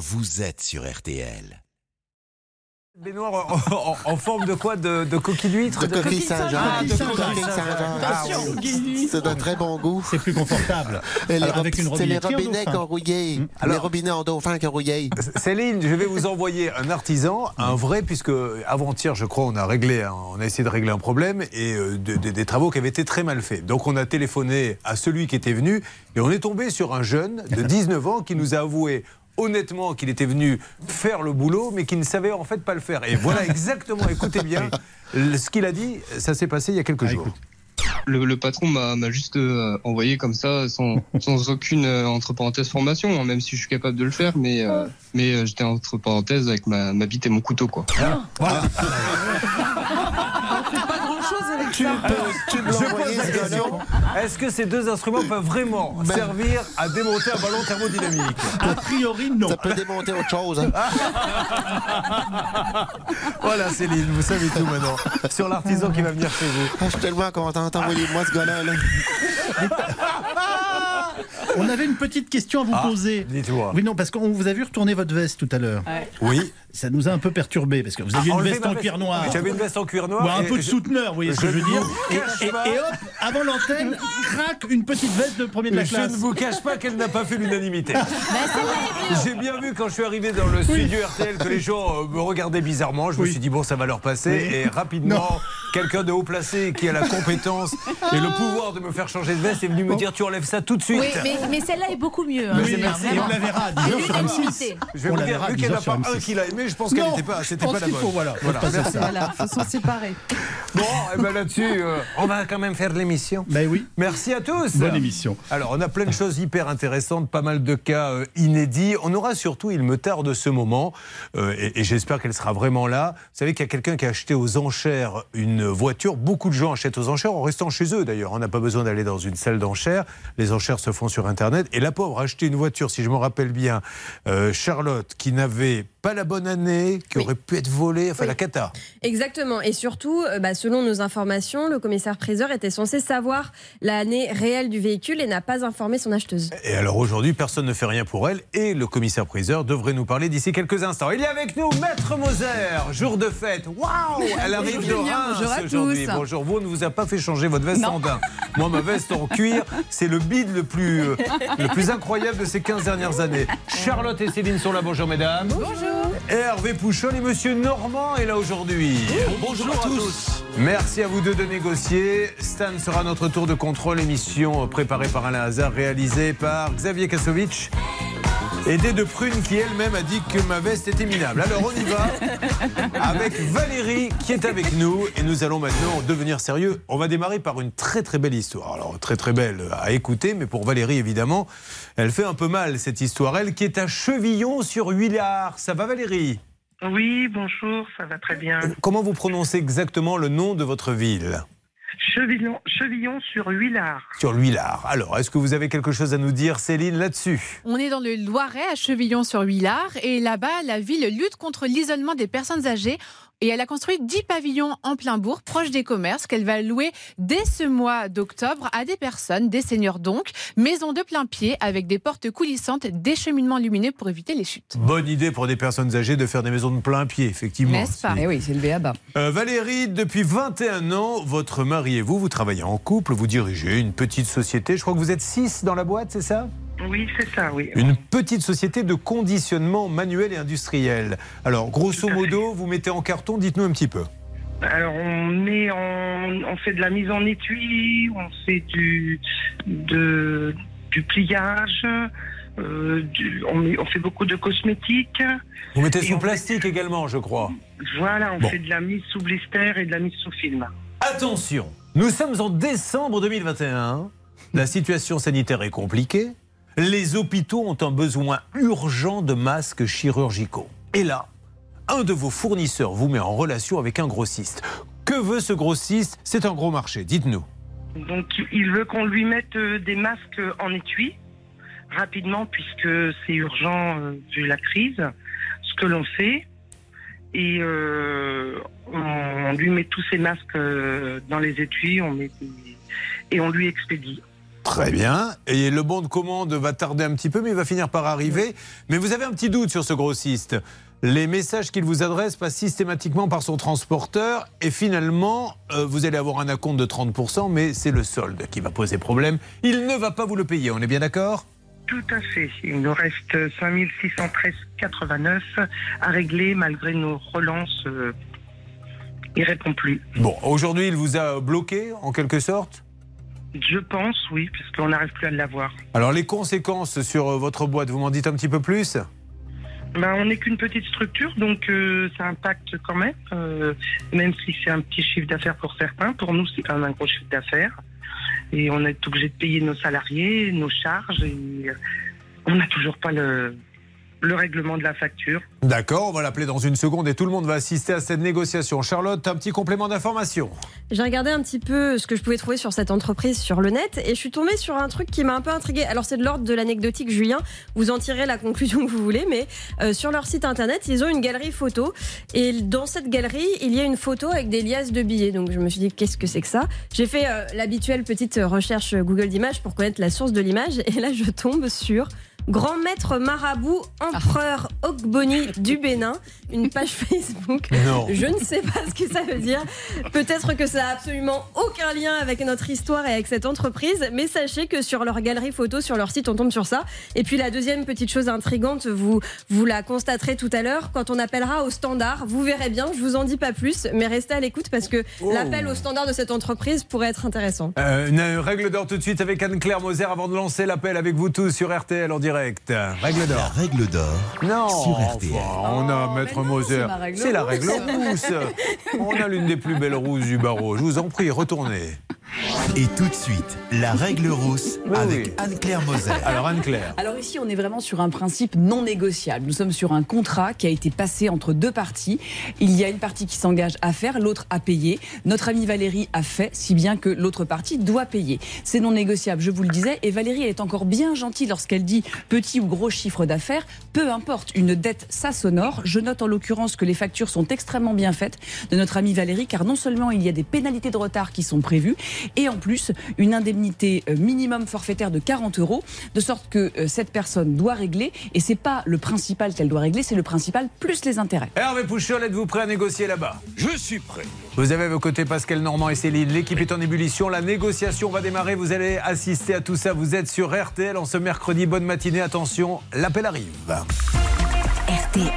vous êtes sur RTL. Baignoire en, en- en forme de quoi De, de coquille d'huître De coquille Saint-Jean. Ah, de coquille Saint-Jean. Ah, Ah, oui. C'est d'un très bon goût. C'est plus confortable. Et les Alors, avec rob- une C'est les robinets qui ont rouillé. Les robinets en dauphin rouillé. Céline, je vais vous envoyer un artisan, un vrai, puisque avant-hier, je crois, on a réglé, un- on a essayé de régler un problème et euh, de- de- des travaux qui avaient été très mal faits. Donc, on a téléphoné à celui qui était venu et on est tombé sur un jeune de 19 ans qui nous a avoué honnêtement qu'il était venu faire le boulot, mais qui ne savait en fait pas le faire. Et voilà exactement, écoutez bien, ce qu'il a dit, ça s'est passé il y a quelques Ah, jours. écoute. Le, le patron m'a juste euh, envoyé comme ça, sans, sans aucune euh, entre parenthèses formation, hein, même si je suis capable de le faire, mais, euh, mais euh, j'étais entre parenthèses avec ma, ma bite et mon couteau. quoi. Tu peux, tu peux Je pose la ce question. Est-ce que ces deux instruments peuvent vraiment Ben- servir à démonter un ballon thermodynamique A priori, non. Ça peut démonter autre chose. hein. Voilà Céline, vous savez tout maintenant sur l'artisan qui va venir chez vous. Ah, Je suis tellement content. Envoyez-moi ce gars-là. là. On avait une petite question à vous Ah. poser. Dites-moi. Oui, non, parce qu'on vous a vu retourner votre veste tout à l'heure. Oui. Ça nous a un peu perturbé parce que vous aviez une veste en cuir noir. J'avais une veste en cuir noir. Ou un et peu de je- souteneur, vous voyez ce que je je veux dire et, hop, avant l'antenne, craque une petite veste de premier de la Je classe. ne vous cache pas qu'elle n'a pas fait l'unanimité. J'ai bien vu quand je suis arrivé dans le studio RTL que les gens euh, me regardaient bizarrement. Je me suis dit, bon, ça va leur passer. Oui. Et rapidement, quelqu'un de haut placé qui a la compétence et le pouvoir de me faire changer de veste est venu me dire, tu enlèves ça tout de suite. Oui, mais, mais celle-là est beaucoup mieux. hein. Oui, merci. et on la verra à 10h sur M6. L'unanimité. Je vais On vous la dire, vu qu'elle 10h n'a sur pas un M6. qui l'a aimé, je pense qu'elle n'était pas, c'était pas la bonne. faut, voilà, passer merci. Voilà, faut s'en séparer. Bon, et ben là-dessus, euh, on va quand même faire l'émission. Ben oui, Merci à tous. bonne émission. Alors, on a plein de choses hyper intéressantes, pas mal de cas euh, inédits. On aura surtout, il me tarde ce moment, euh, et, et j'espère qu'elle sera vraiment là. Vous savez qu'il y a quelqu'un qui a acheté aux enchères une voiture. Beaucoup de gens achètent aux enchères en restant chez eux d'ailleurs. On n'a pas besoin d'aller dans une salle d'enchères. Les enchères se font sur Internet. Et la pauvre a acheté une voiture, si je me rappelle bien, euh, Charlotte, qui n'avait pas la bonne année, qui Oui. aurait pu être volée, enfin Oui. la cata. Exactement. Et surtout, euh, bah, selon nos informations, le commissaire priseur était censé savoir l'année réelle du véhicule et n'a pas informé son acheteuse. Et alors aujourd'hui, personne ne fait rien pour elle et le commissaire priseur devrait nous parler d'ici quelques instants. Il est avec nous, Maître Moser, jour de fête. Waouh Elle arrive de Reims bonjour à aujourd'hui. tous. Bonjour, vous, on ne vous a pas fait changer votre veste Non. en daim. Moi, ma veste en cuir, c'est le bide le plus, euh, le plus incroyable de ces 15 dernières années. Charlotte et Céline sont là, bonjour mesdames. Bonjour. Et Hervé Pouchol et Monsieur Normand est là aujourd'hui. Bonjour, à tous. Merci à vous deux de négocier. Stan sera notre tour de contrôle, émission préparée par Alain Hazard, réalisée par Xavier Kasovic. Aidé de Prune qui elle-même a dit que ma veste était minable. Alors on y va avec Valérie qui est avec nous et nous allons maintenant devenir sérieux. On va démarrer par une très très belle histoire. Alors très très belle à écouter, mais pour Valérie évidemment, elle fait un peu mal cette histoire. Elle qui est à Chevillon sur Huillard. Ça va Valérie? Oui, bonjour, ça va très bien. Comment vous prononcez exactement le nom de votre ville? Chevillon, Chevillon sur Huillard. Sur Huillard. Alors, est-ce que vous avez quelque chose à nous dire, Céline, là-dessus? On est dans le Loiret, à Chevillon-sur-Huillard, et là-bas, la ville lutte contre l'isolement des personnes âgées. Et elle a construit 10 pavillons en plein bourg, proches des commerces, qu'elle va louer dès ce mois d'octobre à des personnes, des seniors donc. Maison de plein pied, avec des portes coulissantes, des cheminements lumineux pour éviter les chutes. Bonne idée pour des personnes âgées de faire des maisons de plein pied, effectivement. N'est-ce pas Eh oui, c'est le béaba. Euh, Valérie, depuis 21 ans, votre mari et vous, vous travaillez en couple, vous dirigez une petite société. Je crois que vous êtes 6 dans la boîte, c'est ça? Oui, c'est ça, oui. Une petite société de conditionnement manuel et industriel. Alors, grosso modo, vous mettez en carton, dites-nous un petit peu. Alors, on met en, on fait de la mise en étui, on fait du, de, du pliage, euh, du- on, met- on fait beaucoup de cosmétiques. Vous mettez Et sous plastique également, je crois. Voilà, on Bon. fait de la mise sous blister et de la mise sous film. Attention, nous sommes en décembre 2021. La situation sanitaire est compliquée. Les hôpitaux ont un besoin urgent de masques chirurgicaux. Et là, un de vos fournisseurs vous met en relation avec un grossiste. Que veut ce grossiste? C'est un gros marché, dites-nous. Donc, il veut qu'on lui mette euh, des masques en étui rapidement puisque c'est urgent euh, vu la crise. Ce que l'on fait et euh, on lui met tous ces masques dans les étuis, et on lui expédie. Très bien. Et le bon de commande va tarder un petit peu, mais il va finir par arriver. Mais vous avez un petit doute sur ce grossiste. Les messages qu'il vous adresse passent systématiquement par son transporteur et finalement, euh, vous allez avoir un acompte de 30%, mais c'est le solde qui va poser problème. Il ne va pas vous le payer, on est bien d'accord? Tout à fait. Il nous reste 5613,89 à régler malgré nos relances. euh, il répond plus. Bon, aujourd'hui, il vous a bloqué en quelque sorte? Je pense, oui, puisqu'on n'arrive plus à l'avoir. Alors les conséquences sur euh, votre boîte, vous m'en dites un petit peu plus? Ben, on n'est qu'une petite structure, donc euh, ça impacte quand même. euh, même si c'est un petit chiffre d'affaires pour certains, pour nous c'est quand même un gros chiffre d'affaires. Et on est obligé de payer nos salariés, nos charges, et euh, on n'a toujours pas le, le règlement de la facture. D'accord, on va l'appeler dans une seconde et tout le monde va assister à cette négociation. Charlotte, un petit complément d'information. J'ai regardé un petit peu ce que je pouvais trouver sur cette entreprise sur le net et je suis tombée sur un truc qui m'a un peu intriguée. Alors c'est de l'ordre de l'anecdotique, Julien. Vous en tirez la conclusion que vous voulez, mais euh, sur leur site internet, ils ont une galerie photo et dans cette galerie, il y a une photo avec des liasses de billets. Donc je me suis dit qu'est-ce que c'est que ça? J'ai fait euh, l'habituelle petite recherche Google d'images pour connaître la source de l'image et là je tombe sur Grand maître marabout empereur Ogboni du Bénin, une page Facebook. Non. Je ne sais pas ce que ça veut dire. Peut-être que ça a absolument aucun lien avec notre histoire et avec cette entreprise, mais sachez que sur leur galerie photo, sur leur site, on tombe sur ça. Et puis la deuxième petite chose intrigante, vous, vous la constaterez tout à l'heure, quand on appellera au standard, vous verrez bien, je vous en dis pas plus, mais restez à l'écoute parce que Oh. l'appel au standard de cette entreprise pourrait être intéressant. Euh, une règle d'or tout de suite avec Anne-Claire Moser avant de lancer l'appel avec vous tous sur RTL en direct. Règle La d'or. règle d'or Non, sur RTL. enfin, on a Maître mais non, Moser. c'est la règle rousse. On a l'une des plus belles rousses du barreau. Je vous en prie, retournez. Et tout de suite, la règle rousse Oui, avec oui. Anne-Claire Moser. Alors Anne-Claire. Alors ici, on est vraiment sur un principe non négociable. Nous sommes sur un contrat qui a été passé entre deux parties. Il y a une partie qui s'engage à faire, l'autre à payer. Notre amie Valérie a fait, si bien que l'autre partie doit payer. C'est non négociable, je vous le disais. Et Valérie, elle est encore bien gentille lorsqu'elle dit petit ou gros chiffre d'affaires. Peu importe, une dette, ça sonore. Je note en l'occurrence que les factures sont extrêmement bien faites de notre amie Valérie, car non seulement il y a des pénalités de retard qui sont prévues, et en plus une indemnité euh, minimum forfaitaire de 40 euros, de sorte que euh, cette personne doit régler, et c'est pas le principal qu'elle doit régler, c'est le principal plus les intérêts. Hervé Pouchol, êtes-vous prêt à négocier là-bas? Je suis prêt. Vous avez à vos côtés Pascal Normand et Céline. L'équipe est en ébullition. La négociation va démarrer. Vous allez assister à tout ça. Vous êtes sur RTL en ce mercredi. Bonne matinée. Attention, l'appel arrive. RTL.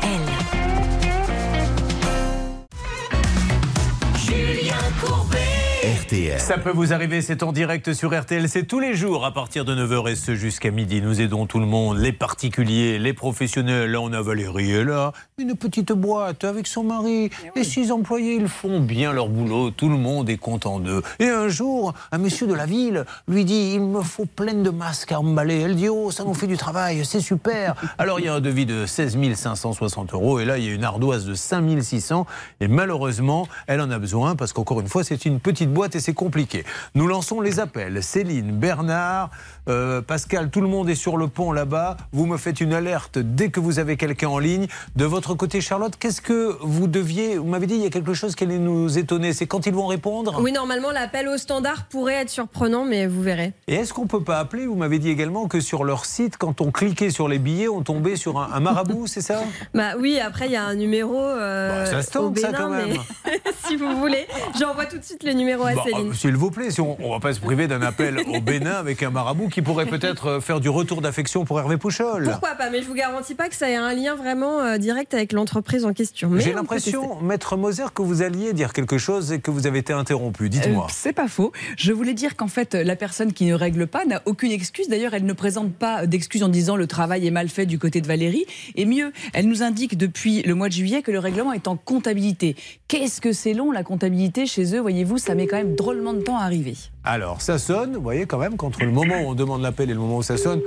RTL. Ça peut vous arriver, c'est en direct sur RTL, c'est tous les jours à partir de 9h et ce jusqu'à midi. Nous aidons tout le monde, les particuliers, les professionnels. Là, on a Valérie et là, une petite boîte avec son mari. Les six employés, ils font bien leur boulot, tout le monde est content d'eux. Et un jour, un monsieur de la ville lui dit, il me faut plein de masques à emballer. Elle dit, oh, ça nous fait du travail, c'est super. Alors, il y a un devis de 16 560 euros et là, il y a une ardoise de 5 600 et malheureusement, elle en a besoin parce qu'encore une fois, c'est une petite boîte et c'est compliqué. Nous lançons les appels. Céline, Bernard, euh, Pascal, tout le monde est sur le pont là-bas. Vous me faites une alerte dès que vous avez quelqu'un en ligne. De votre côté, Charlotte, qu'est-ce que vous deviez... Vous m'avez dit, il y a quelque chose qui allait nous étonner. C'est quand ils vont répondre? Oui, normalement, l'appel au standard pourrait être surprenant, mais vous verrez. Et est-ce qu'on peut pas appeler? Vous m'avez dit également que sur leur site, quand on cliquait sur les billets, on tombait sur un, un marabout, c'est ça? Bah oui, après, il y a un numéro euh, Bah, ça se au tente, ça, Bénin, quand même. mais si vous voulez, j'envoie tout de suite le numéro à Bah, Céline. euh, S'il vous plaît, si on, on va pas se priver d'un appel au Bénin avec un marabout qui pourrait peut-être euh, faire du retour d'affection pour Hervé Pouchol. Pourquoi pas Mais je vous garantis pas que ça ait un lien vraiment euh, direct avec l'entreprise en question. J'ai l'impression, Maître Moser, que vous alliez dire quelque chose et que vous avez été interrompu. Dites-moi. Euh, c'est pas faux. Je voulais dire qu'en fait, la personne qui ne règle pas n'a aucune excuse. D'ailleurs, elle ne présente pas d'excuse en disant le travail est mal fait du côté de Valérie. Et mieux, elle nous indique depuis le mois de juillet que le règlement est en comptabilité. Qu'est-ce que c'est long la comptabilité chez eux Voyez-vous, ça met quand même drôlement de temps à arriver. Alors, ça sonne, vous voyez, quand même, qu'entre le moment où on demande l'appel et le moment où ça sonne,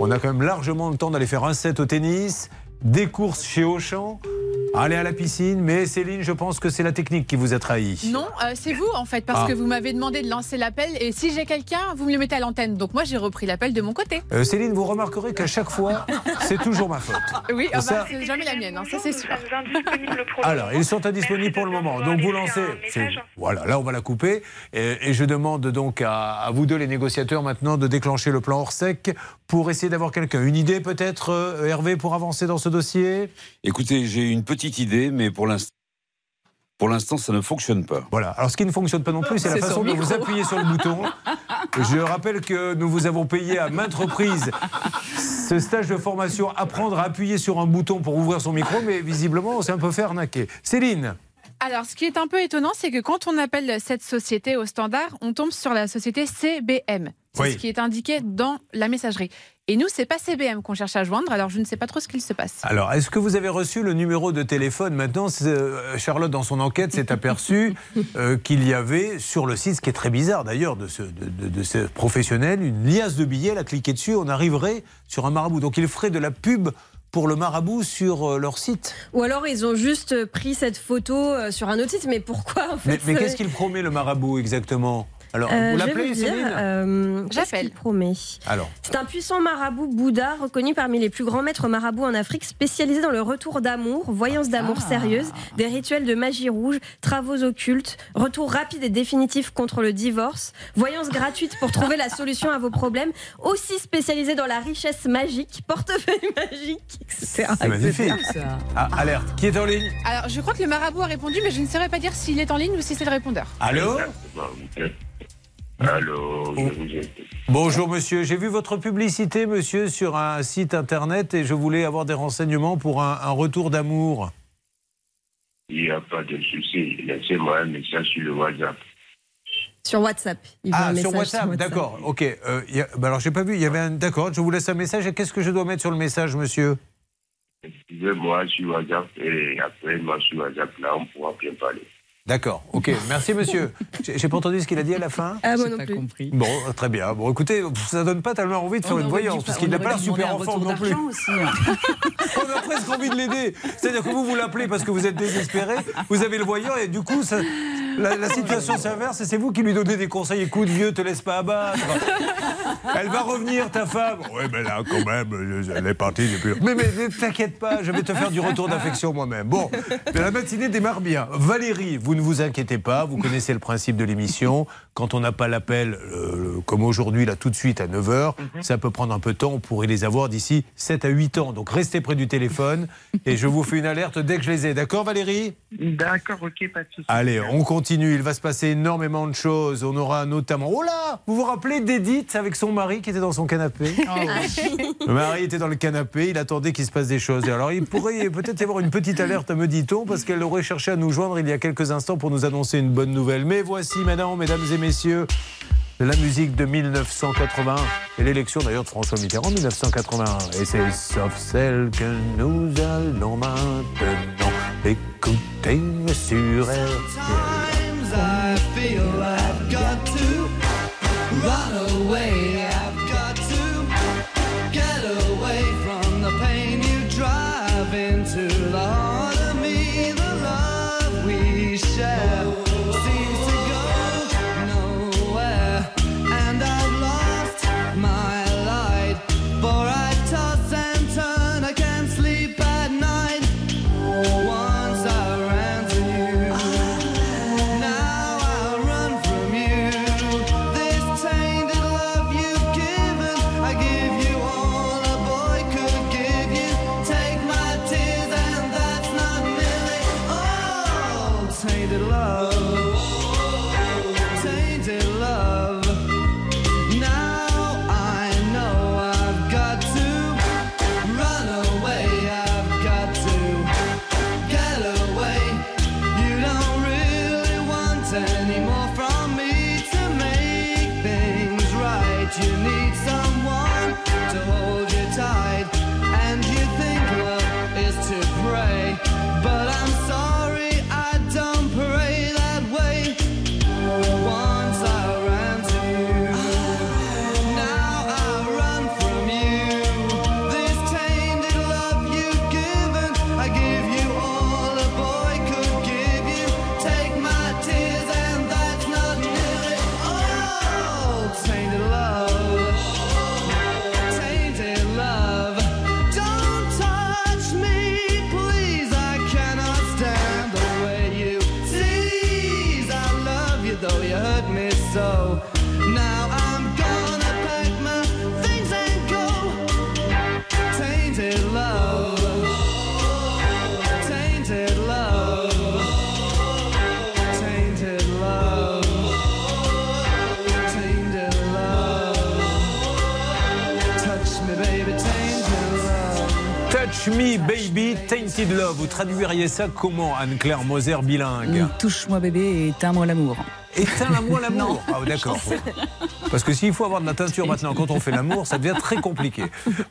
on a quand même largement le temps d'aller faire un set au tennis, des courses chez Auchan. aller à la piscine. Mais Céline, je pense que c'est la technique qui vous a trahi. Non, euh, c'est vous en fait, parce Ah. que vous m'avez demandé de lancer l'appel et si j'ai quelqu'un, vous me le mettez à l'antenne. Donc moi j'ai repris l'appel de mon côté. Euh, Céline, vous remarquerez qu'à chaque fois, c'est toujours ma faute. Oui, ah bah, Ça- c'est jamais la mienne, hein, ça c'est sûr. Alors, ils sont indisponibles pour le moment. Donc, vous lancez. c'est- Voilà, là, on va la couper. Et, et je demande donc à, à vous deux, les négociateurs, maintenant, de déclencher le plan hors sec pour essayer d'avoir quelqu'un. Une idée, peut-être, euh, Hervé, pour avancer dans ce dossier? Écoutez, j'ai une petite idée, mais pour l'instant, pour l'instant, ça ne fonctionne pas. Voilà. Alors, ce qui ne fonctionne pas non plus, c'est la façon dont vous appuyez sur le bouton. Je rappelle que nous vous avons payé à maintes reprises ce stage de formation, apprendre à appuyer sur un bouton pour ouvrir son micro, mais visiblement, on s'est un peu fait arnaquer. Céline? Alors, ce qui est un peu étonnant, c'est que quand on appelle cette société au standard, on tombe sur la société CBM. C'est Oui. ce qui est indiqué dans la messagerie. Et nous, c'est pas CBM qu'on cherche à joindre, alors je ne sais pas trop ce qu'il se passe. Alors, est-ce que vous avez reçu le numéro de téléphone Maintenant, euh, Charlotte, dans son enquête, s'est aperçue euh, qu'il y avait sur le site, ce qui est très bizarre d'ailleurs de ce, de, de- de ce professionnel, une liasse de billets. Elle a cliqué dessus, on arriverait sur un marabout. Donc, il ferait de la pub pour le marabout sur euh, leur site? Ou alors ils ont juste pris cette photo sur un autre site, mais pourquoi en fait Mais, mais qu'est-ce qu'il promet, le marabout, exactement? Alors, Euh, vous je vais l'appelez, vous dire, Céline euh, qu'il promet. Alors, C'est un puissant marabout Bouddha, reconnu parmi les plus grands maîtres marabouts en Afrique, spécialisé dans le retour d'amour, voyance d'amour Ah. sérieuse, des rituels de magie rouge, travaux occultes, retour rapide et définitif contre le divorce, voyance gratuite pour trouver la solution à vos problèmes, aussi spécialisé dans la richesse magique, portefeuille magique, etc. c'est magnifique. Ah, alerte, qui est en ligne? Alors, je crois que le marabout a répondu, mais je ne saurais pas dire s'il est en ligne ou si c'est le répondeur. Allô? Allô, Oh. je vous écoute. Bonjour monsieur, j'ai vu votre publicité monsieur sur un site internet et je voulais avoir des renseignements pour un, un retour d'amour. Il n'y a pas de souci. Laissez-moi un message sur le WhatsApp. Sur WhatsApp. Il veut un Ah sur WhatsApp, d'accord, ok. Euh, il y a- bah alors j'ai pas vu, il y avait un... D'accord, je vous laisse un message et qu'est-ce que je dois mettre sur le message monsieur? Suivez-moi sur WhatsApp et après moi sur WhatsApp, là, on pourra bien parler. D'accord, ok, merci monsieur. J'ai pas entendu ce qu'il a dit à la fin Ah, moi non plus. Bon, très bien. Bon, écoutez, ça donne pas tellement envie de faire On une voyance, fa- parce qu'il n'a pas l'air super en forme non plus. aussi, hein. On a presque envie de l'aider. C'est-à-dire que vous, vous l'appelez parce que vous êtes désespéré, vous avez le voyant, et du coup, ça- la, la situation s'inverse, et c'est vous qui lui donnez des conseils. Écoute, vieux, te laisse pas abattre. Elle va revenir, ta femme. Oui, mais là, quand même, elle est partie depuis. Mais, mais ne t'inquiète pas, je vais te faire du retour d'affection moi-même. Bon, la matinée démarre bien. Valérie, vous ne vous inquiétez pas, vous connaissez le principe de l'émission. Quand on n'a pas l'appel, euh, comme aujourd'hui, là, tout de suite à 9h, ça peut prendre un peu de temps. On pourrait les avoir d'ici 7 à 8 ans. Donc restez près du téléphone et je vous fais une alerte dès que je les ai. D'accord, Valérie? D'accord, ok, pas de souci. Allez, on continue. Il va se passer énormément de choses. On aura notamment. Oh là Vous vous rappelez d'Edith avec son mari qui était dans son canapé? Le mari était dans le canapé, il attendait qu'il se passe des choses. Et alors, il pourrait peut-être y avoir une petite alerte, me dit-on, parce qu'elle aurait cherché à nous joindre il y a quelques instants pour nous annoncer une bonne nouvelle. Mais voici maintenant, mesdames et messieurs, la musique de 1981 et l'élection d'ailleurs de François Mitterrand en 1981. Et c'est sauf celle que nous allons maintenant écouter sur. Tainted Love. Vous traduiriez ça comment, Anne-Claire Moser bilingue Ou Touche-moi bébé et éteins-moi l'amour. Éteins l'amour, l'amour. Ah, oui, d'accord. Parce que s'il faut avoir de la teinture maintenant quand on fait l'amour, ça devient très compliqué.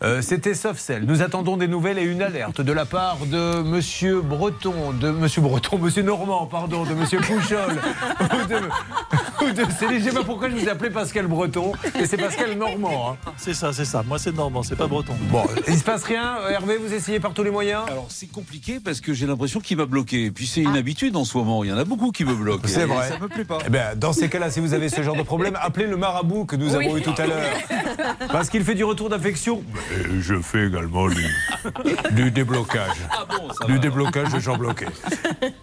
Euh, C'était Softcell. Nous attendons des nouvelles et une alerte de la part de Monsieur Breton, de Monsieur Breton, Monsieur Normand, pardon, de Monsieur Pouchol, ou de, ou de Céline. Je sais pas pourquoi je vous appelais Pascal Breton, et c'est Pascal Normand. hein. C'est ça, c'est ça. Moi, c'est Normand, c'est pas breton. Bon, il se passe rien, Hervé, vous essayez par tous les moyens? Alors c'est compliqué parce que j'ai l'impression qu'il m'a bloqué. Puis c'est une habitude en ce moment. Il y en a beaucoup qui me bloquent. C'est Et vrai. Ça me plaît pas. Bien, dans ces cas-là, si vous avez ce genre de problème, appelez le marabout que nous Oui. avons eu tout à l'heure. Parce qu'il fait du retour d'affection. Et je fais également du, du déblocage. du déblocage de gens bloqués.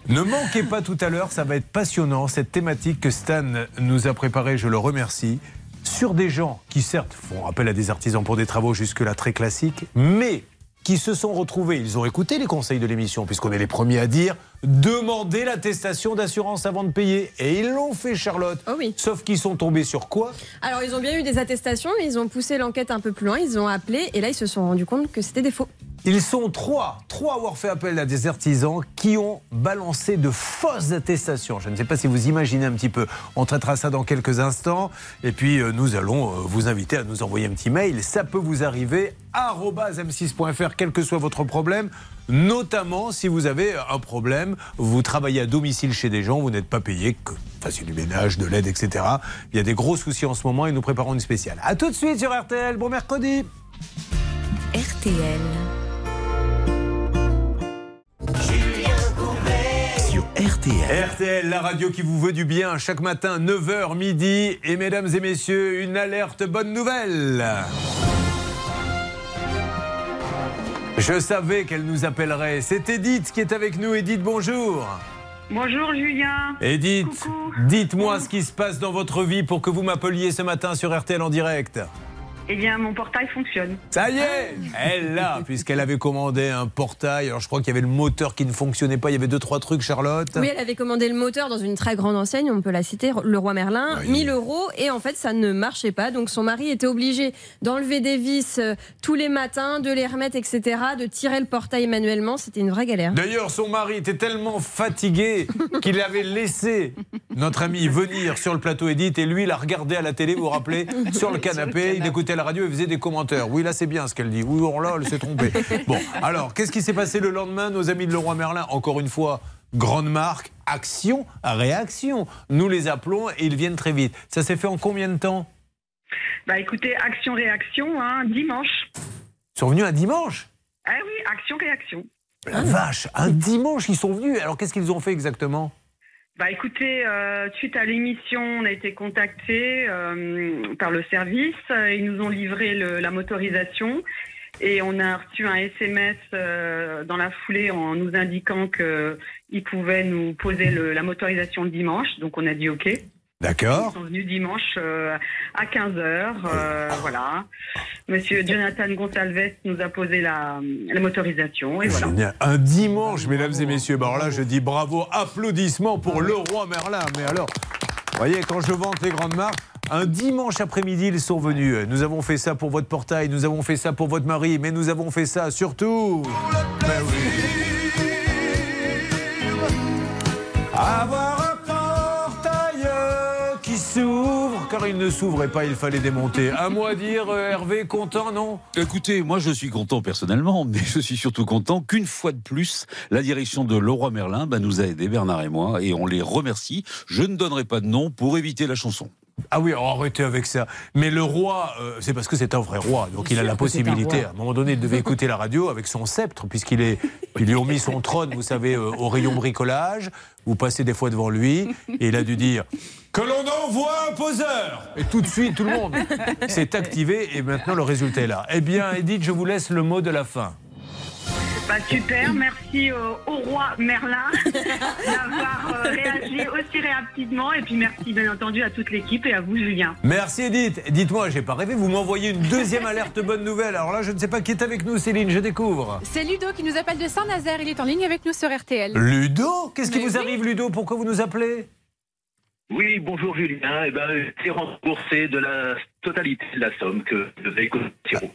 Ne manquez pas tout à l'heure, ça va être passionnant, cette thématique que Stan nous a préparée, je le remercie, sur des gens qui certes font appel à des artisans pour des travaux jusque-là très classiques, mais qui se sont retrouvés, ils ont écouté les conseils de l'émission, puisqu'on est les premiers à dire, demander l'attestation d'assurance avant de payer. Et ils l'ont fait, Charlotte. Sauf qu'ils sont tombés sur quoi? Alors, ils ont bien eu des attestations, mais ils ont poussé l'enquête un peu plus loin, ils ont appelé, et là, ils se sont rendus compte que c'était des faux. Ils sont trois, trois à avoir fait appel à des artisans qui ont balancé de fausses attestations. Je ne sais pas si vous imaginez un petit peu. On traitera ça dans quelques instants. Et puis, euh, nous allons euh, vous inviter à nous envoyer un petit mail. Ça peut vous arriver, m6.fr, quel que soit votre problème. Notamment si vous avez un problème, vous travaillez à domicile chez des gens, vous n'êtes pas payé, que vous fassiez du ménage, de l'aide, etc. Il y a des gros soucis en ce moment et nous préparons une spéciale. A tout de suite sur RTL. Bon mercredi. RTL. Sur RTL. RTL, la radio qui vous veut du bien chaque matin, 9h midi. Et mesdames et messieurs, une alerte bonne nouvelle. Je savais qu'elle nous appellerait. C'est Edith qui est avec nous. Edith, bonjour. Bonjour Julien. Edith, dites-moi ce qui se passe dans votre vie pour que vous m'appeliez ce matin sur RTL en direct. Eh bien, mon portail fonctionne. Ça y est, elle l'a, puisqu'elle avait commandé un portail. Alors je crois qu'il y avait le moteur qui ne fonctionnait pas. Il y avait deux, trois trucs, Charlotte. Oui, elle avait commandé le moteur dans une très grande enseigne, on peut la citer, le Roi Merlin, 1000 euros, et en fait, ça ne marchait pas. Donc son mari était obligé d'enlever des vis euh, tous les matins, de les remettre, etc., de tirer le portail manuellement. C'était une vraie galère. D'ailleurs, son mari était tellement fatigué qu'il avait laissé notre ami venir sur le plateau Edith et lui, il a regardé à la télé, vous vous rappelez, sur le canapé, il écoutait la radio et faisait des commentaires. Oui, là, c'est bien ce qu'elle dit. Oui, oh là, elle s'est trompée. Bon, alors, qu'est-ce qui s'est passé le lendemain Nos amis de Leroy Merlin, encore une fois, grande marque, action, réaction. Nous les appelons et ils viennent très vite. Ça s'est fait en combien de temps? Bah écoutez, action-réaction, hein, dimanche. Ils sont venus un dimanche? Ah oui, action-réaction. La vache, un dimanche, ils sont venus. Alors, qu'est-ce qu'ils ont fait exactement? Bah écoutez, euh, suite à l'émission, on a été contacté euh, par le service. Ils nous ont livré le- la motorisation et on a reçu un SMS euh, dans la foulée en nous indiquant qu'ils pouvaient nous poser le- la motorisation le dimanche. Donc on a dit OK. D'accord. Ils sont venus dimanche euh, à 15h. voilà. Monsieur Jonathan Gonsalves nous a posé la, la motorisation et voilà. Génial. Un dimanche, mesdames et messieurs. Bah alors là, je dis bravo, applaudissements pour le roi Merlin. Mais alors, vous voyez, quand je vante les grandes marques, un dimanche après-midi, ils sont venus. Nous avons fait ça pour votre portail, nous avons fait ça pour votre mari, mais nous avons fait ça surtout. Ben oui. Avoir car il ne s'ouvrait pas, il fallait démonter. Un mot à dire, euh, Hervé, content, non? Écoutez, moi je suis content personnellement, mais je suis surtout content qu'une fois de plus, la direction de Leroy Merlin bah, nous a aidés, Bernard et moi, et on les remercie. Je ne donnerai pas de nom pour éviter la chanson. Ah oui, arrêtez avec ça. Mais le roi, euh, c'est parce que c'est un vrai roi, donc il a la un possibilité. À un moment donné, il devait écouter la radio avec son sceptre, puisqu'il est, ils lui ont mis son trône, vous savez, euh, au rayon bricolage. Vous passez des fois devant lui, et il a dû dire que l'on envoie un poseur. Et tout de suite, tout le monde s'est activé, et maintenant le résultat est là. Eh bien, Edith, je vous laisse le mot de la fin. Bah, super, merci au, au roi Merlin d'avoir euh, réagi aussi rapidement et puis merci bien entendu à toute l'équipe et à vous Julien. Merci Edith. Dites-moi, j'ai pas rêvé, vous m'envoyez une deuxième alerte bonne nouvelle. Alors là, je ne sais pas qui est avec nous, Céline, je découvre. C'est Ludo qui nous appelle de Saint-Nazaire. Il est en ligne avec nous sur RTL. Ludo? Qu'est-ce qui vous oui. arrive, Ludo? Pourquoi vous nous appelez? Oui, bonjour Julien. Eh ben, j'ai remboursé de la totalité de la somme que devait.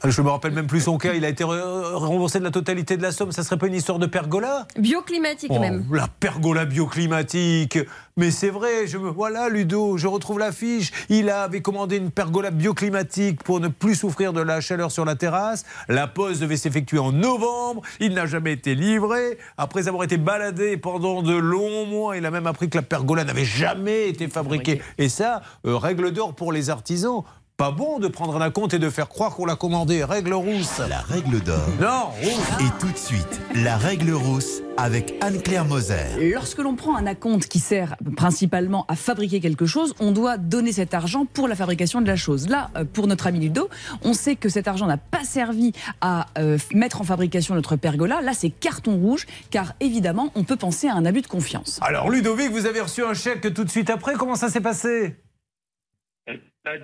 Je me rappelle même plus son cas. Il a été re- remboursé de la totalité de la somme. Ça serait pas une histoire de pergola? Bioclimatique Oh, même. La pergola bioclimatique. Mais c'est vrai, je me voilà Ludo, je retrouve l'affiche. Il avait commandé une pergola bioclimatique pour ne plus souffrir de la chaleur sur la terrasse. La pose devait s'effectuer en novembre. Il n'a jamais été livré. Après avoir été baladé pendant de longs mois, il a même appris que la pergola n'avait jamais été fabriquée. Et ça, euh, règle d'or pour les artisans. Pas bon de prendre un compte et de faire croire qu'on l'a commandé. Règle rousse. La règle d'or. Non, rousse. Et tout de suite, la règle rousse avec Anne-Claire Moser. Lorsque l'on prend un acompte qui sert principalement à fabriquer quelque chose, on doit donner cet argent pour la fabrication de la chose. Là, euh, pour notre ami Ludo, on sait que cet argent n'a pas servi à euh, mettre en fabrication notre pergola. Là, c'est carton rouge, car évidemment, on peut penser à un abus de confiance. Alors Ludovic, vous avez reçu un chèque tout de suite après. Comment ça s'est passé?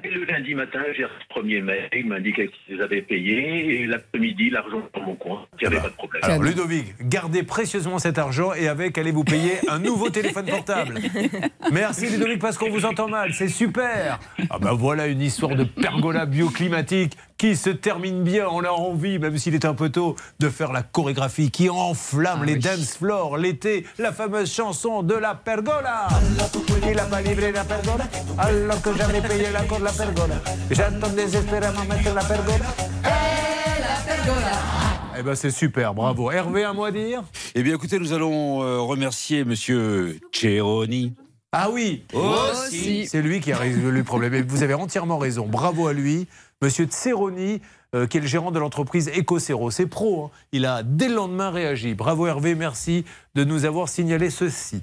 Dès le lundi matin, j'ai reçu le premier mail, il m'indiquait qu'ils avaient payé, et l'après-midi, l'argent dans mon compte, il n'y avait pas de problème. Alors Ludovic, gardez précieusement cet argent et avec, allez vous payer un nouveau téléphone portable? Merci Ludovic parce qu'on vous entend mal, c'est super. Ah ben voilà une histoire de pergola bioclimatique qui se termine bien. On a envie, même s'il est un peu tôt, de faire la chorégraphie qui enflamme les dance floors l'été, la fameuse chanson de la pergola. Il a pas livré la pergola alors que j'avais payé la cour de la pergola. J'attends désespérément mettre la pergola. Eh ben c'est super, bravo. Hervé, un mot à dire? Eh bien, écoutez, nous allons euh, remercier Monsieur Ceroni. Ah oui, Aussi. C'est lui qui a résolu le problème. Et vous avez entièrement raison. Bravo à lui. Monsieur Tseroni, euh, qui est le gérant de l'entreprise EcoCero. C'est pro. hein. Il a dès le lendemain réagi. Bravo Hervé, merci de nous avoir signalé ceci.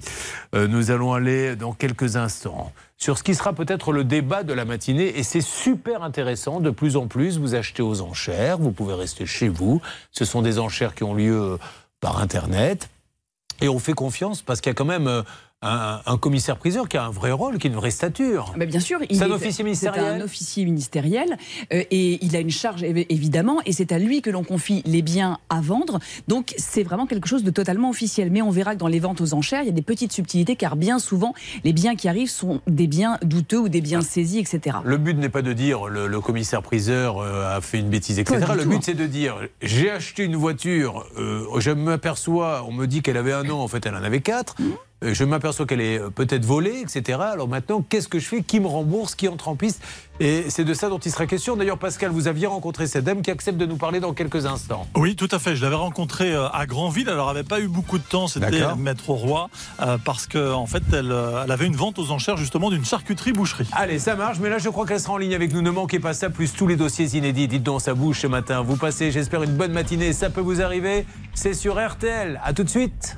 Euh, nous allons aller dans quelques instants sur ce qui sera peut-être le débat de la matinée. Et c'est super intéressant. De plus en plus, vous achetez aux enchères. Vous pouvez rester chez vous. Ce sont des enchères qui ont lieu euh, par Internet. Et on fait confiance parce qu'il y a quand même euh, un, un commissaire-priseur qui a un vrai rôle, qui a une vraie stature. Mais bien sûr, C'est un est- officier C'est ministériel un officier ministériel euh, et il a une charge évi- évidemment et c'est à lui que l'on confie les biens à vendre. Donc c'est vraiment quelque chose de totalement officiel. Mais on verra que dans les ventes aux enchères, il y a des petites subtilités car bien souvent les biens qui arrivent sont des biens douteux ou des biens saisis, etc. Le but n'est pas de dire le, le commissaire-priseur euh, a fait une bêtise, etc. Pas Le but c'est de dire j'ai acheté une voiture, euh, je m'aperçois, on me dit qu'elle avait un an, en fait elle en avait quatre. Mmh. Euh, Je m'aperçois qu'elle est euh, peut-être volée, etc. Alors maintenant, qu'est-ce que je fais Qui me rembourse Qui entre en piste? Et c'est de ça dont il sera question. D'ailleurs, Pascal, vous aviez rencontré cette dame qui accepte de nous parler dans quelques instants. Oui, tout à fait. Je l'avais rencontrée euh, à Granville. Alors, elle n'avait pas eu beaucoup de temps. C'était. Maître Roy. euh, parce qu'en en fait, elle, elle avait une vente aux enchères, justement, d'une charcuterie-boucherie. Allez, ça marche, mais là je crois qu'elle sera en ligne avec nous. Ne manquez pas ça, plus tous les dossiers inédits. Dites donc, ça bouge ce matin. Vous passez, j'espère, une bonne matinée. Ça peut vous arriver. C'est sur RTL. À tout de suite.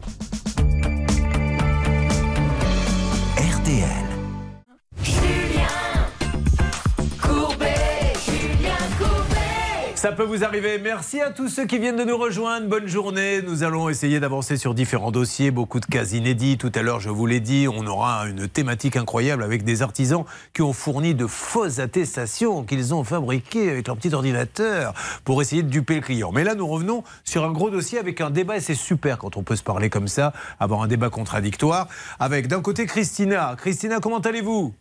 Ça peut vous arriver. Merci à tous ceux qui viennent de nous rejoindre. Bonne journée. Nous allons essayer d'avancer sur différents dossiers, beaucoup de cas inédits. Tout à l'heure, je vous l'ai dit, on aura une thématique incroyable avec des artisans qui ont fourni de fausses attestations qu'ils ont fabriquées avec leur petit ordinateur pour essayer de duper le client. Mais là, nous revenons sur un gros dossier avec un débat et c'est super quand on peut se parler comme ça, avoir un débat contradictoire avec d'un côté Christina. Christina, comment allez-vous?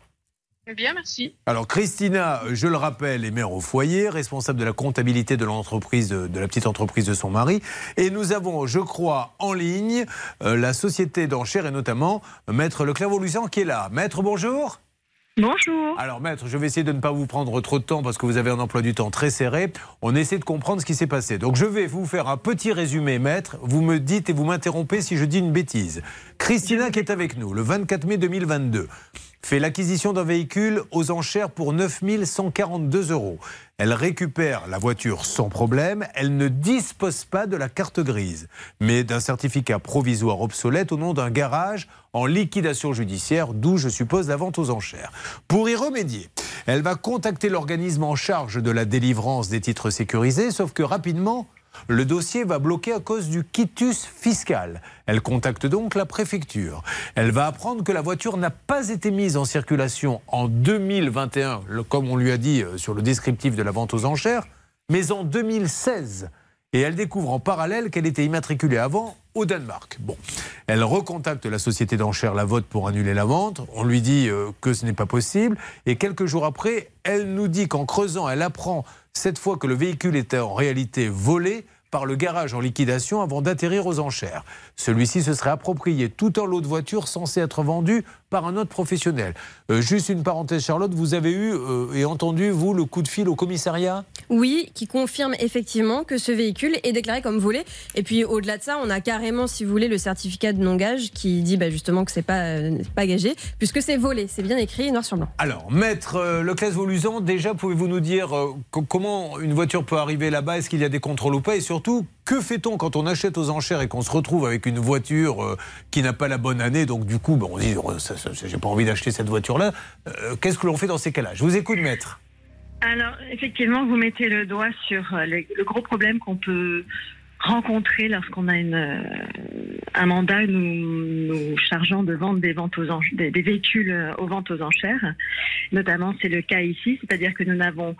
Bien, merci. alors Christina, je le rappelle, est mère au foyer, responsable de la comptabilité de l'entreprise, de, la petite entreprise de son mari. Et nous avons, je crois, en ligne euh, la société d'enchères et notamment euh, Maître Leclerc-Volusan qui est là. Maître, bonjour. Bonjour. Alors Maître, je vais essayer de ne pas vous prendre trop de temps parce que vous avez un emploi du temps très serré. On essaie de comprendre ce qui s'est passé. Donc je vais vous faire un petit résumé, Maître. Vous me dites et vous m'interrompez si je dis une bêtise. Christina qui est avec nous le 24 mai 2022 fait l'acquisition d'un véhicule aux enchères pour 9 142 euros. Elle récupère la voiture sans problème. Elle ne dispose pas de la carte grise, mais d'un certificat provisoire obsolète au nom d'un garage en liquidation judiciaire, d'où je suppose la vente aux enchères. Pour y remédier, elle va contacter l'organisme en charge de la délivrance des titres sécurisés, sauf que rapidement, le dossier va bloquer à cause du quitus fiscal. Elle contacte donc la préfecture. Elle va apprendre que la voiture n'a pas été mise en circulation en 2021, le- comme on lui a dit euh, sur le descriptif de la vente aux enchères, mais en 2016. et elle découvre en parallèle qu'elle était immatriculée avant au Danemark. Bon, elle recontacte la société d'enchères La Vote pour annuler la vente. On lui dit euh, que ce n'est pas possible. Et quelques jours après, elle nous dit qu'en creusant, elle apprend cette fois que le véhicule était en réalité volé par le garage en liquidation avant d'atterrir aux enchères. Celui-ci se serait approprié tout un lot de voitures censé être vendu par un autre professionnel. Euh, juste une parenthèse, Charlotte, vous avez eu euh, et entendu, vous, le coup de fil au commissariat? Oui, qui confirme effectivement que ce véhicule est déclaré comme volé. Et puis au-delà de ça, on a carrément, si vous voulez, le certificat de non-gage qui dit bah, justement que c'est pas, euh, pas gagé, puisque c'est volé. C'est bien écrit noir sur blanc. Alors, maître Leclerc Volusan, déjà, pouvez-vous nous dire co- comment une voiture peut arriver là-bas? Est-ce qu'il y a des contrôles ou pas? Et surtout, que fait-on quand on achète aux enchères et qu'on se retrouve avec une voiture euh, qui n'a pas la bonne année Donc, du coup, bon, on dit, oh, j'ai pas envie d'acheter cette voiture-là. Euh, Qu'est-ce que l'on fait dans ces cas-là? Je vous écoute, maître. Alors, effectivement, vous mettez le doigt sur euh, le gros problème qu'on peut rencontrer lorsqu'on a un mandat nous, nous chargeant de vendre des, ventes aux des, des véhicules aux ventes aux enchères. Notamment, c'est le cas ici, c'est-à-dire que nous n'avons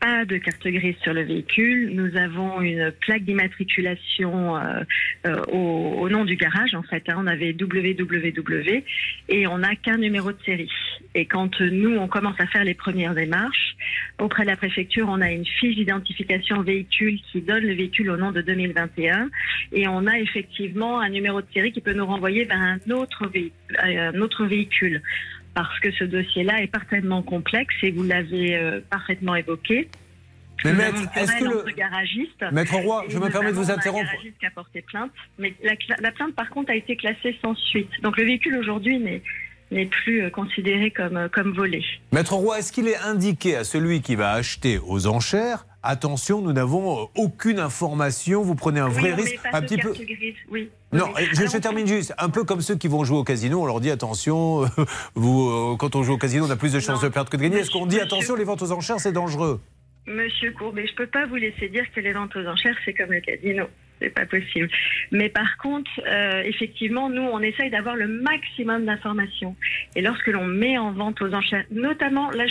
pas de carte grise sur le véhicule. Nous avons une plaque d'immatriculation euh, euh, au, au nom du garage. En fait, hein. on avait www et on n'a qu'un numéro de série. Et quand nous, on commence à faire les premières démarches, auprès de la préfecture, on a une fiche d'identification véhicule qui donne le véhicule au nom de 2021 et on a effectivement un numéro de série qui peut nous renvoyer vers un autre, euh, un autre véhicule. Parce que ce dossier-là est parfaitement complexe et vous l'avez euh, parfaitement évoqué. Mais Nous maître, est-ce que le- entre garagistes. Maître Roy, je me permets de vous interrompre. Un garagiste qui a porté plainte, mais la, la plainte par contre a été classée sans suite. Donc le véhicule aujourd'hui n'est n'est plus euh, considéré comme euh, comme volé. Maître Roy, est-ce qu'il est indiqué à celui qui va acheter aux enchères Attention, nous n'avons euh, aucune information, vous prenez un vrai Oui, risque. Un petit peu. Oui. Non, Oui. je, termine juste. Un peu comme ceux qui vont jouer au casino, on leur dit attention, euh, vous, euh, quand on joue au casino, on a plus de chances de perdre que de gagner. Est-ce qu'on dit attention, les ventes aux enchères, c'est dangereux? Monsieur Courbet, je peux pas vous laisser dire que les ventes aux enchères, c'est comme le casino. C'est pas possible. Mais par contre, euh, effectivement, nous, on essaye d'avoir le maximum d'informations. Et lorsque l'on met en vente aux enchères, notamment, là,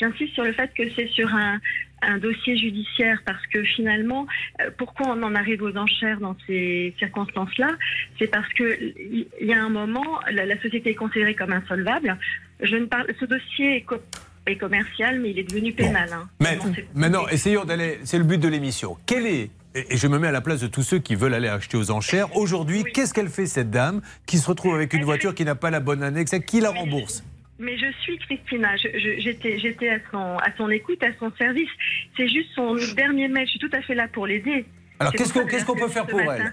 j'insiste sur le fait que c'est sur un, un dossier judiciaire, parce que finalement, euh, pourquoi on en arrive aux enchères dans ces circonstances-là? C'est parce que il y a un moment, la, la société est considérée comme insolvable. Je ne parle, ce dossier est, co- est commercial, mais il est devenu pénal. hein. Mais maintenant, essayons d'aller. C'est le but de l'émission. Quel est et je me mets à la place de tous ceux qui veulent aller acheter aux enchères. Aujourd'hui, qu'est-ce qu'elle fait cette dame qui se retrouve avec une voiture qui n'a pas la bonne année exacte Qui la rembourse? Mais je suis Christina. Je- je- J'étais j'étais à son, à son écoute, à son service. C'est juste son dernier mail. Je suis tout à fait là pour l'aider. Alors, qu'est-ce qu'on peut faire pour matin. elle?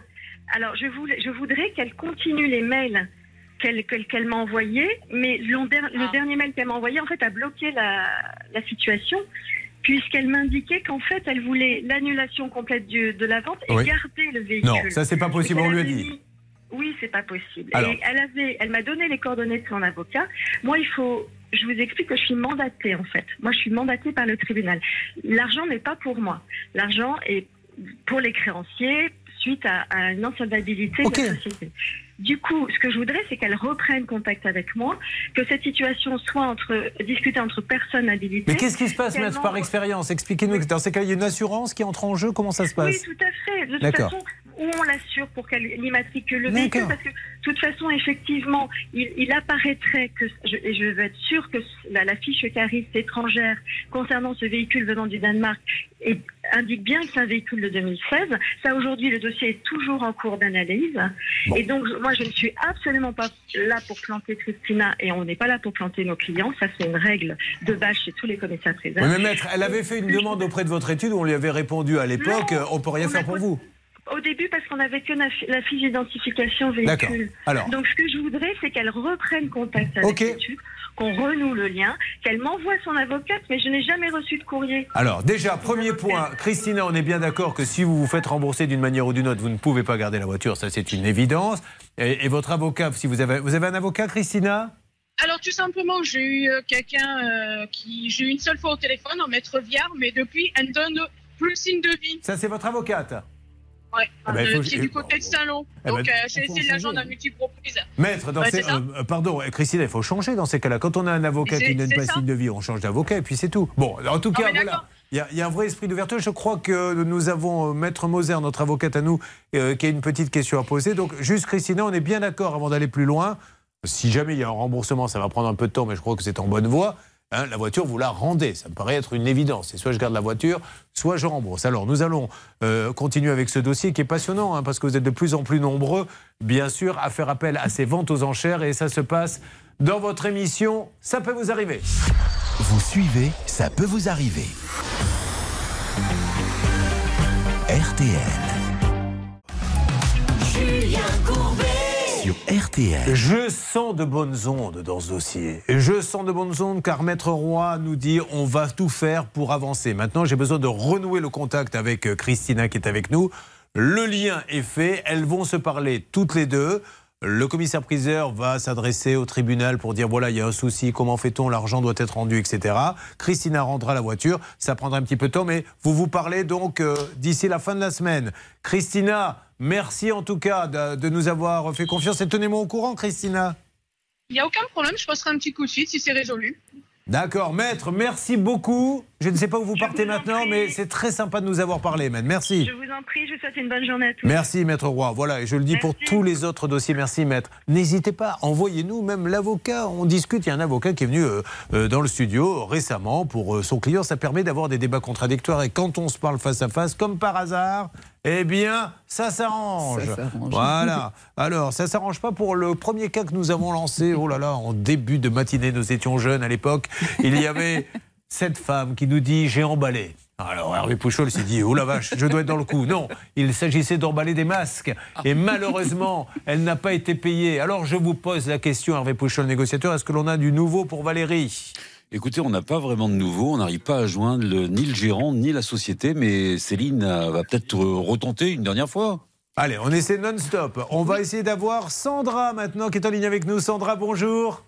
Alors, je, voulais, je voudrais qu'elle continue les mails qu'elle qu'elle- qu'elle m'a envoyés, mais le, der- le dernier mail qu'elle m'a envoyé, en fait, a bloqué la, la situation, puisqu'elle m'indiquait qu'en fait, elle voulait l'annulation complète du- de la vente et Oui. garder le véhicule. Non, ça, c'est pas possible, on lui a dit. Oui, c'est pas possible. Alors. Et elle avait, elle m'a donné les coordonnées de son avocat. Moi, il faut, je vous explique que je suis mandatée en fait. Moi, je suis mandatée par le tribunal. L'argent n'est pas pour moi. L'argent est pour les créanciers suite à, à une insolvabilité de la société. Du coup, ce que je voudrais, c'est qu'elle reprenne contact avec moi, que cette situation soit entre, discutée entre personnes habilitées. Mais qu'est-ce qui se passe, maître, par expérience? Expliquez-nous. Dans ces cas, il y a une assurance qui entre en jeu. Comment ça se Oui, passe? tout à fait. De toute façon, où on l'assure pour qu'elle immatricule le véhicule, parce que de toute façon, effectivement, il, il apparaîtrait que, je, et je veux être sûre que la, la fiche cariste étrangère concernant ce véhicule venant du Danemark et indique bien que c'est un véhicule de 2016. Ça, aujourd'hui, le dossier est toujours en cours d'analyse. Et donc, moi, je ne suis absolument pas là pour planter Christina et on n'est pas là pour planter nos clients. Ça, c'est une règle de base chez tous les commissaires priseurs. Oui, mais maître, elle avait fait une demande auprès de votre étude, on lui avait répondu à l'époque, euh, on peut rien on faire pour vous. Au début, parce qu'on avait que la, fi- la fiche d'identification D'accord. véhicule. Alors. Donc, ce que je voudrais, c'est qu'elle reprenne contact avec Ok. l'étude, qu'on renoue le lien, qu'elle m'envoie son avocate, mais je n'ai jamais reçu de courrier. Alors, déjà, premier point, Christina, on est bien d'accord que si vous vous faites rembourser d'une manière ou d'une autre, vous ne pouvez pas garder la voiture, ça c'est une évidence. Et, et votre avocat, si vous avez, vous avez un avocat, Christina? Alors tout simplement, j'ai eu euh, quelqu'un euh, qui j'ai eu une seule fois au téléphone, en maître Viard, mais depuis, elle ne donne plus le signe de vie. Ça, c'est votre avocate? Ouais, Ah ben, euh, faut- qui est du côté de Saint-Lon. Eh ben, Donc euh, j'ai il faut essayé de la joindre à changer. multiples reprises. Maître, dans Ouais, ces, c'est ça. euh, pardon, Christina, il faut changer dans ces cas-là. Quand on a un avocat qui ne donne pas signe de vie, on change d'avocat et puis c'est tout. Bon, en tout cas, voilà. Il y, a, il y a un vrai esprit d'ouverture. Je crois que nous avons euh, Maître Moser, notre avocate à nous, euh, qui a une petite question à poser. Donc, juste Christina, on est bien d'accord avant d'aller plus loin. Si jamais il y a un remboursement, ça va prendre un peu de temps, mais je crois que c'est en bonne voie. Hein, la voiture, vous la rendez. Ça me paraît être une évidence. C'est soit je garde la voiture, soit je rembourse. Alors, nous allons euh, continuer avec ce dossier qui est passionnant, hein, parce que vous êtes de plus en plus nombreux, bien sûr, à faire appel à ces ventes aux enchères. Et ça se passe dans votre émission. Ça peut vous arriver. Vous suivez, ça peut vous arriver. RTL. Julien Courbet. RTL. Je sens de bonnes ondes dans ce dossier. Je sens de bonnes ondes car Maître Roy nous dit on va tout faire pour avancer. Maintenant, j'ai besoin de renouer le contact avec euh, Christina qui est avec nous. Le lien est fait. Elles vont se parler toutes les deux. Le commissaire priseur va s'adresser au tribunal pour dire voilà, il y a un souci, comment fait-on, l'argent doit être rendu, etc. Christina rendra la voiture, ça prendra un petit peu de temps, mais vous vous parlez donc euh, d'ici la fin de la semaine. Christina, merci en tout cas de, de nous avoir fait confiance et tenez-moi au courant, Christina. Il n'y a aucun problème, je passerai un petit coup de fil si c'est résolu. D'accord, maître, merci beaucoup. Je ne sais pas où vous partez maintenant, mais c'est très sympa de nous avoir parlé, maître. Merci. Je vous en prie, je vous souhaite une bonne journée à tous. Merci, maître Roy. Voilà, et je le dis pour tous les autres dossiers. Merci, maître. N'hésitez pas, envoyez-nous même l'avocat. On discute. Il y a un avocat qui est venu euh, euh, dans le studio récemment pour euh, son client. Ça permet d'avoir des débats contradictoires. Et quand on se parle face à face, comme par hasard, eh bien, ça s'arrange. Voilà. Alors, ça s'arrange pas pour le premier cas que nous avons lancé. Oh là là, en début de matinée, nous étions jeunes à l'époque. Il y avait cette femme qui nous dit j'ai emballé. Alors Hervé Pouchol s'est dit, oh la vache, je dois être dans le coup. Non, il s'agissait d'emballer des masques. Et malheureusement, elle n'a pas été payée. Alors je vous pose la question, Hervé Pouchol, négociateur, est-ce que l'on a du nouveau pour Valérie? Écoutez, on n'a pas vraiment de nouveau. On n'arrive pas à joindre le- ni le gérant ni la société, mais Céline euh, va peut-être euh, retenter une dernière fois. Allez, on essaie non-stop. On va essayer d'avoir Sandra maintenant qui est en ligne avec nous. Sandra, bonjour.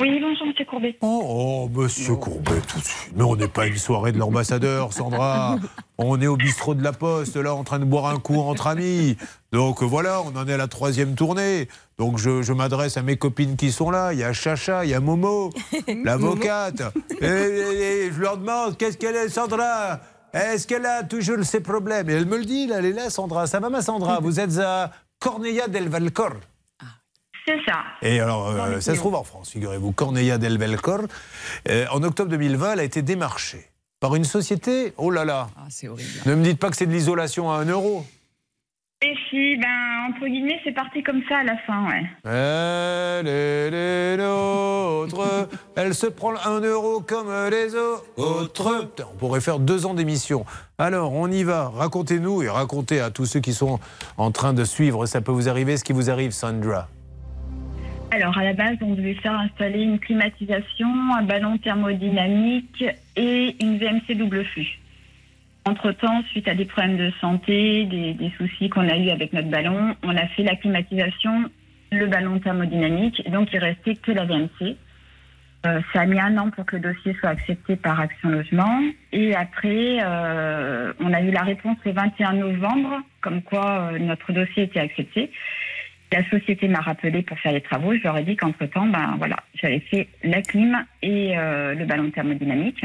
Oui, bonjour, monsieur Courbet. Oh, oh, monsieur Courbet, tout de suite. Mais on n'est pas une soirée de l'ambassadeur, Sandra. On est au bistrot de la Poste, là, en train de boire un coup entre amis. Donc voilà, on en est à la troisième tournée. Donc je, je m'adresse à mes copines qui sont là. Il y a Chacha, il y a Momo, l'avocate. Et, et- et je leur demande qu'est-ce qu'elle est, Sandra? Est-ce qu'elle a toujours ces problèmes? Et elle me le dit, là, elle est là, Sandra. Ça va, ma Sandra? Vous êtes à Corneilla del Valcor. C'est ça. Et alors, euh, ça se trouve en France, figurez-vous, Corneilla del Belcor. Euh, en octobre 2020, elle a été démarchée par une société. Oh là là Ah, c'est horrible. Ne me dites pas que c'est de l'isolation à 1 euro. Et si, ben, entre guillemets, c'est parti comme ça à la fin, ouais. Elle est les nôtres, elle se prend un euro comme les autres. Putain, on pourrait faire deux ans d'émission. Alors, on y va. Racontez-nous et racontez à tous ceux qui sont en train de suivre. Ça peut vous arriver ce qui vous arrive, Sandra. Alors, à la base, on devait faire installer une climatisation, un ballon thermodynamique et une VMC double flux. Entre-temps, suite à des problèmes de santé, des, des soucis qu'on a eu avec notre ballon, on a fait la climatisation, le ballon thermodynamique, et donc il restait que la VMC. Euh, ça a mis un an pour que le dossier soit accepté par Action Logement. Et après, euh, on a eu la réponse le 21 novembre, comme quoi euh, notre dossier était accepté. La société m'a rappelé pour faire les travaux. Je leur ai dit qu'entre-temps, ben voilà, j'avais fait la clim et euh, le ballon thermodynamique.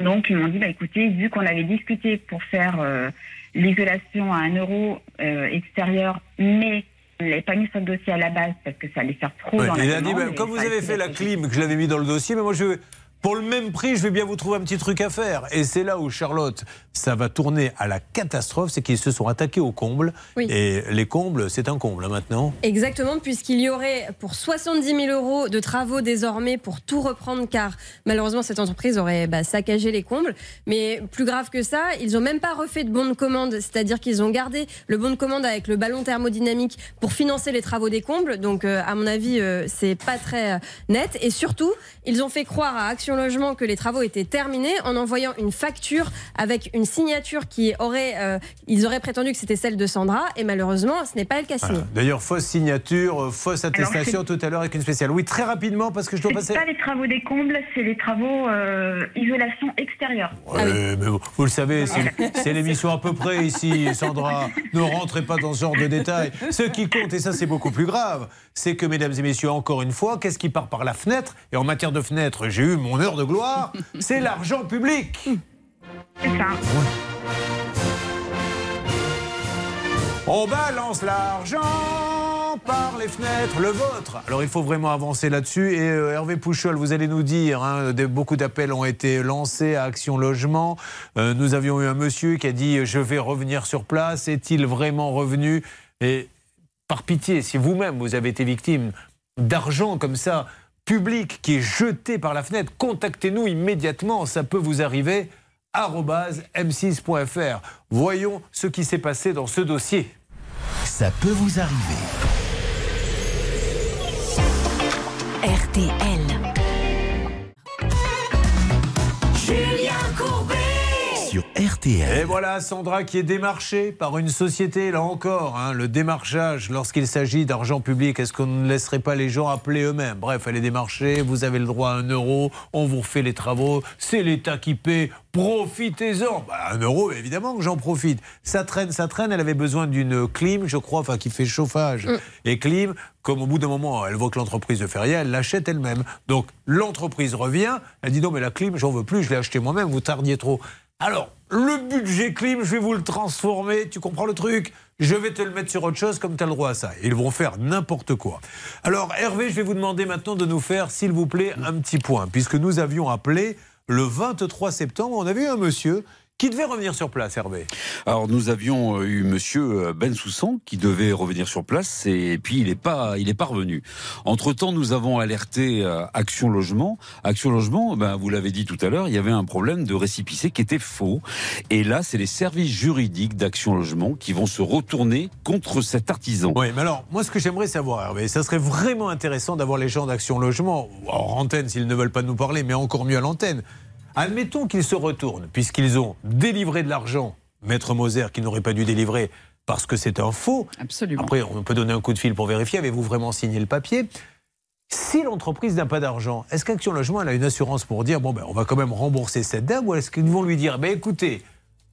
Donc ils m'ont dit, bah écoutez, vu qu'on avait discuté pour faire euh, l'isolation à un euro euh, extérieur, mais on ne l'avait pas mis sur le dossier à la base parce que ça allait faire trop Ouais, dans la il a dit, bah, comme vous avez fait la clim, que je l'avais mis dans le dossier, mais moi, je, pour le même prix, je vais bien vous trouver un petit truc à faire. Et c'est là où, Charlotte, ça va tourner à la catastrophe, c'est qu'ils se sont attaqués aux combles. Oui. Et les combles, c'est un comble hein, maintenant. Exactement, puisqu'il y aurait pour 70 000 euros de travaux désormais pour tout reprendre, car malheureusement cette entreprise aurait bah, saccagé les combles. Mais plus grave que ça, ils n'ont même pas refait de bon de commande, c'est-à-dire qu'ils ont gardé le bon de commande avec le ballon thermodynamique pour financer les travaux des combles. Donc euh, à mon avis, euh, c'est pas très euh, net. Et surtout, ils ont fait croire à Action Logement que les travaux étaient terminés en envoyant une facture avec une signature qui aurait, euh, ils auraient prétendu que c'était celle de Sandra, et malheureusement, ce n'est pas le cas signé. Voilà. D'ailleurs, fausse signature, euh, fausse attestation tout à l'heure avec une spéciale. Oui, très rapidement, parce que je dois passer. pas les travaux des combles, c'est les travaux euh, isolation extérieure. Ouais, mais vous, vous le savez, c'est c'est l'émission à peu près ici, Sandra. Ne rentrez pas dans ce genre de détails. Ce qui compte, et ça c'est beaucoup plus grave, c'est que, mesdames et messieurs, encore une fois, qu'est-ce qui part par la fenêtre? Et en matière de fenêtre, j'ai eu mon heure de gloire, c'est l'argent public. C'est ça. On balance l'argent par les fenêtres, le vôtre. Alors il faut vraiment avancer là-dessus. Et euh, Hervé Pouchol, vous allez nous dire, hein, beaucoup d'appels ont été lancés à Action Logement. Euh, nous avions eu un monsieur qui a dit je vais revenir sur place. Est-il vraiment revenu? Et par pitié, si vous-même vous avez été victime d'argent comme ça, public, qui est jeté par la fenêtre, contactez-nous immédiatement. Ça peut vous arriver arobase m6.fr. Voyons ce qui s'est passé dans ce dossier. Ça peut vous arriver. RTL. Julien Courbet sur RTL. Et voilà Sandra qui est démarchée par une société, là encore, hein, le démarchage lorsqu'il s'agit d'argent public, est-ce qu'on ne laisserait pas les gens appeler eux-mêmes? Bref, elle est démarchée, vous avez le droit à un euro, on vous refait les travaux, c'est l'État qui paie, profitez-en bah, Un euro, évidemment que j'en profite. Ça traîne, ça traîne, elle avait besoin d'une clim, je crois, enfin qui fait chauffage. Et clim, comme au bout d'un moment, elle voit que l'entreprise ne fait rien, elle l'achète elle-même. Donc l'entreprise revient, elle dit non mais la clim, j'en veux plus, je l'ai acheté moi-même, vous tardiez trop. Alors, le budget clim, je vais vous le transformer, tu comprends le truc? Je vais te le mettre sur autre chose comme tu as le droit à ça. Ils vont faire n'importe quoi. Alors, Hervé, je vais vous demander maintenant de nous faire, s'il vous plaît, un petit point, puisque nous avions appelé le 23 septembre, on avait un monsieur qui devait revenir sur place, Hervé? Alors nous avions euh, eu Monsieur Ben Soussan qui devait revenir sur place et puis il n'est pas, il est pas revenu. Entre temps, nous avons alerté euh, Action Logement. Action Logement, ben, vous l'avez dit tout à l'heure, il y avait un problème de récipicé qui était faux. Et là, c'est les services juridiques d'Action Logement qui vont se retourner contre cet artisan. Oui, mais alors, moi, ce que j'aimerais savoir, Hervé, ça serait vraiment intéressant d'avoir les gens d'Action Logement, hors antenne s'ils ne veulent pas nous parler, mais encore mieux à l'antenne. Admettons qu'ils se retournent, puisqu'ils ont délivré de l'argent, Maître Moser, qui n'aurait pas dû délivrer parce que c'est un faux. Absolument. Après, on peut donner un coup de fil pour vérifier, avez-vous vraiment signé le papier? Si l'entreprise n'a pas d'argent, est-ce qu'Action Logement elle a une assurance pour dire bon ben on va quand même rembourser cette dame ou est-ce qu'ils vont lui dire ben écoutez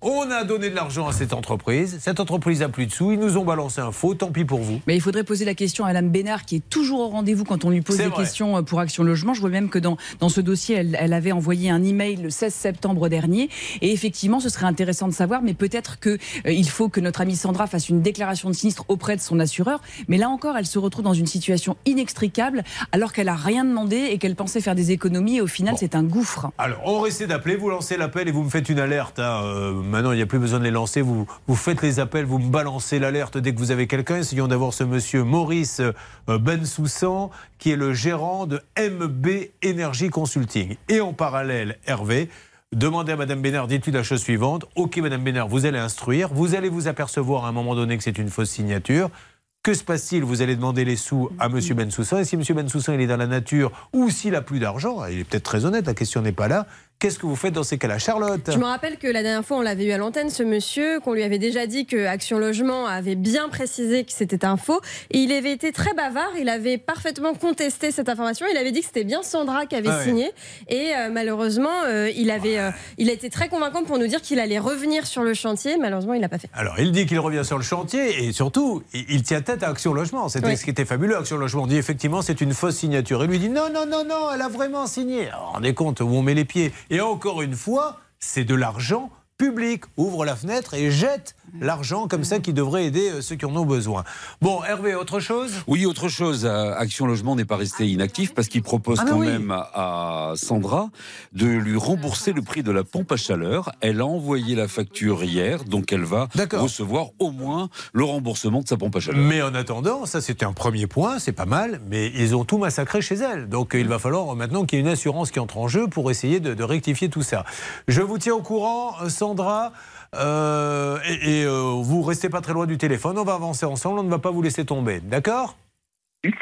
on a donné de l'argent à cette entreprise, cette entreprise a plus de sous, ils nous ont balancé un faux, tant pis pour vous. Mais il faudrait poser la question à Mme Bénard, qui est toujours au rendez-vous quand on lui pose des vrai. questions euh, pour Action Logement. Je vois même que dans, dans ce dossier, elle, elle avait envoyé un email le 16 septembre dernier. Et effectivement, ce serait intéressant de savoir, mais peut-être qu'il faut que notre amie Sandra fasse une déclaration de sinistre auprès de son assureur. Mais là encore, elle se retrouve dans une situation inextricable, alors qu'elle a rien demandé et qu'elle pensait faire des économies. Et au final, c'est un gouffre. Alors, on va essayer d'appeler, vous lancez l'appel et vous me faites une alerte. hein. Euh, maintenant, il n'y a plus besoin de les lancer. Vous, vous faites les appels, vous me balancez l'alerte dès que vous avez quelqu'un. Essayons d'avoir ce monsieur Maurice euh, Bensoussan, qui est le gérant de MB Energy Consulting. Et en parallèle, Hervé, demandez à Madame Bénard, dites-lui la chose suivante. Ok, Madame Bénard, vous allez instruire. Vous allez vous apercevoir à un moment donné que c'est une fausse signature. Que se passe-t-il? Vous allez demander les sous à M. Bensoussan. Et si M. Bensoussan il est dans la nature ou s'il a plus d'argent, il est peut-être très honnête, la question n'est pas là. Qu'est-ce que vous faites dans ces cas-là, Charlotte Je me rappelle que la dernière fois, on l'avait eu à l'antenne, ce monsieur, qu'on lui avait déjà dit que Action Logement avait bien précisé que c'était un faux. Et il avait été très bavard, il avait parfaitement contesté cette information. Il avait dit que c'était bien Sandra qui avait Ah ouais. signé. Et euh, malheureusement, euh, il, avait, euh, il a été très convaincant pour nous dire qu'il allait revenir sur le chantier. Malheureusement, il l'a pas fait. Alors, il dit qu'il revient sur le chantier et surtout, il, tient tête à Action Logement. C'était Oui. ce qui était fabuleux. Action Logement dit effectivement c'est une fausse signature. Il lui dit non, non, non, non, elle a vraiment signé. Alors, rendez compte où on met les pieds. Et encore une fois, c'est de l'argent public. Ouvre la fenêtre et jette l'argent comme ça qui devrait aider euh, ceux qui en ont besoin. Bon, Hervé, autre chose? Oui, autre chose. euh, Action Logement n'est pas resté inactif parce qu'il propose Ah, quand oui. même à Sandra de lui rembourser le prix de la pompe à chaleur. Elle a envoyé la facture hier, donc elle va recevoir au moins le remboursement de sa pompe à chaleur. Mais en attendant, ça c'était un premier point, c'est pas mal, mais ils ont tout massacré chez elle. Donc il va falloir maintenant qu'il y ait une assurance qui entre en jeu pour essayer de, de rectifier tout ça. Je vous tiens au courant, euh, Euh, et et, euh, vous restez pas très loin du téléphone, on va avancer ensemble, on ne va pas vous laisser tomber, d'accord?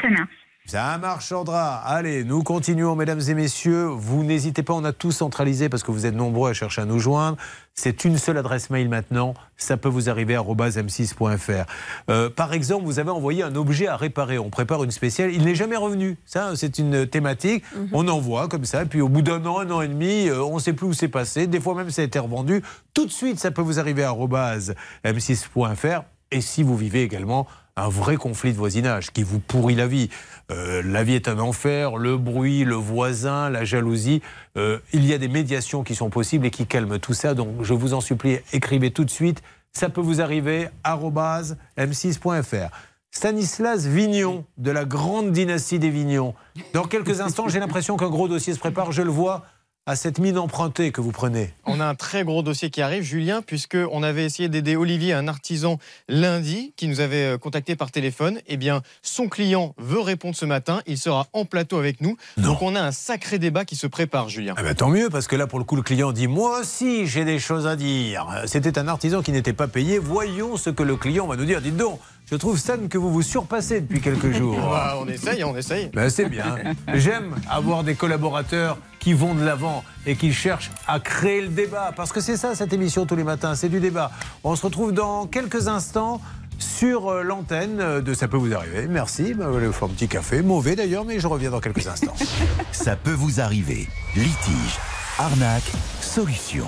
Ça marche. Ça marche, Sandra. Allez, nous continuons, mesdames et messieurs. Vous n'hésitez pas, on a tout centralisé parce que vous êtes nombreux à chercher à nous joindre. C'est une seule adresse mail maintenant. Ça peut vous arriver à m6.fr. Euh, par exemple, vous avez envoyé un objet à réparer. On prépare une spéciale. Il n'est jamais revenu. Ça, c'est une thématique. On envoie comme ça. Puis au bout d'un an, un an et demi, euh, on ne sait plus où c'est passé. Des fois même, ça a été revendu. Tout de suite, ça peut vous arriver à m6.fr. Et si vous vivez également un vrai conflit de voisinage qui vous pourrit la vie. Euh, la vie est un enfer, le bruit, le voisin, la jalousie. Euh, il y a des médiations qui sont possibles et qui calment tout ça. Donc je vous en supplie, écrivez tout de suite. Ça peut vous arriver, arobase m6.fr. Stanislas Vignon, de la grande dynastie des Vignons. Dans quelques instants, j'ai l'impression qu'un gros dossier se prépare. Je le vois à cette mine empruntée que vous prenez. On a un très gros dossier qui arrive, Julien, puisqu'on avait essayé d'aider Olivier, un artisan, lundi, qui nous avait euh, contacté par téléphone. Eh bien, son client veut répondre ce matin. Il sera en plateau avec nous. Donc, on a un sacré débat qui se prépare, Julien. Eh ben, tant mieux, parce que là, pour le coup, le client dit Moi aussi, j'ai des choses à dire. C'était un artisan qui n'était pas payé. Voyons ce que le client va nous dire. Dites donc, je trouve, Stan, que vous vous surpassez depuis quelques jours. Ouais, on essaye, on essaye. Ben, c'est bien. J'aime avoir des collaborateurs qui vont de l'avant et qui cherchent à créer le débat. Parce que c'est ça, cette émission tous les matins, c'est du débat. On se retrouve dans quelques instants sur euh, l'antenne euh, de Ça peut vous arriver. Merci. Ben, allez vous faire un petit café. Mauvais d'ailleurs, mais je reviens dans quelques instants. Ça peut vous arriver. Litige, arnaque, solution.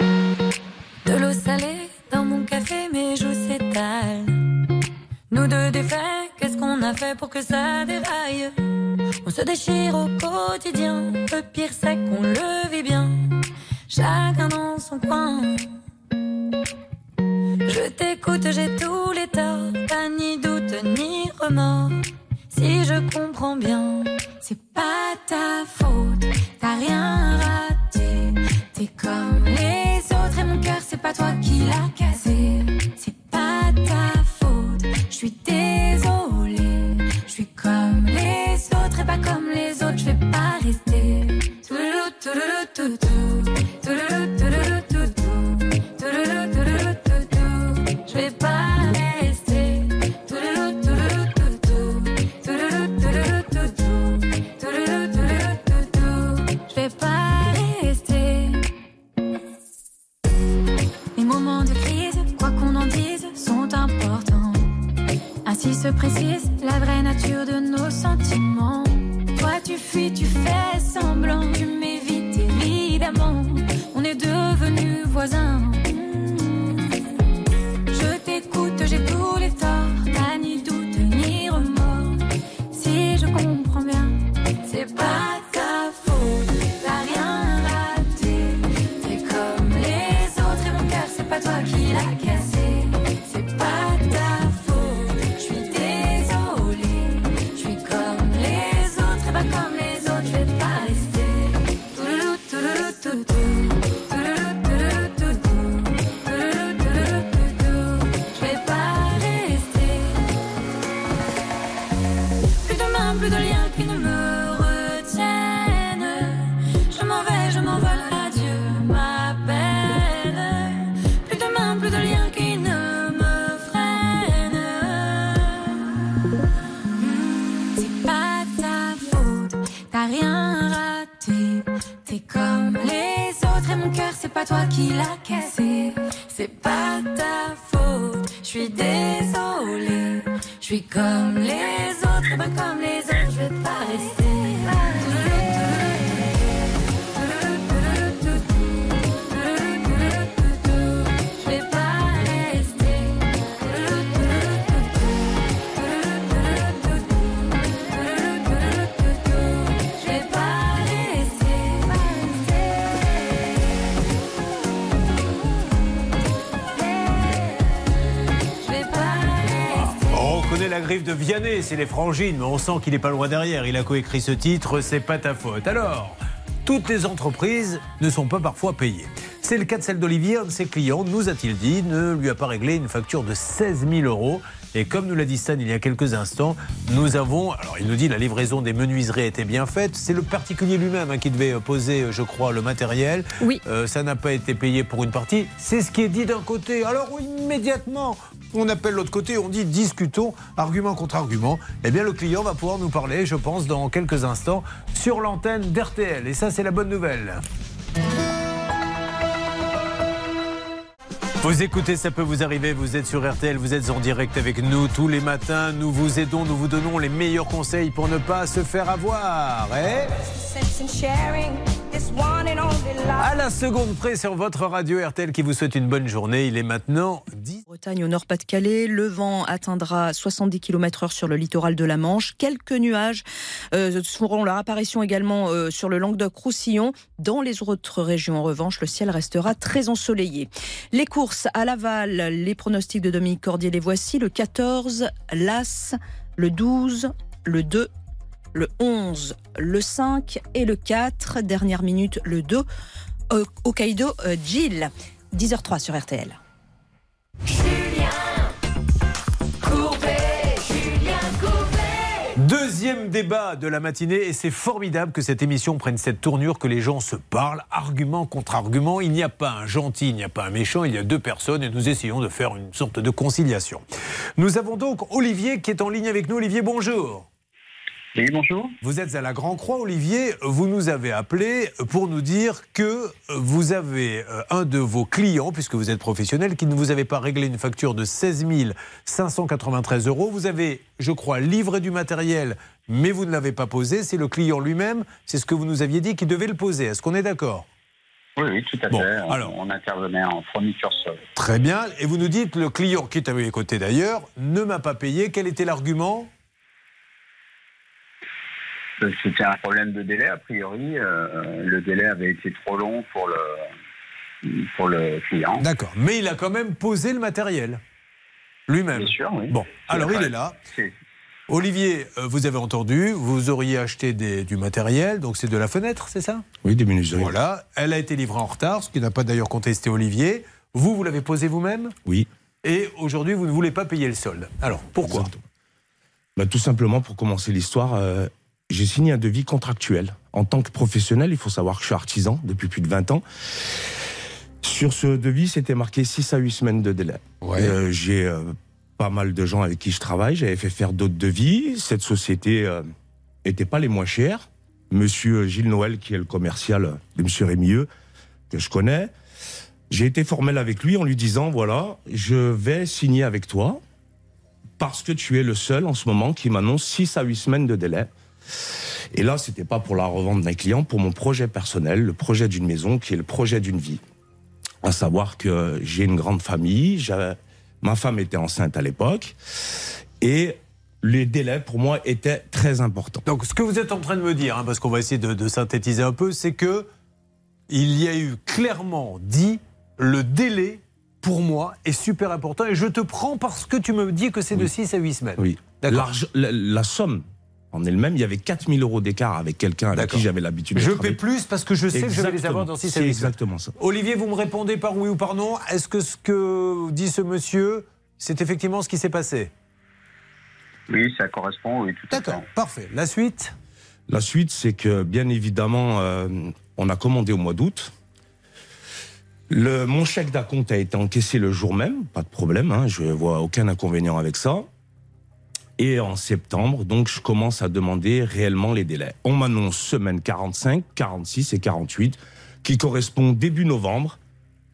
De l'eau salée dans mon café, mes joues s'étalent. Nous deux défaits, qu'est-ce qu'on a fait pour que ça déraille? On se déchire au quotidien, le pire c'est qu'on le vit bien. Chacun dans son coin. Je t'écoute, j'ai tous les torts, pas ni doute ni remords. Si je comprends bien, c'est pas ta faute, t'as rien raté. T'es comme les autres et mon cœur, c'est pas toi qui l'a cassé. C'est pas ta faute, je suis désolée. Je suis comme les autres et pas comme les autres, je vais pas c'est les frangines, mais on sent qu'il n'est pas loin derrière. Il a coécrit ce titre, c'est pas ta faute. Alors, toutes les entreprises ne sont pas parfois payées. C'est le cas de celle d'Olivier, un de ses clients, nous a-t-il dit, ne lui a pas réglé une facture de 16 000 euros. Et comme nous l'a dit Stan il y a quelques instants, nous avons, alors il nous dit la livraison des menuiseries était bien faite. C'est le particulier lui-même hein, qui devait euh, poser, euh, je crois, le matériel. Oui. Euh, ça n'a pas été payé pour une partie. C'est ce qui est dit d'un côté. Alors immédiatement, on appelle l'autre côté, on dit discutons, argument contre argument. Eh bien, le client va pouvoir nous parler, je pense, dans quelques instants, sur l'antenne d'RTL. Et ça, c'est la bonne nouvelle. Vous écoutez, ça peut vous arriver, vous êtes sur RTL, vous êtes en direct avec nous tous les matins, nous vous aidons, nous vous donnons les meilleurs conseils pour ne pas se faire avoir. Eh à la seconde près sur votre radio RTL qui vous souhaite une bonne journée, il est maintenant 10. Bretagne au nord-Pas-de-Calais. Le vent atteindra 70 km/h sur le littoral de la Manche. Quelques nuages euh, feront leur apparition également euh, sur le Languedoc-Roussillon. Dans les autres régions, en revanche, le ciel restera très ensoleillé. Les courses à Laval, les pronostics de Dominique Cordier, les voici. Le 14, l'As, le 12, le 2, le 11, le 5 et le 4. Dernière minute, le 2. Ho- Hokkaido, euh, Jill. 10h03 sur RTL. Deuxième débat de la matinée et c'est formidable que cette émission prenne cette tournure, que les gens se parlent, argument contre argument. Il n'y a pas un gentil, il n'y a pas un méchant, il y a deux personnes et nous essayons de faire une sorte de conciliation. Nous avons donc Olivier qui est en ligne avec nous. Olivier, bonjour. Oui, bonjour. Vous êtes à la Grand Croix, Olivier. Vous nous avez appelé pour nous dire que vous avez euh, un de vos clients, puisque vous êtes professionnel, qui ne vous avait pas réglé une facture de 16 593 euros. Vous avez, je crois, livré du matériel, mais vous ne l'avez pas posé. C'est le client lui-même, c'est ce que vous nous aviez dit, qui devait le poser. Est-ce qu'on est d'accord? Oui, oui, tout à Bon, fait. On, alors. on intervenait en fourniture seule. Très bien. Et vous nous dites, le client qui est à mes côtés d'ailleurs, ne m'a pas payé. Quel était l'argument? C'était un problème de délai, a priori. Euh, le délai avait été trop long pour le, pour le client. D'accord. Mais il a quand même posé le matériel. Lui-même. Bien sûr, oui. Bon, alors il est là. Olivier, euh, vous avez entendu, vous auriez acheté des- du matériel, donc c'est de la fenêtre, c'est ça? Oui, des menuiseries. Voilà, elle a été livrée en retard, ce qui n'a pas d'ailleurs contesté Olivier. Vous, vous l'avez posé vous-même? Oui. Et aujourd'hui, vous ne voulez pas payer le solde. Alors, pourquoi? Bah, tout simplement, pour commencer l'histoire, euh, j'ai signé un devis contractuel. En tant que professionnel, il faut savoir que je suis artisan depuis plus de 20 ans. Sur ce devis, c'était marqué 6 à 8 semaines de délai. Euh, j'ai euh, pas mal de gens avec qui je travaille. J'avais fait faire d'autres devis. Cette société n'était pas les moins chères. Monsieur Gilles Noël, qui est le commercial de Monsieur Rémieux, que je connais, j'ai été formel avec lui en lui disant voilà, je vais signer avec toi parce que tu es le seul en ce moment qui m'annonce 6 à 8 semaines de délai. Et là, c'était pas pour la revente d'un client, pour mon projet personnel, le projet d'une maison qui est le projet d'une vie. À savoir que j'ai une grande famille, ma femme était enceinte à l'époque, et les délais pour moi étaient très importants. Donc, ce que vous êtes en train de me dire, hein, parce qu'on va essayer de, de synthétiser un peu, c'est que il y a eu clairement dit le délai pour moi est super important et je te prends parce que tu me dis que c'est de 6 à 8 semaines. Oui. La, la somme en elle-même, il y avait 4000 euros d'écart avec quelqu'un avec qui j'avais l'habitude de Je paie plus parce que je sais que je vais les avoir dans 6 à C'est 8 semaines. exactement ça. Olivier, vous me répondez par oui ou par non. Est-ce que ce que dit ce monsieur, c'est effectivement ce qui s'est passé? Oui, ça correspond, oui, tout à fait. D'accord, parfait. La suite? La suite, c'est que bien évidemment, euh, on a commandé au mois d'août. Le, mon chèque d'acompte a été encaissé le jour même, pas de problème, hein, je vois aucun inconvénient avec ça. Et en septembre, donc, je commence à demander réellement les délais. On m'annonce semaine 45, 46 et 48, qui correspond début novembre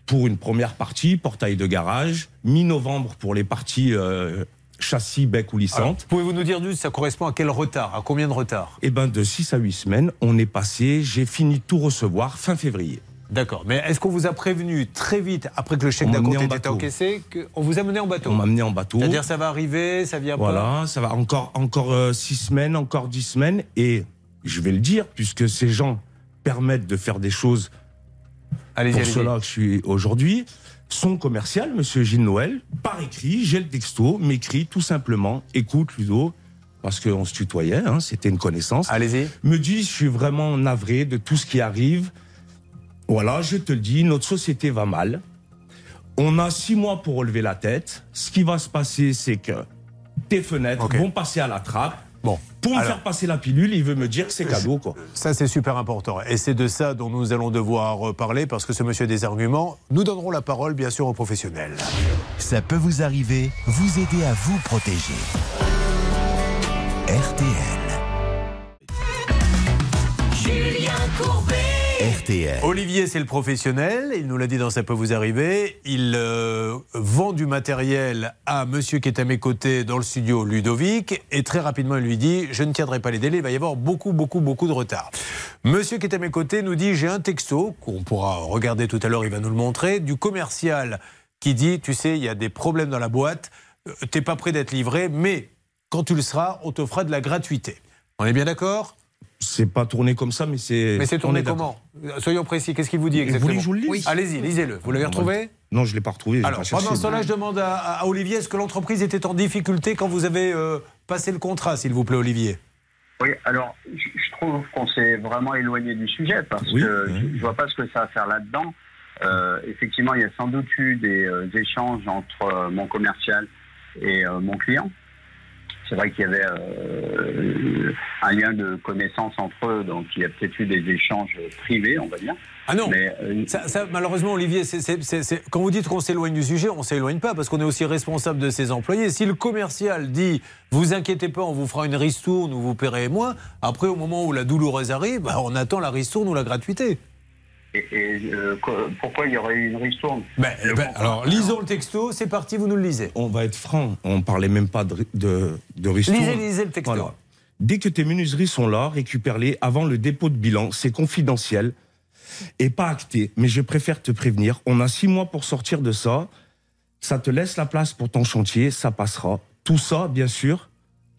pour une première partie, portail de garage, mi-novembre pour les parties euh, châssis, bec ou lissante. Pouvez-vous nous dire juste, ça correspond à quel retard À combien de retard Eh ben, de 6 à 8 semaines, on est passé, j'ai fini de tout recevoir fin février. D'accord. Mais est-ce qu'on vous a prévenu très vite, après que le chèque d'acompte emmené en ait été bateau. encaissé, qu'on vous a mené en bateau On m'a amené en bateau. C'est-à-dire ça va arriver, ça vient pas Voilà, ça va encore encore euh, six semaines, encore dix semaines, et je vais le dire puisque ces gens permettent de faire des choses Allez-y, pour allez-y. cela que je suis aujourd'hui. Son commercial, Monsieur Gilles Noël, par écrit, j'ai le texto, m'écrit tout simplement, écoute Ludo, parce qu'on se tutoyait, hein, c'était une connaissance. Allez-y. Me dit, je suis vraiment navré de tout ce qui arrive. Voilà, je te le dis, notre société va mal. On a six mois pour relever la tête. Ce qui va se passer, c'est que tes fenêtres vont passer à la trappe. Bon. Pour me Alors- faire passer la pilule, il veut me dire que c'est cadeau, quoi. Ça, c'est super important. Et c'est de ça dont nous allons devoir parler, parce que ce monsieur a des arguments. Nous donnerons la parole, bien sûr, aux professionnels. Ça peut vous arriver, vous aider à vous protéger. RTL. Julien Courbet. Olivier, c'est le professionnel. Il nous l'a dit dans Ça peut vous arriver. Il euh, vend du matériel à monsieur qui est à mes côtés dans le studio, Ludovic. Et très rapidement, il lui dit Je ne tiendrai pas les délais. Il va y avoir beaucoup, beaucoup, beaucoup de retard. Monsieur qui est à mes côtés nous dit J'ai un texto qu'on pourra regarder tout à l'heure. Il va nous le montrer. Du commercial qui dit, tu sais, il y a des problèmes dans la boîte, euh, t'es pas prêt d'être livré, mais quand tu le seras, on te fera de la gratuité. On est bien d'accord? C'est pas tourné comme ça, mais c'est. Mais c'est tourné comment? Soyons précis, qu'est-ce qu'il vous dit Vous exactement? voulez que je vous le lise Oui. Allez-y, lisez-le. Vous l'avez retrouvé? Non, je l'ai pas retrouvé. Alors, pas pendant ce temps-là, je demande à, à Olivier, est-ce que l'entreprise était en difficulté quand vous avez euh, passé le contrat, s'il vous plaît, Olivier? Oui, alors je trouve qu'on s'est vraiment éloigné du sujet parce Oui, que je ne vois pas ce que ça a à faire là-dedans. Euh, effectivement, il y a sans doute eu des euh, échanges entre euh, mon commercial et euh, mon client. C'est vrai qu'il y avait euh, un lien de connaissance entre eux, donc il y a peut-être eu des échanges privés, on va dire. Ah non Mais, euh, Ça, ça, malheureusement, Olivier, quand vous dites qu'on s'éloigne du sujet, on ne s'éloigne pas parce qu'on est aussi responsable de ses employés. Si le commercial dit vous inquiétez pas, on vous fera une ristourne ou vous paierez moins, après, au moment où la douloureuse arrive, bah, on attend la ristourne ou la gratuité. Et, et, euh, pourquoi il y aurait eu une ristourne Ben, ben, alors, lisons le texto, c'est parti, vous nous le lisez. On va être franc, on parlait même pas de, de, de ristourne. Lisez, lisez le texto. Voilà. Dès que tes menuiseries sont là, récupère-les avant le dépôt de bilan. C'est confidentiel et pas acté. Mais je préfère te prévenir. On a six mois pour sortir de ça. Ça te laisse la place pour ton chantier. Ça passera. Tout ça, bien sûr,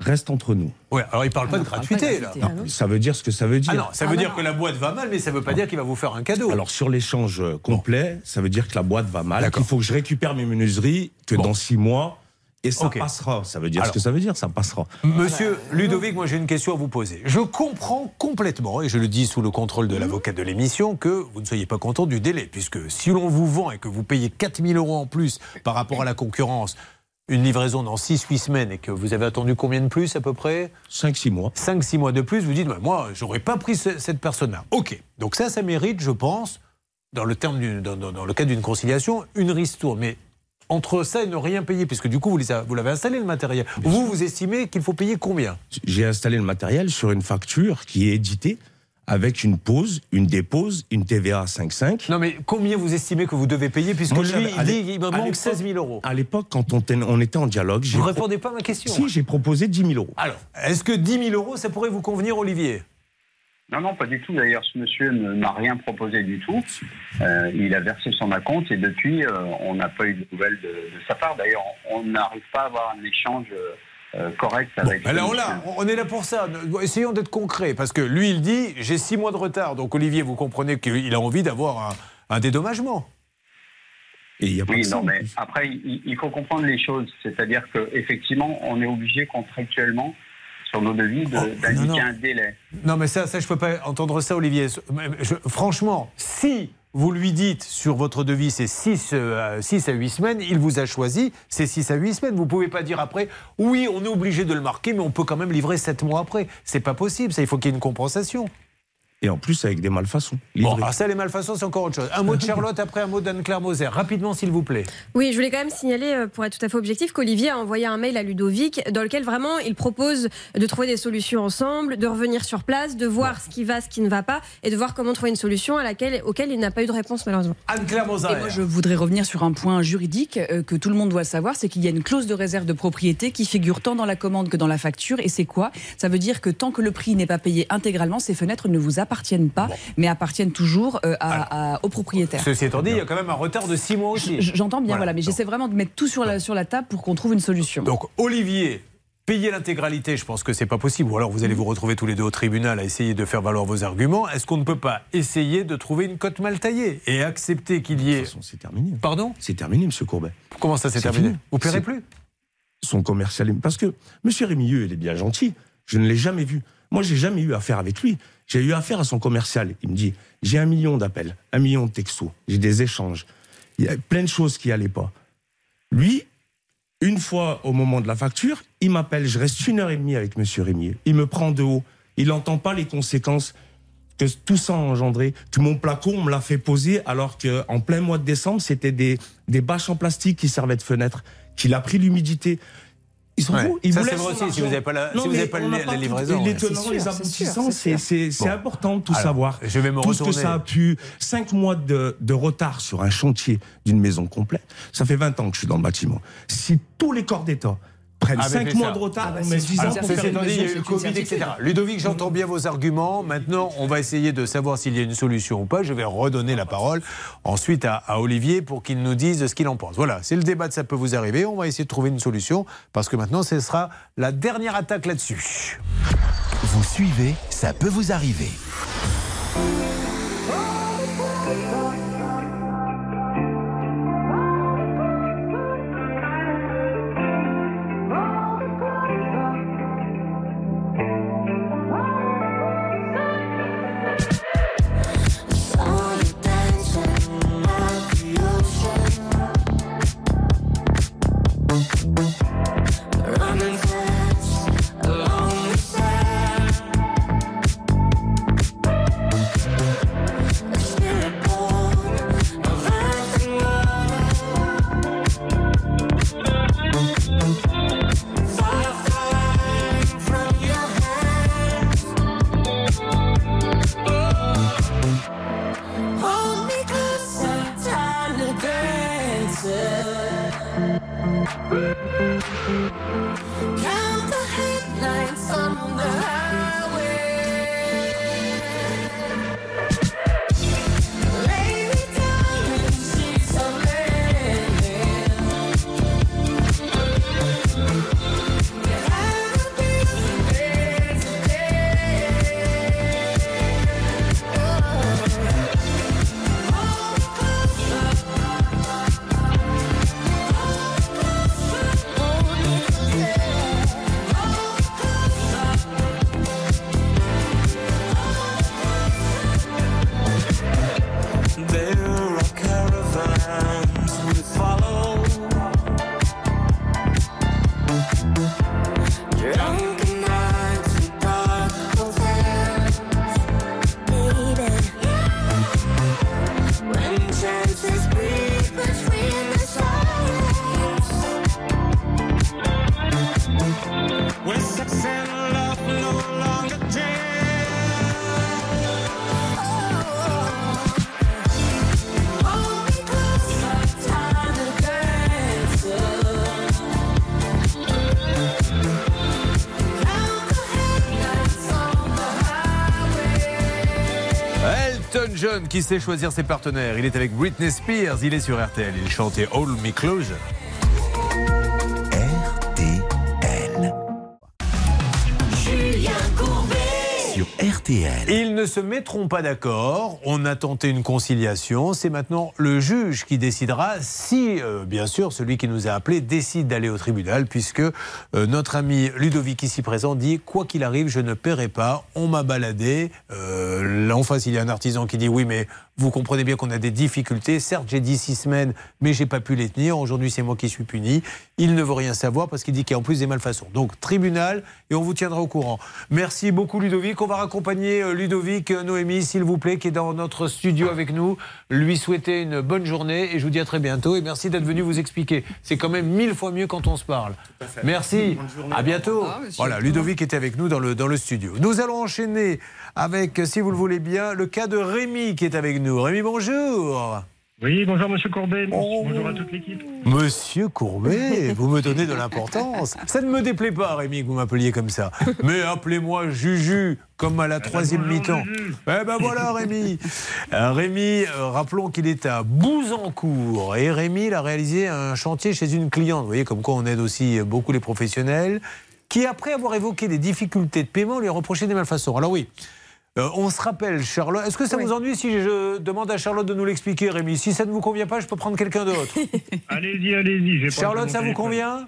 reste entre nous. Ouais, alors il parle pas de gratuité, là. Non, ça veut dire ce que ça veut dire. Ah non, ça veut dire que la boîte va mal, mais ça veut pas dire qu'il va vous faire un cadeau. Alors sur l'échange complet, ça veut dire que la boîte va mal, qu'il faut que je récupère mes menuiseries, que dans six mois, et ça passera. Ça veut dire Alors. ce que ça veut dire, ça passera. Monsieur Ludovic, moi j'ai une question à vous poser. Je comprends complètement, et je le dis sous le contrôle de l'avocat de l'émission, que vous ne soyez pas content du délai, puisque si l'on vous vend et que vous payez 4000 euros en plus par rapport à la concurrence, une livraison dans 6-8 semaines et que vous avez attendu combien de plus à peu près? 5-6 mois. 5-6 mois de plus, vous dites, bah, moi, j'aurais pas pris ce- cette personne-là. Ok, donc ça, ça mérite, je pense, dans le, terme dans, dans- dans le cadre d'une conciliation, une ristourne. Mais entre ça et ne rien payer, puisque du coup, vous l'avez installé le matériel, vous, vous estimez qu'il faut payer combien? J'ai installé le matériel sur une facture qui est éditée avec une pause, une dépose, une TVA à 5,5. Non, mais combien vous estimez que vous devez payer Puisque Moi, lui, il dit me manque l'époque- 16 000 euros. À l'époque, quand on, ten- on était en dialogue, j'ai Vous pro- répondez pas à ma question. Si, j'ai proposé 10 000 euros. Alors, est-ce que 10 000 euros, ça pourrait vous convenir, Olivier? Non, non, pas du tout. D'ailleurs, ce monsieur ne m'a rien proposé du tout. Euh, il a versé son acompte et depuis, euh, on n'a pas eu de nouvelles de, de sa part. D'ailleurs, on n'arrive pas à avoir un échange euh, correct avec. Alors ce là, on est là pour ça. Essayons d'être concrets. Parce que lui, il dit j'ai 6 mois de retard. Donc, Olivier, vous comprenez qu'il a envie d'avoir un, un dédommagement. Et il y a pas Oui, non, mais après, il, faut comprendre les choses. C'est-à-dire qu'effectivement, on est obligé contractuellement, sur nos devis, de- Oh, d'indiquer non. un délai. Non, mais ça, ça je peux pas entendre ça, Olivier. Je- franchement, si vous lui dites sur votre devis c'est 6, à 8 semaines, il vous a choisi, c'est 6 à 8 semaines. Vous pouvez pas dire après, oui, on est obligé de le marquer, mais on peut quand même livrer 7 mois après. C'est pas possible, ça, il faut qu'il y ait une compensation. Et en plus, avec des malfaçons. Bon, alors ça, les malfaçons, c'est encore autre chose. Un mot de Charlotte, après un mot d'Anne-Claire Moser. Rapidement, s'il vous plaît. Oui, je voulais quand même signaler, euh, pour être tout à fait objectif, qu'Olivier a envoyé un mail à Ludovic dans lequel vraiment il propose de trouver des solutions ensemble, de revenir sur place, de voir ce qui va, ce qui ne va pas, et de voir comment trouver une solution à laquelle, auquel il n'a pas eu de réponse malheureusement. Anne-Claire Moser. Et moi, je voudrais revenir sur un point juridique euh, que tout le monde doit savoir, c'est qu'il y a une clause de réserve de propriété qui figure tant dans la commande que dans la facture. Et c'est quoi? Ça veut dire que tant que le prix n'est pas payé intégralement, ces fenêtres ne vous appartiennent pas, mais appartiennent toujours euh, à- à- au propriétaire. Ceci étant dit, il y a quand même un retard de 6 mois aussi. J'entends bien, Voilà. voilà, mais j'essaie vraiment de mettre tout sur la, sur la table pour qu'on trouve une solution. Donc, Olivier, payer l'intégralité, je pense que c'est pas possible. Ou alors vous allez vous retrouver tous les deux au tribunal à essayer de faire valoir vos arguments. Est-ce qu'on ne peut pas essayer de trouver une cote mal taillée et accepter qu'il y ait. C'est terminé. Pardon? C'est terminé, M. Courbet. Comment ça, c'est terminé? fini. Vous paierez plus? Son commercial. Parce que M. Rémilleux, il est bien gentil. Je ne l'ai jamais vu. Moi, j'ai jamais eu affaire avec lui. J'ai eu affaire à son commercial. Il me dit j'ai un million d'appels, un million de textos, j'ai des échanges. Il y a plein de choses qui n'allaient pas. Lui, une fois au moment de la facture, il m'appelle. Je reste une heure et demie avec M. Rémilleux. Il me prend de haut. Il n'entend pas les conséquences que tout ça a engendré, que mon placo, on me l'a fait poser alors qu'en plein mois de décembre, c'était des, des bâches en plastique qui servaient de fenêtre, qu'il a pris l'humidité. Ils sont Ouais. fous. Ils Ça, vous c'est laissent vrai aussi, si vous n'avez pas la- si Non, vous pas n'a la livraison, Les ouais. tenants, C'est les aboutissants, c'est Bon. important de tout Alors, savoir. je vais me tout ce que retourner. ça a pu. Cinq mois de, de retard sur un chantier d'une maison complète. Ça fait 20 ans que je suis dans le bâtiment. Si tous les corps d'État prennent avait 5 fait mois ça. de retard, Ah bah, on met c'est 10 ans pour faire une étant dit, il y a eu mesure. le Covid, etc. Ludovic, j'entends bien vos arguments. Maintenant, on va essayer de savoir s'il y a une solution ou pas. Je vais redonner la parole ensuite à, à Olivier pour qu'il nous dise ce qu'il en pense. Voilà, c'est le débat de ça peut vous arriver. On va essayer de trouver une solution parce que maintenant, ce sera la dernière attaque là-dessus. Vous suivez, ça peut vous arriver. Qui sait choisir ses partenaires. Il est avec Britney Spears, il est sur RTL. Il chantait Hold Me Closer. Ne se mettront pas d'accord. On a tenté une conciliation. C'est maintenant le juge qui décidera si, euh, bien sûr, celui qui nous a appelé décide d'aller au tribunal, puisque euh, notre ami Ludovic ici présent dit quoi qu'il arrive, je ne paierai pas. On m'a baladé. Euh, là en face, il y a un artisan qui dit oui, mais vous comprenez bien qu'on a des difficultés. Certes, j'ai dit six semaines, mais j'ai pas pu les tenir. Aujourd'hui, c'est moi qui suis puni. Il ne veut rien savoir parce qu'il dit qu'il y a en plus des malfaçons. Donc, tribunal, et on vous tiendra au courant. Merci beaucoup, Ludovic. On va raccompagner euh, Ludovic, euh, Noémie, s'il vous plaît, qui est dans notre studio avec nous. Lui souhaiter une bonne journée et je vous dis à très bientôt. Et merci d'être venu vous expliquer. C'est quand même mille fois mieux quand on se parle. Merci. À bientôt. Voilà, Ludovic était avec nous dans le, dans le studio. Nous allons enchaîner avec, si vous le voulez bien, le cas de Rémi qui est avec nous. Rémi, bonjour. Oui, bonjour Monsieur Courbet, bonjour à toute l'équipe. Monsieur Courbet, vous me donnez de l'importance. Ça ne me déplaît pas, Rémi, que vous m'appeliez comme ça. Mais appelez-moi Juju, comme à la troisième mi-temps. Eh ben voilà, Rémi. Euh, Rémi, euh, rappelons qu'il est à Bouzancourt. Et Rémi, il a réalisé un chantier chez une cliente. Vous voyez, comme quoi on aide aussi beaucoup les professionnels. Qui, après avoir évoqué des difficultés de paiement, lui a reproché des malfaçons. Alors oui. Euh, on se rappelle, Charlotte. Est-ce que ça vous ennuie si je demande à Charlotte de nous l'expliquer, Rémi? Si ça ne vous convient pas, je peux prendre quelqu'un d'autre. Allez-y, allez-y. Charlotte, ça vous convient?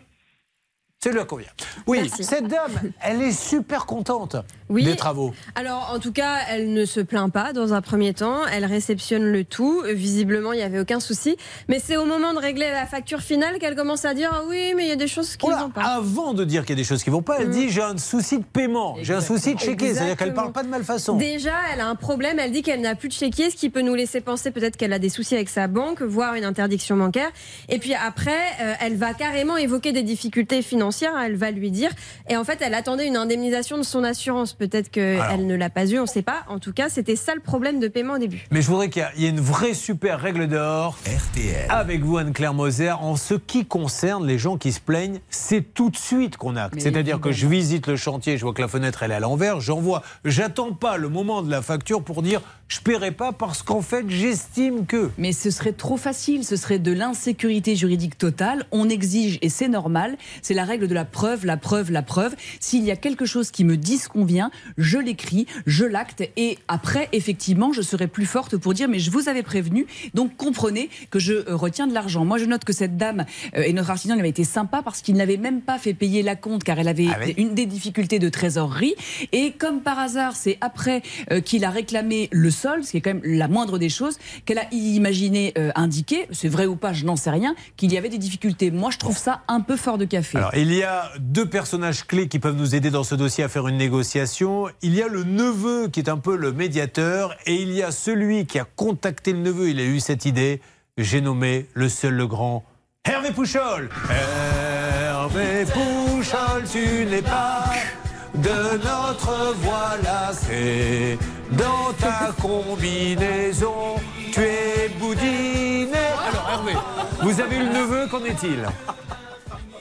Ça lui convient. Oui, Merci. cette dame, elle est super contente Oui. des travaux. Alors, en tout cas, elle ne se plaint pas dans un premier temps. Elle réceptionne le tout. Visiblement, il n'y avait aucun souci. Mais c'est au moment de régler la facture finale qu'elle commence à dire Ah oui, mais il y a des choses qui ne vont pas. Avant de dire qu'il y a des choses qui vont pas, elle dit j'ai un souci de paiement, j'ai un souci de chéquier. C'est-à-dire qu'elle parle pas de malfaçon. Déjà, elle a un problème. Elle dit qu'elle n'a plus de chéquier, ce qui peut nous laisser penser peut-être qu'elle a des soucis avec sa banque, voire une interdiction bancaire. Et puis après, euh, elle va carrément évoquer des difficultés financières financière. hein, Elle va lui dire. Et en fait, elle attendait une indemnisation de son assurance. Peut-être qu'elle ne l'a pas eu, on ne sait pas. En tout cas, c'était ça le problème de paiement au début. Mais je voudrais qu'il y ait une vraie super règle d'or. RTL. Avec vous, Anne-Claire Moser, en ce qui concerne les gens qui se plaignent, c'est tout de suite qu'on acte. C'est-à-dire que je visite le chantier, je vois que la fenêtre elle est à l'envers, j'envoie. J'attends pas le moment de la facture pour dire je paierai pas parce qu'en fait j'estime que. Mais ce serait trop facile, ce serait de l'insécurité juridique totale. On exige, et c'est normal, c'est la règle de la preuve, la preuve, la preuve. S'il y a quelque chose qui me disconvient, je l'écris, je l'acte, et après, effectivement, je serai plus forte pour dire, mais je vous avais prévenu, donc comprenez que je euh, retiens de l'argent. Moi, je note que cette dame euh, et notre artisan, il avait été sympa parce qu'il n'avait même pas fait payer la compte, car elle avait Ah oui. une des difficultés de trésorerie. Et comme par hasard, c'est après euh, qu'il a réclamé le sol, ce qui est quand même la moindre des choses, qu'elle a imaginé euh, indiquer, c'est vrai ou pas, je n'en sais rien, qu'il y avait des difficultés. Moi, je trouve ça un peu fort de café. Alors, il y a deux personnages clés qui peuvent nous aider dans ce dossier à faire une négociation. Il y a le neveu qui est un peu le médiateur et il y a celui qui a contacté le neveu. Il a eu cette idée. J'ai nommé le seul, le grand Hervé Pouchol. Hervé Pouchol, tu n'es pas de notre voie lacée. Dans ta combinaison, tu es boudiné. Alors, Hervé, vous avez eu le neveu, qu'en est-il?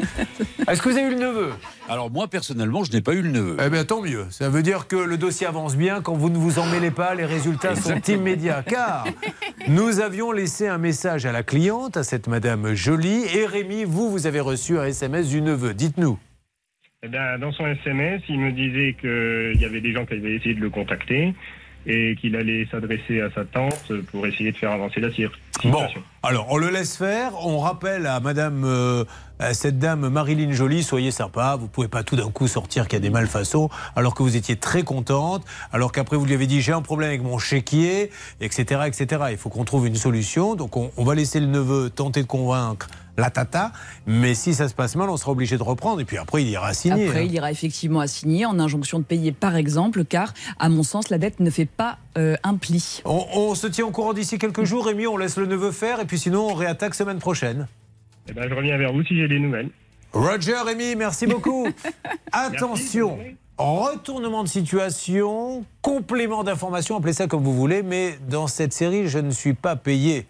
Est-ce que vous avez eu le neveu? Alors moi personnellement, je n'ai pas eu le neveu. Eh bien tant mieux. Ça veut dire que le dossier avance bien. Quand vous ne vous en mêlez pas, les résultats sont immédiats. Car nous avions laissé un message à la cliente, à cette Madame Jolie. Et Rémi, vous, vous avez reçu un SMS du neveu. Dites-nous. Eh ben, dans son SMS, il me disait qu'il y avait des gens qui avaient essayé de le contacter et qu'il allait s'adresser à sa tante pour essayer de faire avancer la cir- Bon, situation. alors on le laisse faire. On rappelle à Madame, euh, à cette dame Marilyn Jolie, soyez sympa. Vous pouvez pas tout d'un coup sortir qu'il y a des malfaçons, alors que vous étiez très contente, alors qu'après vous lui avez dit j'ai un problème avec mon chéquier, etc., etc. Il faut qu'on trouve une solution. Donc on, on va laisser le neveu tenter de convaincre la tata, mais si ça se passe mal, on sera obligé de reprendre. Et puis après, il ira signer. Après, hein. il ira effectivement à signer en injonction de payer, par exemple, car, à mon sens, la dette ne fait pas euh, un pli. On, on se tient au courant d'ici quelques jours, Rémi. On laisse le neveu faire, et puis sinon on réattaque semaine prochaine. Eh ben, je reviens vers vous si j'ai des nouvelles. Roger, Rémi, merci beaucoup. Attention, retournement de situation, complément d'information, appelez ça comme vous voulez, mais dans cette série, je ne suis pas payé.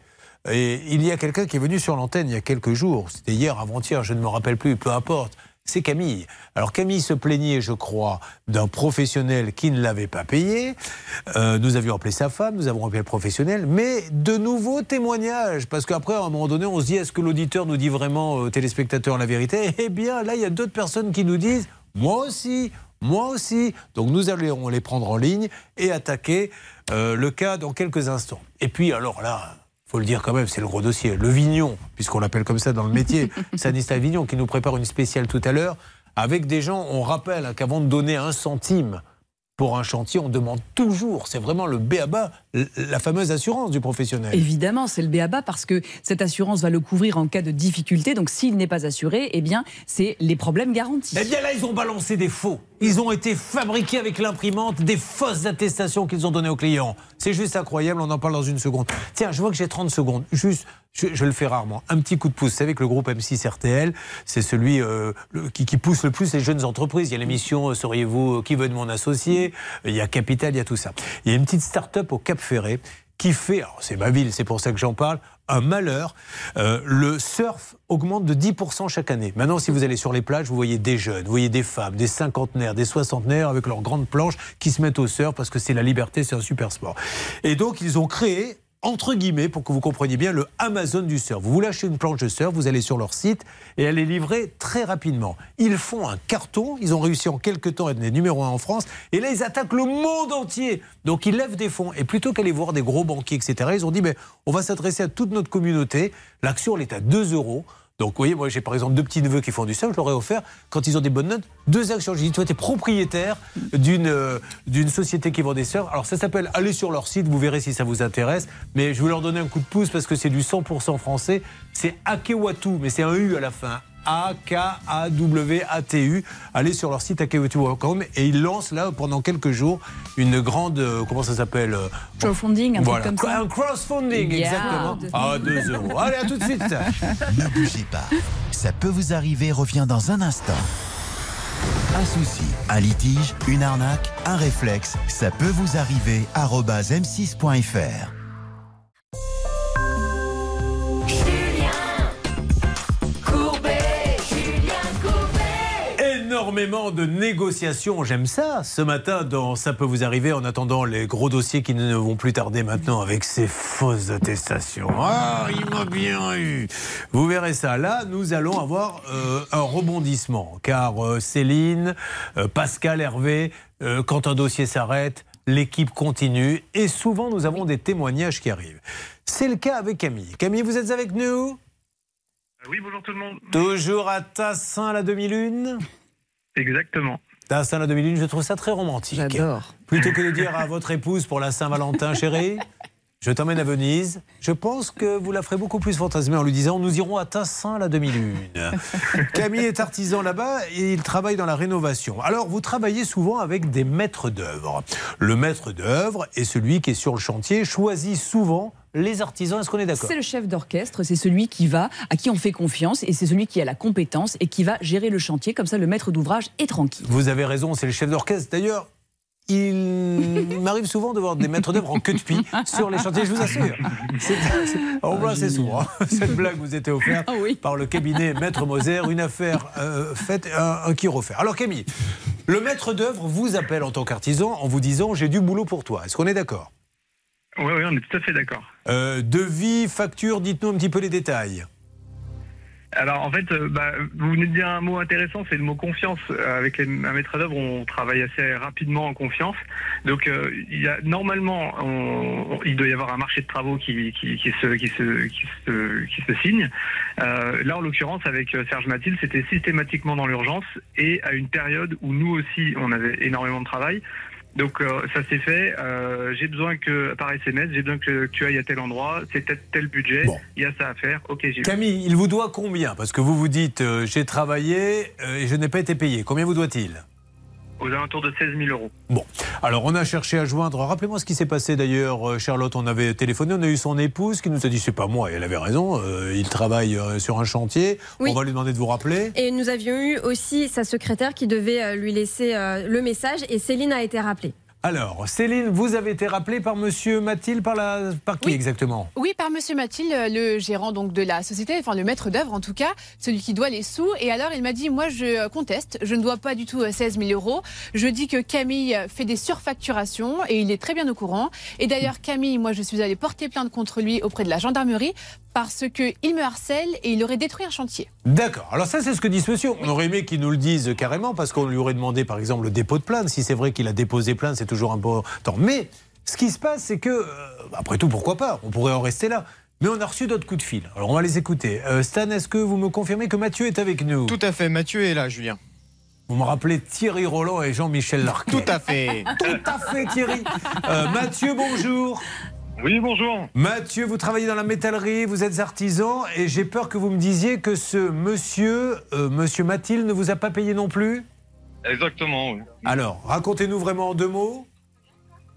Et il y a quelqu'un qui est venu sur l'antenne il y a quelques jours, c'était hier, avant-hier, je ne me rappelle plus, peu importe. C'est Camille. Alors Camille se plaignait, je crois, d'un professionnel qui ne l'avait pas payé. Euh, nous avions appelé sa femme, nous avons appelé le professionnel, mais de nouveaux témoignages. Parce qu'après, à un moment donné, on se dit est-ce que l'auditeur nous dit vraiment aux téléspectateurs la vérité? Eh bien, là, il y a d'autres personnes qui nous disent moi aussi, moi aussi. Donc nous allons les prendre en ligne et attaquer euh, le cas dans quelques instants. Et puis, alors là faut le dire quand même, c'est le gros dossier. Le Vignon, puisqu'on l'appelle comme ça dans le métier, Stanislas Vignon, qui nous prépare une spéciale tout à l'heure, avec des gens, on rappelle hein, qu'avant de donner un centime pour un chantier, on demande toujours, c'est vraiment le béaba, l- la fameuse assurance du professionnel. Évidemment, c'est le BABA parce que cette assurance va le couvrir en cas de difficulté. Donc, s'il n'est pas assuré, eh bien, c'est les problèmes garantis. Eh bien là, ils ont balancé des faux. Ils ont été fabriqués avec l'imprimante, des fausses attestations qu'ils ont données aux clients. C'est juste incroyable, on en parle dans une seconde. Tiens, je vois que j'ai 30 secondes. Juste, je, je le fais rarement. Un petit coup de pouce. Vous savez que le groupe M6 RTL, c'est celui euh, qui, qui pousse le plus les jeunes entreprises. Il y a l'émission euh, Seriez-vous euh, qui veut de mon associé? Il y a Capital, il y a tout ça. Il y a une petite start-up au Cap Ferré qui fait, c'est ma ville, c'est pour ça que j'en parle, un malheur. Euh, le surf augmente de 10% chaque année. Maintenant, si vous allez sur les plages, vous voyez des jeunes, vous voyez des femmes, des cinquantenaires, des soixantenaires avec leurs grandes planches qui se mettent au surf parce que c'est la liberté, c'est un super sport. Et donc, ils ont créé entre guillemets, pour que vous compreniez bien, le Amazon du surf. Vous voulez acheter une planche de surf, vous allez sur leur site et elle est livrée très rapidement. Ils font un carton, ils ont réussi en quelques temps à être les numéro un en France, et là ils attaquent le monde entier. Donc ils lèvent des fonds, et plutôt qu'aller voir des gros banquiers, etc., ils ont dit, mais on va s'adresser à toute notre communauté. L'action, elle est à 2 euros. Donc, vous voyez, moi, j'ai par exemple deux petits neveux qui font du surf. Je leur ai offert, quand ils ont des bonnes notes, deux actions. J'ai dit, toi, tu propriétaire d'une euh, d'une société qui vend des surfs. Alors, ça s'appelle Allez sur leur site, vous verrez si ça vous intéresse. Mais je vais leur donner un coup de pouce parce que c'est du 100% français. C'est Akewatu, mais c'est un U à la fin. A-K-A-W-A-T-U. Allez sur leur site akawatu.com et ils lancent là pendant quelques jours une grande. euh, comment ça s'appelle euh, Crowdfunding, un voilà, truc comme ça. un crowdfunding, Yeah. exactement. À 2 euros. Allez, à tout de suite. Ne bougez pas. Ça peut vous arriver revient dans un instant. Un souci, un litige, une arnaque, un réflexe, ça peut vous arriver. arobase m6.fr. Énormément de négociations, j'aime ça. Ce matin, dans Ça peut vous arriver, en attendant les gros dossiers qui ne vont plus tarder maintenant avec ces fausses attestations. Ah, il m'a bien eu. Vous verrez ça. Là, nous allons avoir euh, un rebondissement, car euh, Céline, euh, Pascal, Hervé, quand un dossier s'arrête, l'équipe continue et souvent nous avons des témoignages qui arrivent. C'est le cas avec Camille. Camille, vous êtes avec nous? Oui, bonjour tout le monde. Toujours à Tassin la demi-lune? Exactement. Tassin la demi-lune, je trouve ça très romantique. J'adore. Plutôt que de dire à votre épouse pour la Saint-Valentin, chérie, je t'emmène à Venise, je pense que vous la ferez beaucoup plus fantasmer en lui disant nous irons à Tassin la demi-lune. Camille est artisan là-bas et il travaille dans la rénovation. Alors vous travaillez souvent avec des maîtres d'œuvre. Le maître d'œuvre est celui qui est sur le chantier, choisit souvent les artisans. Est-ce qu'on est d'accord? C'est le chef d'orchestre, c'est celui qui va, à qui on fait confiance, et c'est celui qui a la compétence et qui va gérer le chantier. Comme ça, le maître d'ouvrage est tranquille. Vous avez raison, c'est le chef d'orchestre. D'ailleurs, il m'arrive souvent de voir des maîtres d'œuvre en queue de pie sur les chantiers, je vous assure. On voit assez souvent. Cette blague vous était offerte par le cabinet Maître Moser, une affaire euh, faite, un, un qui refait. Alors Camille, le maître d'œuvre vous appelle en tant qu'artisan en vous disant j'ai du boulot pour toi. Est-ce qu'on est d'accord? Oui, oui, on est tout à fait d'accord. euh, Devis, facture, dites-nous un petit peu les détails. Alors en fait, euh, bah, vous venez de dire un mot intéressant, c'est le mot confiance. Euh, Avec les, un maître d'œuvre, on travaille assez rapidement en confiance. Donc euh, il y a normalement, on- on- il doit y avoir un marché de travaux qui, qui, qui se, qui, se, qui, se, qui se signe. Euh, là, en l'occurrence, avec Serge Mathilde, c'était systématiquement dans l'urgence et à une période où nous aussi, on avait énormément de travail. Donc euh, ça s'est fait. Euh, j'ai besoin que par SMS, j'ai besoin que tu ailles à tel endroit. C'est tel, tel budget. Il y a ça à faire. Ok, j'y vais. Camille, il vous doit combien? Parce que vous vous dites euh, j'ai travaillé euh, et je n'ai pas été payé. Combien vous doit-il? Aux alentours de 16 000 euros. Bon, alors on a cherché à joindre. Rappelez-moi ce qui s'est passé d'ailleurs, euh, Charlotte. On avait téléphoné, on a eu son épouse qui nous a dit c'est pas moi. Et elle avait raison. euh, il travaille euh, sur un chantier. Oui. On va lui demander de vous rappeler. Et nous avions eu aussi sa secrétaire qui devait lui laisser euh, le message et Céline a été rappelée. Alors, Céline, vous avez été rappelée par Monsieur Mathilde, par la, par qui exactement? Oui, par Monsieur Mathilde, le gérant donc de la société, enfin le maître d'œuvre en tout cas, celui qui doit les sous. Et alors il m'a dit, moi je conteste, je ne dois pas du tout euh, 16 000 euros. Je dis que Camille fait des surfacturations et il est très bien au courant. Et d'ailleurs Camille, moi je suis allée porter plainte contre lui auprès de la gendarmerie parce que il me harcèle et il aurait détruit un chantier. D'accord. Alors ça, c'est ce que dit ce monsieur. On aurait aimé qu'il nous le dise carrément parce qu'on lui aurait demandé, par exemple, le dépôt de plainte. Si c'est vrai qu'il a déposé plainte, c'est toujours important. Mais ce qui se passe, c'est que, euh, après tout, pourquoi pas? On pourrait en rester là. Mais on a reçu d'autres coups de fil. Alors on va les écouter. Euh, Stan, est-ce que vous me confirmez que Mathieu est avec nous? Tout à fait, Mathieu est là, Julien. Vous me rappelez Thierry Roland et Jean-Michel Larquet. Tout à fait. Tout à fait, Thierry. Euh, Mathieu, bonjour. Oui, bonjour. Mathieu, vous travaillez dans la métallerie, vous êtes artisan, et j'ai peur que vous me disiez que ce monsieur, euh, monsieur Mathilde, ne vous a pas payé non plus? Exactement, oui. Alors, racontez-nous vraiment en deux mots.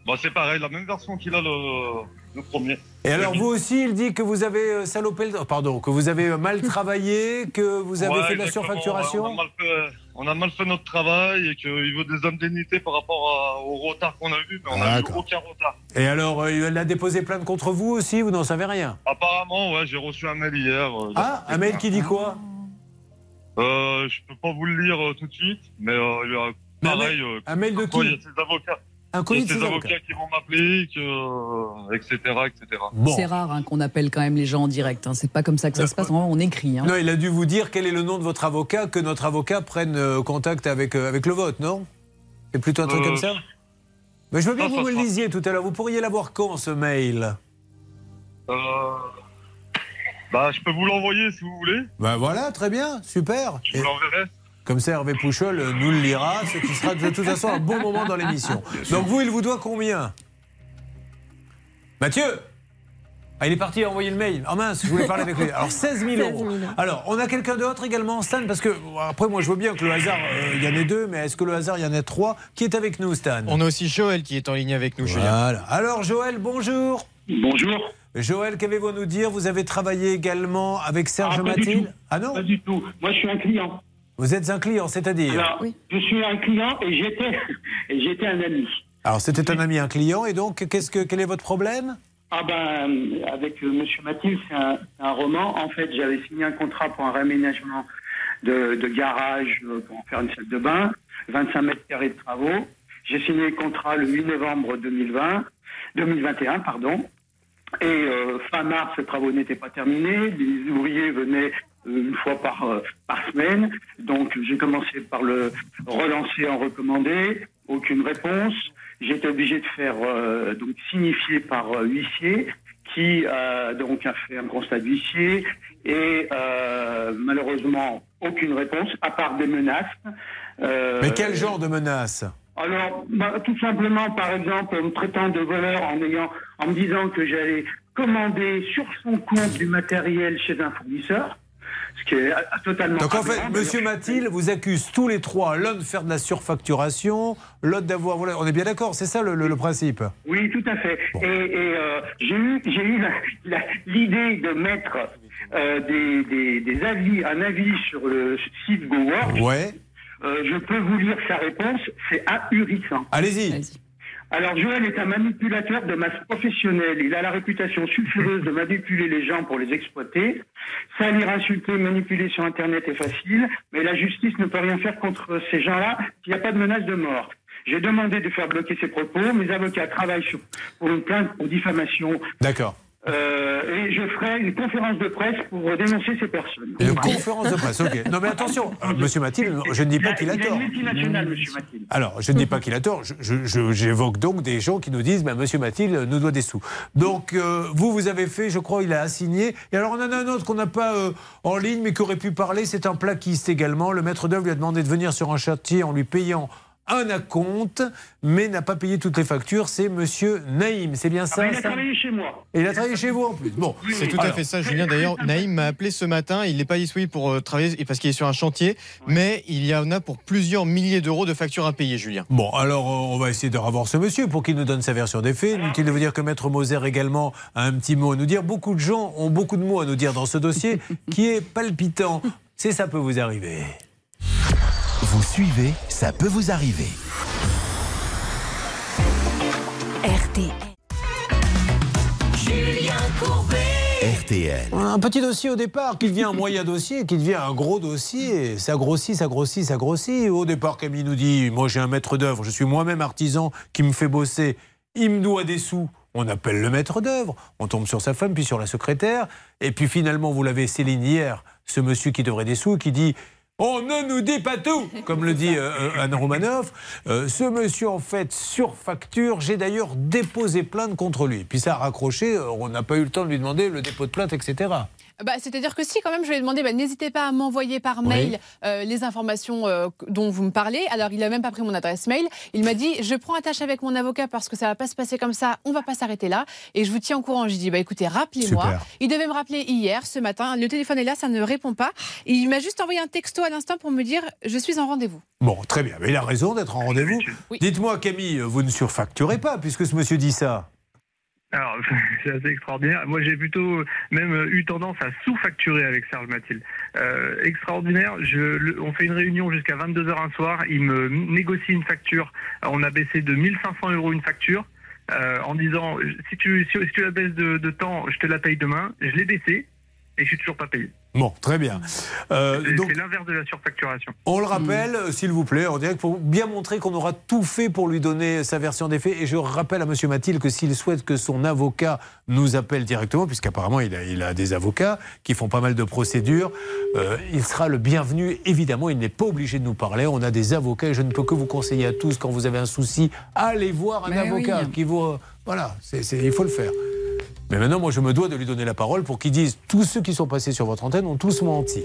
Bah, c'est pareil, la même version qu'il a le, le premier. Et alors, vous aussi, il dit que vous avez euh, salopé le... Pardon, que vous avez euh, mal travaillé, que vous avez Ouais, fait de la surfacturation? On a, mal fait, on a mal fait notre travail et qu'il veut des indemnités par rapport à- au retard qu'on a eu, mais on n'a eu aucun retard. Et alors, euh, il a déposé plainte contre vous aussi, vous n'en savez rien? Apparemment, ouais, j'ai reçu un mail hier. euh, Ah, un mail qui dit quoi? Euh, Je peux pas vous le lire euh, tout de suite, mais euh, il y a un mail- euh, un mail de quoi qui? Il y a ses avocats. Un Il y colis a de ses ses avocats avocats. qui vont m'appeler, que, euh, etc., etc. C'est rare hein, qu'on appelle quand même les gens en direct. hein. C'est pas comme ça que ça se passe. Normalement, on écrit. hein. Non, il a dû vous dire quel est le nom de votre avocat, que notre avocat prenne euh, contact avec, euh, avec le vote, non? C'est plutôt un truc Euh, comme ça? Mais je veux bien que vous me le disiez tout à l'heure. Vous pourriez l'avoir quand, ce mail? Euh, bah, je peux vous l'envoyer si vous voulez. Ben voilà, très bien, super. Je vous l'enverrai. Comme ça, Hervé Pouchol euh, nous le lira, ce qui sera de toute façon un bon moment dans l'émission. Donc vous, il vous doit combien? Mathieu Ah, il est parti envoyer le mail. Ah mince, je voulais parler avec lui. Alors 16 000 euros. 16 000. Alors, on a quelqu'un d'autre également, Stan, parce que après, moi, je vois bien que le hasard, euh, il y en a deux, mais est-ce que le hasard, il y en a trois? Qui est avec nous, Stan? On a aussi Joël qui est en ligne avec nous, Julien. Voilà. Alors, Joël, bonjour. Bonjour. Joël, qu'avez-vous à nous dire? Vous avez travaillé également avec Serge Ah, Mathilde. Ah non? Pas du tout. Moi, je suis un client. Vous êtes un client, c'est-à-dire Alors, je suis un client et j'étais, et j'étais un ami. Alors, c'était un ami, un client, et donc, qu'est-ce que, quel est votre problème? Ah ben, avec euh, Monsieur Mathilde, c'est un, roman. En fait, j'avais signé un contrat pour un réaménagement de, de garage euh, pour en faire une salle de bain, 25 mètres carrés de travaux. J'ai signé le contrat le 8 novembre 2020, 2021, pardon. Et euh, fin mars, les travaux n'étaient pas terminés. Les ouvriers venaient une fois par, euh, par semaine. Donc j'ai commencé par le relancer en recommandé. Aucune réponse. J'étais obligé de faire euh, donc signifier par euh, huissier qui euh, donc a fait un constat d'huissier et malheureusement aucune réponse à part des menaces. Mais quel genre de menace alors, bah, tout simplement, par exemple, en me traitant de voleur, en, ayant, en me disant que j'allais commander sur son compte du matériel chez un fournisseur, ce qui est totalement. Donc en fait, Monsieur. Mathilde vous accuse tous les trois, l'un de faire de la surfacturation, l'autre d'avoir... Voilà, on est bien d'accord, c'est ça le, le- le principe? Oui, tout à fait. Et, et, euh, j'ai eu, l'idée de mettre euh, des, des, des avis, un avis sur le site GoWork. Ouais. Euh, je peux vous lire sa réponse, c'est ahurissant. Allez-y. Alors Joël est un manipulateur de masse professionnelle. Il a la réputation sulfureuse de manipuler les gens pour les exploiter. Salir, insulter, manipuler sur Internet est facile, mais la justice ne peut rien faire contre ces gens-là s'il n'y a pas de menace de mort. J'ai demandé de faire bloquer ses propos. Mes avocats travaillent sur, pour une plainte pour diffamation. D'accord. Euh, et je ferai une conférence de presse pour dénoncer ces personnes. Une conférence de presse, ok. Non mais attention, euh, Monsieur Mathilde, je ne dis pas qu'il a tort. multinationale, monsieur Mathilde. Alors, je ne dis pas qu'il a tort, j'évoque donc des gens qui nous disent bah, Monsieur Mathilde nous doit des sous. Donc, euh, vous, vous avez fait, je crois, il a assigné. Et alors, on en a un autre qu'on n'a pas euh, en ligne, mais qui aurait pu parler c'est un plaquiste également. Le maître d'œuvre lui a demandé de venir sur un chantier en lui payant un acompte, mais n'a pas payé toutes les factures. C'est Monsieur Naïm, c'est bien Ah ça il a ça travaillé chez moi. Et il a travaillé chez vous en plus. Bon, C'est tout à fait ça, Julien. D'ailleurs, Naïm m'a appelé ce matin. Il n'est pas disponible pour euh, travailler parce qu'il est sur un chantier, mais il y en a pour plusieurs milliers d'euros de factures à payer, Julien. Bon, alors euh, on va essayer de revoir ce monsieur pour qu'il nous donne sa version des faits. Inutile de vous dire que Maître Moser également a un petit mot à nous dire. Beaucoup de gens ont beaucoup de mots à nous dire dans ce dossier qui est palpitant. C'est ça peut vous arriver. Vous suivez, ça peut vous arriver. RTL. Julien Courbet. RTL. Un petit dossier au départ qui devient un moyen dossier, qui devient un gros dossier. Ça grossit, ça grossit, ça grossit. Au départ, Camille nous dit Moi, j'ai un maître d'œuvre, je suis moi-même artisan qui me fait bosser. Il me doit des sous. On appelle le maître d'œuvre. On tombe sur sa femme, puis sur la secrétaire. Et puis finalement, vous l'avez, Céline, hier, ce monsieur qui devrait des sous, qui dit on ne nous dit pas tout, comme le dit euh, euh, Anne Romanoff. Euh, ce monsieur, en fait, surfacture. J'ai d'ailleurs déposé plainte contre lui. Puis ça a raccroché. On n'a pas eu le temps de lui demander le dépôt de plainte, etc. Bah, C'est-à-dire que si, quand même, je lui ai demandé, bah, n'hésitez pas à m'envoyer par mail euh, les informations euh, dont vous me parlez. Alors, il n'a même pas pris mon adresse mail. Il m'a dit, je prends attache avec mon avocat parce que ça va pas se passer comme ça, on va pas s'arrêter là. Et je vous tiens au courant. J'ai dit, bah, écoutez, rappelez-moi. Il devait me rappeler hier, ce matin. Le téléphone est là, ça ne répond pas. Et il m'a juste envoyé un texto à l'instant pour me dire, je suis en rendez-vous. Bon, très bien. Mais il a raison d'être en rendez-vous. Oui. Dites-moi, Camille, vous ne surfacturez pas puisque ce monsieur dit ça. Alors, c'est assez extraordinaire. Moi, j'ai plutôt même euh, eu tendance à sous-facturer avec Serge Mathilde. Euh, extraordinaire. Je, on fait une réunion jusqu'à 22h un soir. Il me négocie une facture. Euh, On a baissé de 1500 euros une facture. en disant si tu, si, si tu la baisses de, de temps, je te la paye demain. Je l'ai baissé et je suis toujours pas payé. Bon, très bien. Euh, C'est l'inverse de la surfacturation. on le rappelle, s'il vous plaît, en direct, pour bien montrer qu'on aura tout fait pour lui donner sa version des faits. Et je rappelle à monsieur Mathilde que s'il souhaite que son avocat nous appelle directement, puisqu'apparemment il a, il a des avocats qui font pas mal de procédures, euh, il sera le bienvenu. Évidemment, il n'est pas obligé de nous parler. On a des avocats et je ne peux que vous conseiller à tous, quand vous avez un souci, allez voir un Mais avocat oui. qui vous. euh, Voilà, il faut le faire. Mais maintenant, moi, je me dois de lui donner la parole pour qu'il dise tous ceux qui sont passés sur votre antenne ont tous menti.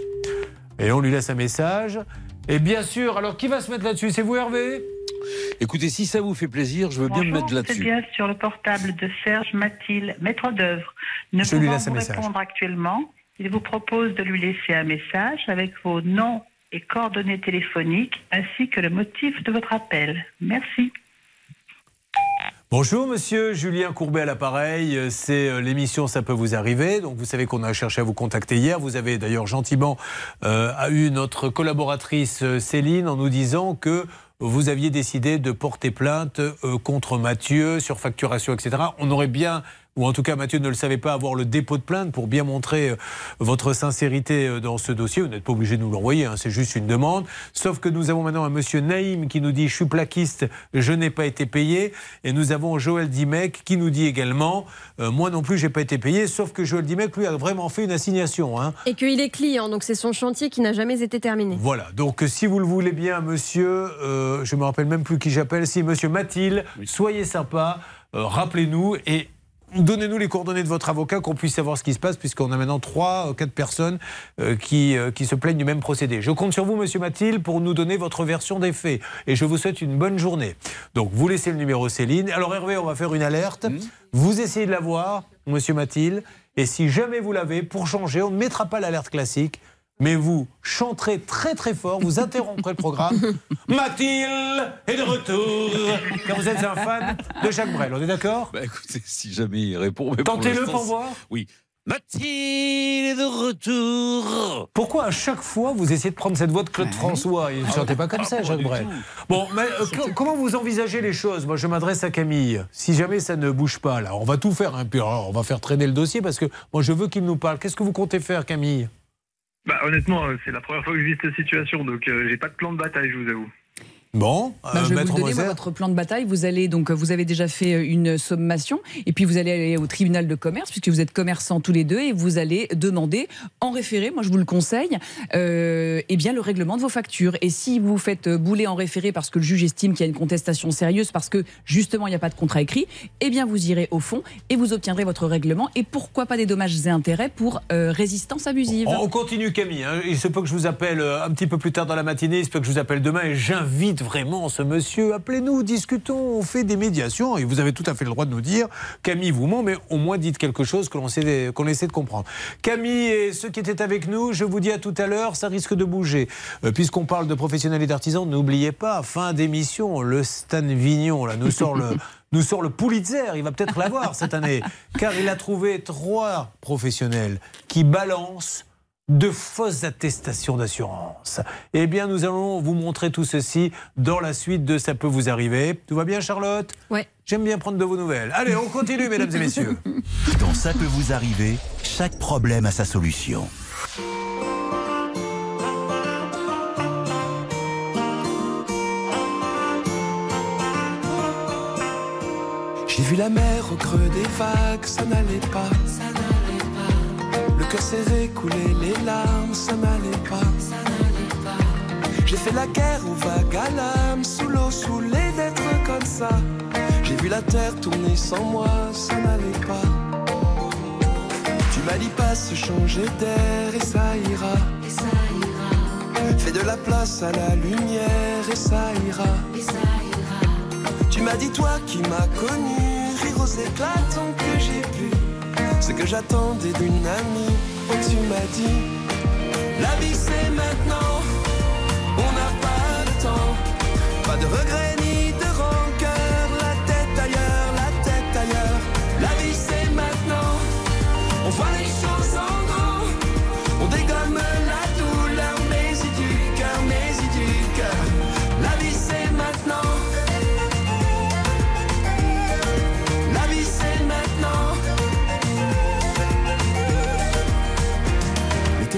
Et on lui laisse un message. Et bien sûr, alors qui va se mettre là-dessus? C'est vous, Hervé? Écoutez, si ça vous fait plaisir, je veux bien me mettre C'est là-dessus. bien sur le portable de Serge Mathilde, maître d'œuvre. Ne Je lui laisse un vous message. répondre actuellement, il vous propose de lui laisser un message avec vos noms et coordonnées téléphoniques ainsi que le motif de votre appel. Merci. Bonjour monsieur Julien Courbet à l'appareil, Euh, c'est euh, l'émission Ça peut vous arriver. Donc vous savez qu'on a cherché à vous contacter hier. Vous avez d'ailleurs gentiment euh, eu notre collaboratrice Céline en nous disant que vous aviez décidé de porter plainte contre Mathieu sur facturation, etc. On aurait bien, ou en tout cas Mathieu ne le savait pas, avoir le dépôt de plainte pour bien montrer euh, votre sincérité euh, dans ce dossier. Vous n'êtes pas obligé de nous l'envoyer, hein, c'est juste une demande. Sauf que nous avons maintenant un monsieur Naïm qui nous dit Je suis plaquiste, je n'ai pas été payé. Et nous avons Joël Dimec qui nous dit également euh, Moi non plus, j'ai pas été payé. Sauf que Joël Dimec, lui, a vraiment fait une assignation. Hein. Et qu'il est client, donc c'est son chantier qui n'a jamais été terminé. Voilà, donc si vous le voulez bien, monsieur, euh, je me rappelle même plus qui j'appelle, si monsieur Mathilde, soyez sympa, euh, rappelez-nous et donnez-nous les coordonnées de votre avocat qu'on puisse savoir ce qui se passe, puisqu'on a maintenant trois, euh, quatre personnes euh, qui, euh, qui se plaignent du même procédé. Je compte sur vous, monsieur Mathilde, pour nous donner votre version des faits. Et je vous souhaite une bonne journée. Donc, vous laissez le numéro Céline. Alors, Hervé, on va faire une alerte. Vous essayez de la voir, monsieur Mathilde. Et si jamais vous l'avez, pour changer, on ne mettra pas l'alerte classique mais vous chanterez très très fort, vous interromprez le programme. Mathilde est de retour Quand vous êtes un fan de Jacques Brel, on est d'accord? Bah écoutez, si jamais il répond. pour Tentez-le pour voir. Oui. Mathilde est de retour. Pourquoi à chaque fois vous essayez de prendre cette voix de Claude François? Il ne chantait pas comme ça, Jacques Brel. Bon, mais euh, co- comment vous envisagez les choses? Moi, je m'adresse à Camille. Si jamais ça ne bouge pas, là, on va tout faire. hein, puis alors, on va faire traîner le dossier parce que moi, je veux qu'il nous parle. Qu'est-ce que vous comptez faire, Camille? Bah, honnêtement, euh, c'est la première fois que je vis cette situation, donc euh, j'ai pas de plan de bataille, je vous avoue. Bon, Bah, euh, je vais Maître vous donner moi, votre plan de bataille. Vous allez donc euh, vous avez déjà fait euh, une sommation et puis vous allez aller au tribunal de commerce puisque vous êtes commerçants tous les deux et vous allez demander en référé, moi je vous le conseille, euh, eh bien le règlement de vos factures. Et si vous faites bouler en référé parce que le juge estime qu'il y a une contestation sérieuse parce que justement il n'y a pas de contrat écrit, eh bien vous irez au fond et vous obtiendrez votre règlement et pourquoi pas des dommages et intérêts pour euh, résistance abusive. On on continue Camille. hein. Il se peut que je vous appelle un petit peu plus tard dans la matinée, il se peut que je vous appelle demain et j'invite vraiment ce monsieur. Appelez-nous, discutons, on fait des médiations et vous avez tout à fait le droit de nous dire Camille vous ment, mais au moins dites quelque chose que l'on qu'on essaie de comprendre. Camille et ceux qui étaient avec nous, je vous dis à tout à l'heure, ça risque de bouger. Euh, Puisqu'on parle de professionnels et d'artisans, n'oubliez pas, fin d'émission, le Stan Vignon là, nous sort le. nous sort le Pulitzer, il va peut-être l'avoir cette année, car il a trouvé trois professionnels qui balancent de fausses attestations d'assurance. Eh bien, nous allons vous montrer tout ceci dans la suite de Ça peut vous arriver. Tout va bien, Charlotte? Ouais. J'aime bien prendre de vos nouvelles. Allez, on continue, mesdames et messieurs. Dans Ça peut vous arriver, chaque problème a sa solution. J'ai vu la mer au creux des vagues, ça n'allait pas. Cœur serré, couler les larmes, ça n'allait pas. J'ai fait la guerre aux vagues à l'âme, sous l'eau, saoulé d'être comme ça. J'ai vu la terre tourner sans moi, ça n'allait pas. Tu m'as dit pas se changer d'air et ça ira. Fais de la place à la lumière et ça ira. Tu m'as dit toi qui m'as connu, rire aux éclats Ce que j'attendais d'une amie, tu m'as dit, la vie c'est maintenant, on n'a pas le temps, pas de regrets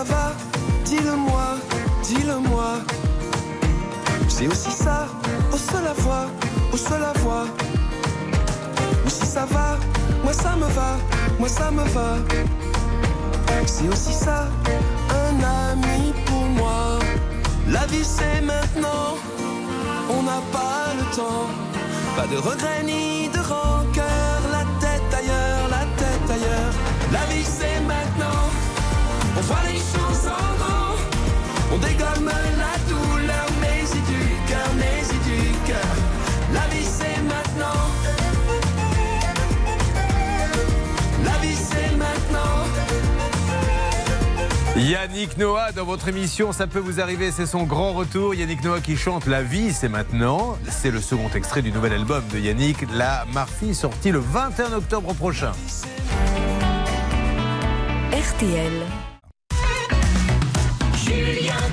ça va Dis-le-moi, dis-le-moi. C'est aussi ça, au seul à voix, au seul à voix. Ou si ça va, moi ça me va, moi ça me va. C'est aussi ça, un ami pour moi. La vie c'est maintenant, on n'a pas le temps. Pas de regrets ni de rancœur, la tête ailleurs, la tête ailleurs. La vie c'est on voit les choses en grand. On dégomme la douleur, mais du cœur, mais du cœur. La vie c'est maintenant. La vie c'est maintenant. Yannick Noah dans votre émission, ça peut vous arriver, c'est son grand retour. Yannick Noah qui chante La vie, c'est maintenant. C'est le second extrait du nouvel album de Yannick, La Marfie, sorti le 21 octobre prochain. RTL.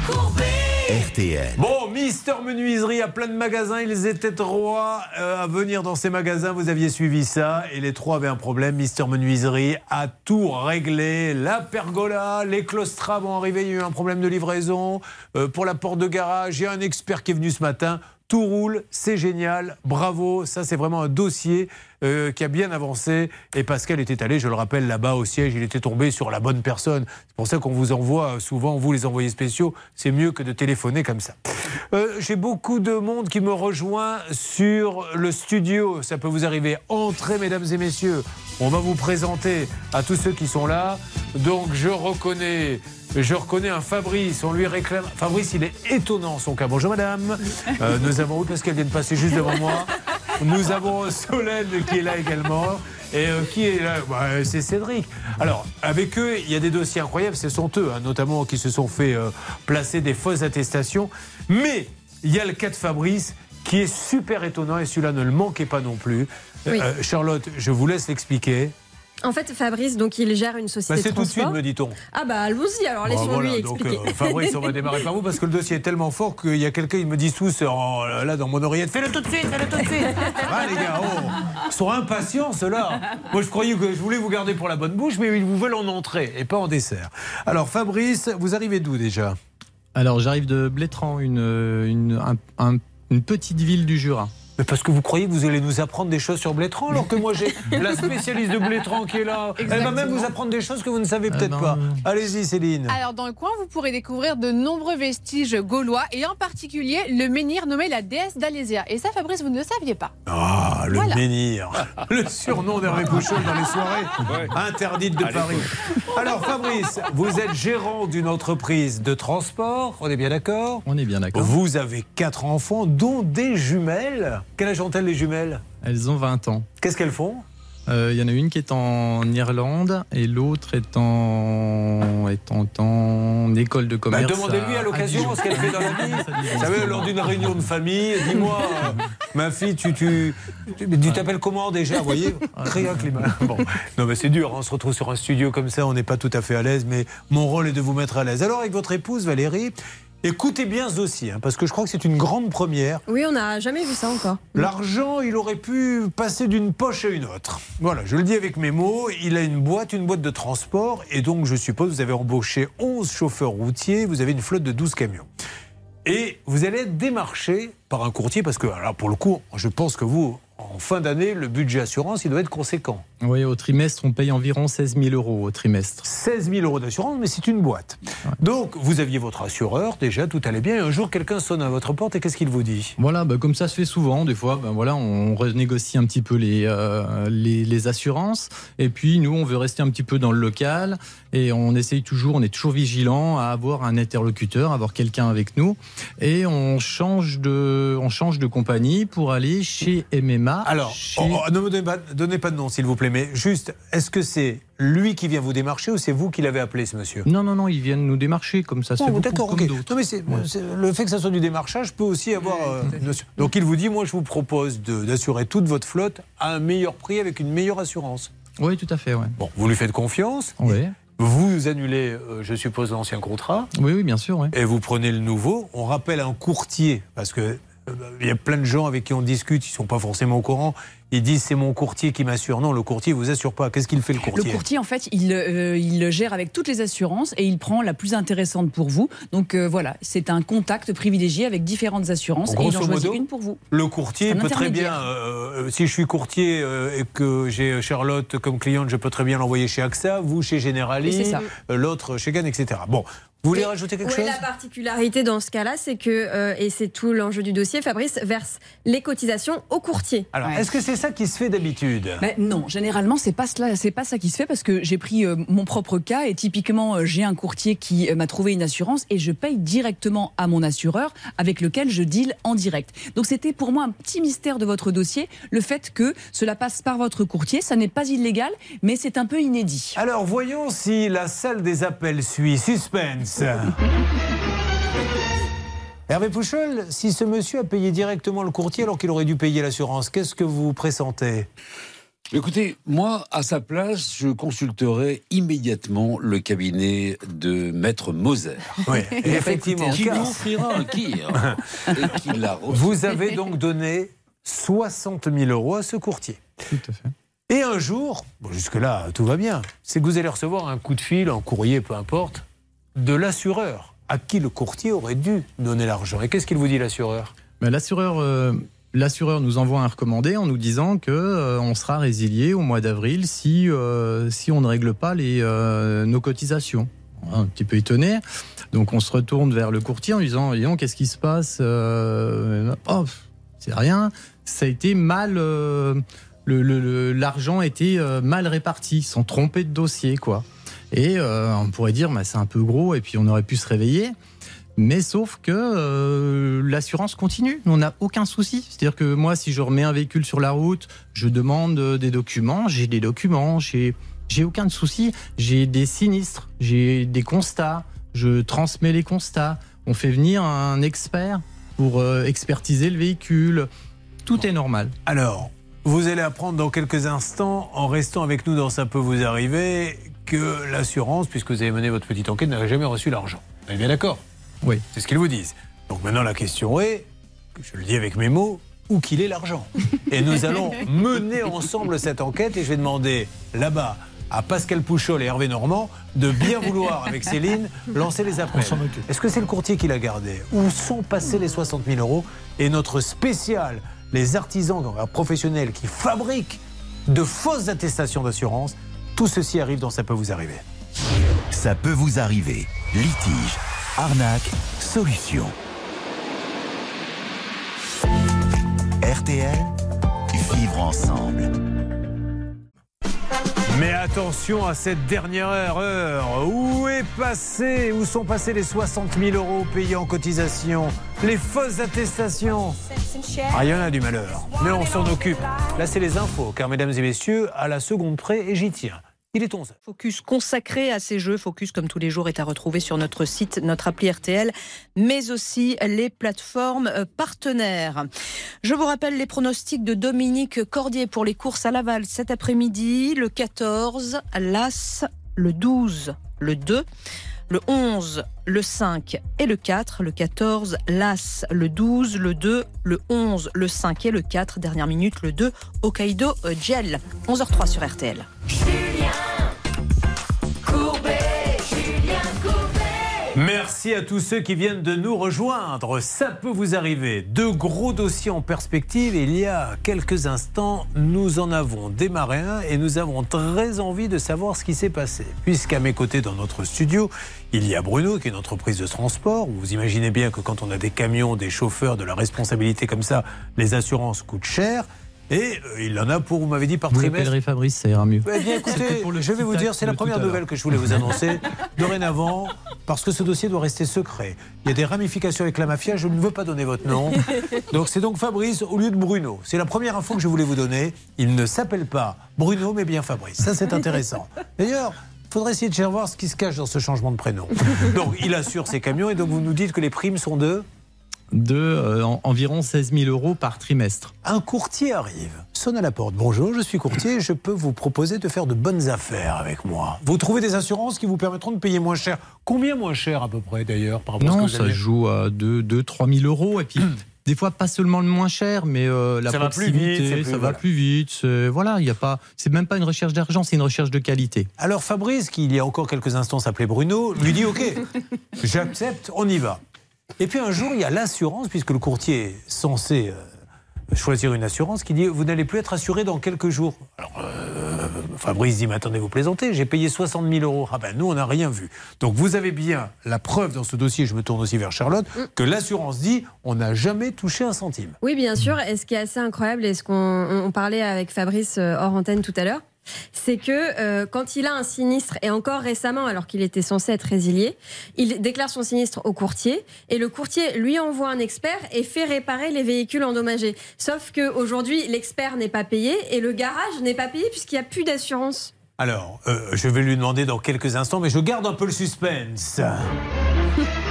RTL. Bon, Mister Menuiserie a plein de magasins. Ils étaient trois euh, à venir dans ces magasins. Vous aviez suivi ça. Et les trois avaient un problème. Mister Menuiserie a tout réglé. La pergola, les claustras vont arriver. Il y a eu un problème de livraison. Euh, pour la porte de garage, il y a un expert qui est venu ce matin. Tout roule, c'est génial, bravo, ça c'est vraiment un dossier euh, qui a bien avancé. Et Pascal était allé, je le rappelle, là-bas au siège, il était tombé sur la bonne personne. C'est pour ça qu'on vous envoie euh, souvent, vous les envoyés spéciaux, c'est mieux que de téléphoner comme ça. Euh, J'ai beaucoup de monde qui me rejoint sur le studio, ça peut vous arriver. Entrez, mesdames et messieurs, on va vous présenter à tous ceux qui sont là. Donc je reconnais je reconnais un Fabrice, on lui réclame. Fabrice, il est étonnant son cas. Bonjour madame. Euh, nous avons, oui, parce qu'elle vient de passer juste devant moi. Nous avons Solène qui est là également. Et euh, qui est là? Bah, C'est Cédric. Alors, avec eux, il y a des dossiers incroyables. Ce sont eux, hein, notamment, qui se sont fait euh, placer des fausses attestations. Mais il y a le cas de Fabrice qui est super étonnant et celui-là ne le manquez pas non plus. Oui. Euh, Charlotte, je vous laisse l'expliquer. En fait, Fabrice, donc il gère une société Bah, c'est de tout de suite, transport. me dit-on. Ah bah allons-y, alors Bon, laissons-lui voilà, donc, expliquer. euh, Fabrice, on va démarrer par vous parce que le dossier est tellement fort qu'il y a quelqu'un, ils me disent tous en- là dans mon oreillette fais-le tout de suite, fais-le tout de suite. Ah les gars, oh, ils sont impatients ceux-là. Moi je croyais que je voulais vous garder pour la bonne bouche, mais ils vous veulent en entrée et pas en dessert. Alors Fabrice, vous arrivez d'où déjà? Alors j'arrive de Blétran, une, une, un- un- une petite ville du Jura. Mais parce que vous croyez que vous allez nous apprendre des choses sur Blétran alors que moi j'ai la spécialiste de Blétran qui est là. Elle va même vous apprendre des choses que vous ne savez Ah peut-être pas. Allez-y Céline. Alors dans le coin, vous pourrez découvrir de nombreux vestiges gaulois et en particulier le menhir nommé la déesse d'Alésia. Et ça, Fabrice, vous ne le saviez pas. Ah, le Voilà. menhir. Le surnom d'Hervé Pouchol dans les soirées interdites de Paris. Alors, Fabrice, vous êtes gérant d'une entreprise de transport, on est bien d'accord On est bien d'accord. Vous avez quatre enfants, dont des jumelles. Quel âge ont-elles les jumelles Elles ont 20 ans. Qu'est-ce qu'elles font Euh, Il y en a une qui est en Irlande et l'autre est en, est en, en école de Bah, commerce. Demandez-lui à l'occasion ce qu'elle fait dans la vie. Vous savez, lors d'une réunion de famille, dis-moi, euh, ma fille, tu tu tu tu t'appelles comment déjà Vous voyez climat. Bon. Non, mais c'est dur, hein, on se retrouve sur un studio comme ça, on n'est pas tout à fait à l'aise, mais mon rôle est de vous mettre à l'aise. Alors, avec votre épouse Valérie, écoutez bien ce dossier, hein, parce que je crois que c'est une grande première. Oui, on n'a jamais vu ça encore. L'argent, il aurait pu passer d'une poche à une autre. Voilà, je le dis avec mes mots. Il a une boîte, une boîte de transport. Et donc, je suppose, vous avez embauché 11 chauffeurs routiers. Vous avez une flotte de 12 camions. Et vous allez être démarché par un courtier parce que, alors pour le coup, je pense que vous, en fin d'année, le budget assurance, il doit être conséquent. Oui, au trimestre, on paye environ 16 000 euros au trimestre. 16 000 euros d'assurance, mais c'est une boîte. Donc, vous aviez votre assureur, déjà, tout allait bien. Et un jour, quelqu'un sonne à votre porte et qu'est-ce qu'il vous dit? Voilà, bah, comme ça se fait souvent, des fois, ben voilà, on renégocie un petit peu les, euh, les, les assurances. Et puis, nous, on veut rester un petit peu dans le local. Et on essaye toujours, on est toujours vigilant à avoir un interlocuteur, à avoir quelqu'un avec nous. Et on change de, on change de compagnie pour aller chez MMA. Alors, chez- oh, oh, ne me donnez pas, donnez pas de nom, s'il vous plaît, mais juste, est-ce que c'est lui qui vient vous démarcher ou c'est vous qui l'avez appelé, ce monsieur? Non, non, non, ils viennent nous démarcher comme ça se Oh, D'accord, ok. d'autres. Non, mais le fait que ça soit du démarchage peut aussi avoir. euh, une notion. Donc il vous dit moi, je vous propose d'assurer toute votre flotte à un meilleur prix avec une meilleure assurance. Oui, tout à fait, ouais. Bon, vous lui faites confiance. Oui. Vous annulez, euh, je suppose, l'ancien contrat. Oui, oui, bien sûr, ouais. Et vous prenez le nouveau. On rappelle un courtier, parce que il y a plein de gens avec qui on discute, ils sont pas forcément au courant. Ils disent c'est mon courtier qui m'assure. Non, le courtier vous assure pas. Qu'est-ce qu'il fait le Le courtier courtier, en fait, il, euh, il gère avec toutes les assurances et il prend la plus intéressante pour vous. Donc euh, voilà, c'est un contact privilégié avec différentes assurances et il en choisit une pour vous. Le courtier peut très bien, euh, euh, si je suis courtier euh, et que j'ai Charlotte comme cliente, je peux très bien l'envoyer chez AXA, vous chez Generali, euh, l'autre chez Gann, etc. Bon, vous voulez rajouter quelque Ouais, chose La particularité dans ce cas-là, c'est que, euh, et c'est tout l'enjeu du dossier, Fabrice verse les cotisations au courtier. Alors, est-ce que c'est ça qui se fait d'habitude? Ben non, généralement c'est pas cela, c'est pas ça qui se fait parce que j'ai pris euh, mon propre cas et typiquement euh, j'ai un courtier qui euh, m'a trouvé une assurance et je paye directement à mon assureur avec lequel je deal en direct. Donc c'était pour moi un petit mystère de votre dossier, le fait que cela passe par votre courtier, ça n'est pas illégal, mais c'est un peu inédit. Alors, voyons si la salle des appels suit. Suspense. Hervé Pouchol, si ce monsieur a payé directement le courtier alors qu'il aurait dû payer l'assurance, qu'est-ce que vous pressentez? Écoutez, moi, à sa place, je consulterai immédiatement le cabinet de Maître Moser. Oui, et effectivement, Qui lui offrira un kir et qui la reçoit. Vous avez donc donné 60 000 euros à ce courtier. Tout à fait. Et un jour, bon, jusque-là, tout va bien, c'est que vous allez recevoir un coup de fil, un courrier, peu importe, de l'assureur à qui le courtier aurait dû donner l'argent. Et qu'est-ce qu'il vous dit, l'assureur Mais L'assureur euh, l'assureur nous envoie un recommandé en nous disant que euh, on sera résilié au mois d'avril si, euh, si on ne règle pas les, nos cotisations. Un petit peu étonné. Donc on se retourne vers le courtier en lui disant Dis donc, qu'est-ce qui se passe Oh, c'est rien. Ça a été mal. L'argent a été mal réparti, ils sont trompés de dossier, quoi. Et euh, on pourrait dire, bah, c'est un peu gros, et puis on aurait pu se réveiller. Mais sauf que euh, l'assurance continue, on n'a aucun souci. C'est-à-dire que moi, si je remets un véhicule sur la route, je demande euh, des documents, j'ai des documents, j'ai aucun souci. J'ai des sinistres, j'ai des constats, je transmets les constats. On fait venir un expert pour expertiser le véhicule. Tout est normal. Alors, vous allez apprendre dans quelques instants, en restant avec nous dans Ça peut vous arriver, que l'assurance, puisque vous avez mené votre petite enquête, n'avait jamais reçu l'argent. Vous êtes bien d'accord Oui. C'est ce qu'ils vous disent. Donc maintenant, la question est, je le dis avec mes mots, où qu'il est l'argent Et nous allons mener ensemble cette enquête et je vais demander là-bas à Pascal Pouchol et Hervé Normand de bien vouloir, avec Céline, lancer les appels. Est-ce que c'est le courtier qui l'a gardé Où sont passés les 60 000 euros Et notre spécial, les artisans professionnels qui fabriquent de fausses attestations d'assurance, tout ceci arrive dans Ça peut vous arriver. Ça peut vous arriver. Litige, arnaque, solution. RTL, vivre ensemble. Mais attention à cette dernière heure. Où est passé, où sont passés les 60 000 euros payés en cotisation? Les fausses attestations Ah, il y en a du malheur. Mais on s'en occupe. Là, c'est les infos, car mesdames et messieurs, à la seconde près, et j'y tiens. Il est 11 Focus consacré à ces jeux. Focus, comme tous les jours, est à retrouver sur notre site, notre appli RTL, mais aussi les plateformes euh, partenaires. Je vous rappelle les pronostics de Dominique Cordier pour les courses à Laval cet après-midi. Le 14, l'As, le 12, le 2. Le 11, le 5 et le 4. Le 14, l'As, le 12, le 2, le 11, le 5 et le 4. Dernière minute, le 2, Hokkaido euh, Gel. 11h03 sur RTL. Merci à tous ceux qui viennent de nous rejoindre. Ça peut vous arriver. De gros dossiers en perspective. Il y a quelques instants, nous en avons démarré un et nous avons très envie de savoir ce qui s'est passé. Puisqu'à mes côtés dans notre studio, il y a Bruno, qui est une entreprise de transport. Vous imaginez bien que quand on a des camions, des chauffeurs, de la responsabilité comme ça, les assurances coûtent cher. Et euh, il en a pour, vous m'avez dit, par Vous trimestre. Fabrice, ça ira mieux. Eh bien, écoutez, C'était pour le je vais vous dire, c'est la première nouvelle que je voulais vous annoncer. Dorénavant, parce que ce dossier doit rester secret. Il y a des ramifications avec la mafia, je ne veux pas donner votre nom. Donc c'est donc Fabrice au lieu de Bruno. C'est la première info que je voulais vous donner. Il ne s'appelle pas Bruno, mais bien Fabrice. Ça, c'est intéressant. D'ailleurs, il faudrait essayer de chercher voir ce qui se cache dans ce changement de prénom. Donc, il assure ses camions et donc vous nous dites que les primes sont de De euh, en- environ 16 000 euros par trimestre. Un courtier arrive, sonne à la porte. Bonjour, je suis courtier, je peux vous proposer de faire de bonnes affaires avec moi. Vous trouvez des assurances qui vous permettront de payer moins cher. Combien moins cher à peu près d'ailleurs par rapport à ce Non, que vous ça joue à 2 3 000 euros. Et puis, des fois pas seulement le moins cher, mais euh, la Ça va plus proximité, vite, plus- ça voilà. va plus vite. c'est- Voilà, il y a pas, c'est même pas une recherche d'argent, c'est une recherche de qualité. Alors Fabrice, qui il y a encore quelques instants s'appelait Bruno, lui dit OK, j'accepte, on y va. Et puis un jour, il y a l'assurance, puisque le courtier est censé euh, choisir une assurance, qui dit vous n'allez plus être assuré dans quelques jours. Alors euh, Fabrice dit mais attendez, vous plaisantez, j'ai payé 60 000 euros. Ah ben nous, on n'a rien vu. Donc vous avez bien la preuve dans ce dossier, je me tourne aussi vers Charlotte, que l'assurance dit on n'a jamais touché un centime. Oui, bien sûr. Et ce qui est assez incroyable, et ce qu'on on- on parlait avec Fabrice euh, hors antenne tout à l'heure, c'est que euh, quand il a un sinistre, et encore récemment, alors qu'il était censé être résilié, il déclare son sinistre au courtier, et le courtier lui envoie un expert et fait réparer les véhicules endommagés. Sauf qu'aujourd'hui, l'expert n'est pas payé, et le garage n'est pas payé puisqu'il n'y a plus d'assurance. Alors, euh, je vais lui demander dans quelques instants, mais je garde un peu le suspense.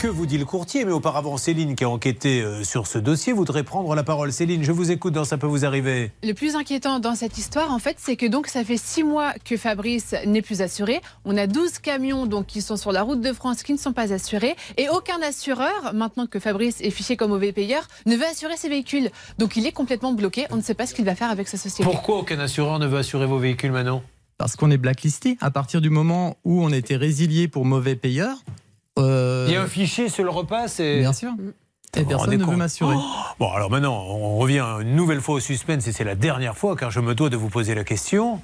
Que vous dit le courtier Mais auparavant, Céline, qui a enquêté euh, sur ce dossier, voudrait prendre la parole. Céline, je vous écoute dans Ça peut vous arriver. Le plus inquiétant dans cette histoire, en fait, c'est que donc ça fait six mois que Fabrice n'est plus assuré. On a 12 camions donc qui sont sur la route de France qui ne sont pas assurés et aucun assureur, maintenant que Fabrice est fiché comme mauvais payeur, ne veut assurer ses véhicules. Donc il est complètement bloqué. On ne sait pas ce qu'il va faire avec sa société. Pourquoi aucun assureur ne veut assurer vos véhicules, Manon? Parce qu'on est blacklisté. À partir du moment où on était résilié pour mauvais payeur, euh, Il y a un fichier sur le repasse et... Bien sûr. Et Vous vous personne ne veut compte m'assurer. Oh bon, alors maintenant, on revient une nouvelle fois au suspense et c'est la dernière fois car je me dois de vous poser la question.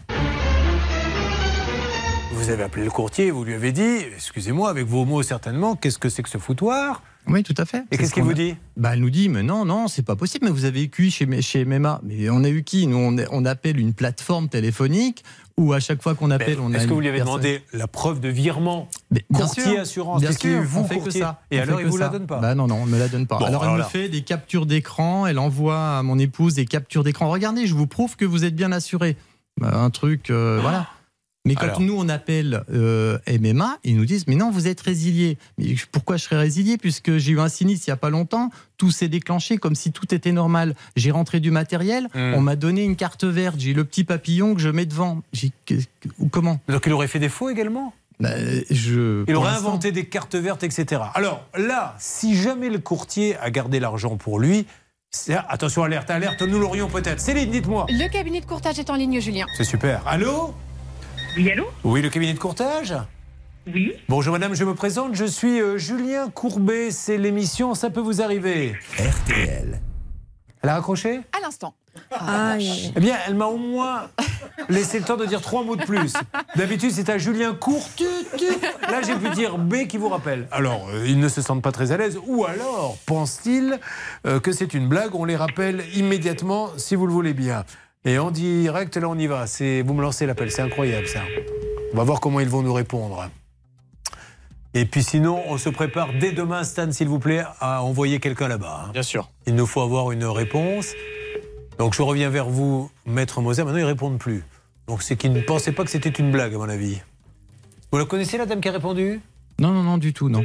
Vous avez appelé le courtier, vous lui avez dit, excusez-moi, avec vos mots certainement, qu'est-ce que c'est que ce foutoir? Oui, tout à fait. Et qu'est-ce ce qu'il vous dit bah, Elle nous dit, mais non, non, c'est pas possible. Mais vous avez eu qui chez, chez MMA Mais on a eu qui? Nous, on, appelle une plateforme téléphonique où à chaque fois qu'on appelle, on a. Est-ce que vous lui avez personne- demandé la preuve de virement bien Courtier sûr, assurance, bien sûr, vous, on fait que courtier. ça. Et On alors, il que vous la donne pas Bah non, non, on me la donne pas. Bon, alors, alors elle me fait des captures d'écran, elle envoie à mon épouse des captures d'écran. Regardez, je vous prouve que vous êtes bien assuré. Bah, un truc, euh, voilà. Mais quand Alors. nous on appelle euh, MMA, ils nous disent mais non vous êtes résilié. Mais pourquoi je serais résilié? Puisque j'ai eu un sinistre il y a pas longtemps, tout s'est déclenché comme si tout était normal. J'ai rentré du matériel, Hmm. on m'a donné une carte verte, j'ai le petit papillon que je mets devant. J'ai que- que- ou comment? Donc il aurait fait des faux également? Bah, je, Il aurait l'instant- inventé des cartes vertes, etc. Alors là, si jamais le courtier a gardé l'argent pour lui, c'est- attention, alerte, alerte, nous l'aurions peut-être. Céline, dites-moi. Le cabinet de courtage est en ligne, Julien. C'est super. Allô? Oui, allô Oui, le cabinet de courtage Oui. Bonjour madame, je me présente, je suis euh, Julien Courbet, c'est l'émission Ça peut vous arriver. RTL. Elle a raccroché À l'instant. Aïe. Eh bien, elle m'a au moins laissé le temps de dire trois mots de plus. D'habitude, c'est à Julien Court. Là, j'ai pu dire B qui vous rappelle. Alors, euh, ils ne se sentent pas très à l'aise. Ou alors, pense-t-il euh, que c'est une blague On les rappelle immédiatement, si vous le voulez bien. Et en direct, là, on y va. C'est, vous me lancez l'appel. C'est incroyable, ça. On va voir comment ils vont nous répondre. Et puis sinon, on se prépare dès demain, Stan, s'il vous plaît, à envoyer quelqu'un là-bas. hein. Bien sûr. Il nous faut avoir une réponse. Donc je reviens vers vous, Maître Moser. Maintenant, ils ne répondent plus. Donc c'est qu'ils ne pensaient pas que c'était une blague, à mon avis. Vous la connaissez, la dame qui a répondu? Non, non, non, du tout, non.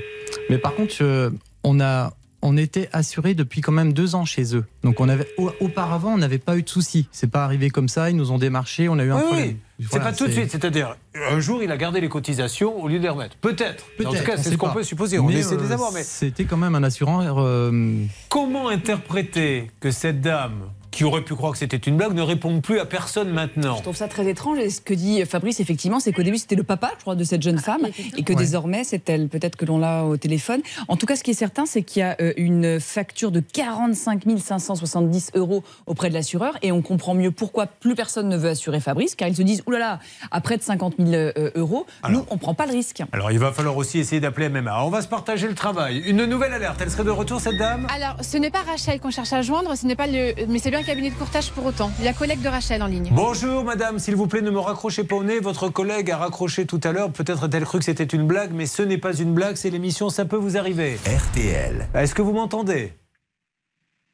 Mais par contre, euh, on a, on était assuré depuis quand même deux ans chez eux. Donc on avait, au- auparavant, on n'avait pas eu de soucis. C'est pas arrivé comme ça. Ils nous ont démarché, on a eu un Oui, problème. oui. C'est pas tout de suite. C'est-à-dire, un jour, il a gardé les cotisations au lieu de les remettre. Peut-être. En tout cas, c'est ce qu'on peut supposer. On Mais, essaie de les euh, avoir. Mais C'était quand même un assureur. euh, comment interpréter que cette dame, qui aurait pu croire que c'était une blague, ne réponde plus à personne maintenant Je trouve ça très étrange. Et ce que dit Fabrice, effectivement, c'est qu'au début, c'était le papa, je crois, de cette jeune femme, et que Ouais. désormais, c'est elle. Peut-être que l'on l'a au téléphone. En tout cas, ce qui est certain, c'est qu'il y a euh, une facture de 45 570 euros auprès de l'assureur, et on comprend mieux pourquoi plus personne ne veut assurer Fabrice, car ils se disent, oulala, à près de 50 000 euh, euros, nous, on prend pas le risque. Alors, il va falloir aussi essayer d'appeler MMA. On va se partager le travail. Une nouvelle alerte. Elle serait de retour, cette dame? Alors, ce n'est pas Rachel qu'on cherche à joindre, ce n'est pas le, mais c'est bien un cabinet de courtage pour autant. La collègue de Rachel en ligne. Bonjour madame, s'il vous plaît ne me raccrochez pas au nez. Votre collègue a raccroché tout à l'heure. Peut-être a-t-elle cru que c'était une blague, mais ce n'est pas une blague, c'est l'émission Ça peut vous arriver. RTL. Est-ce que vous m'entendez?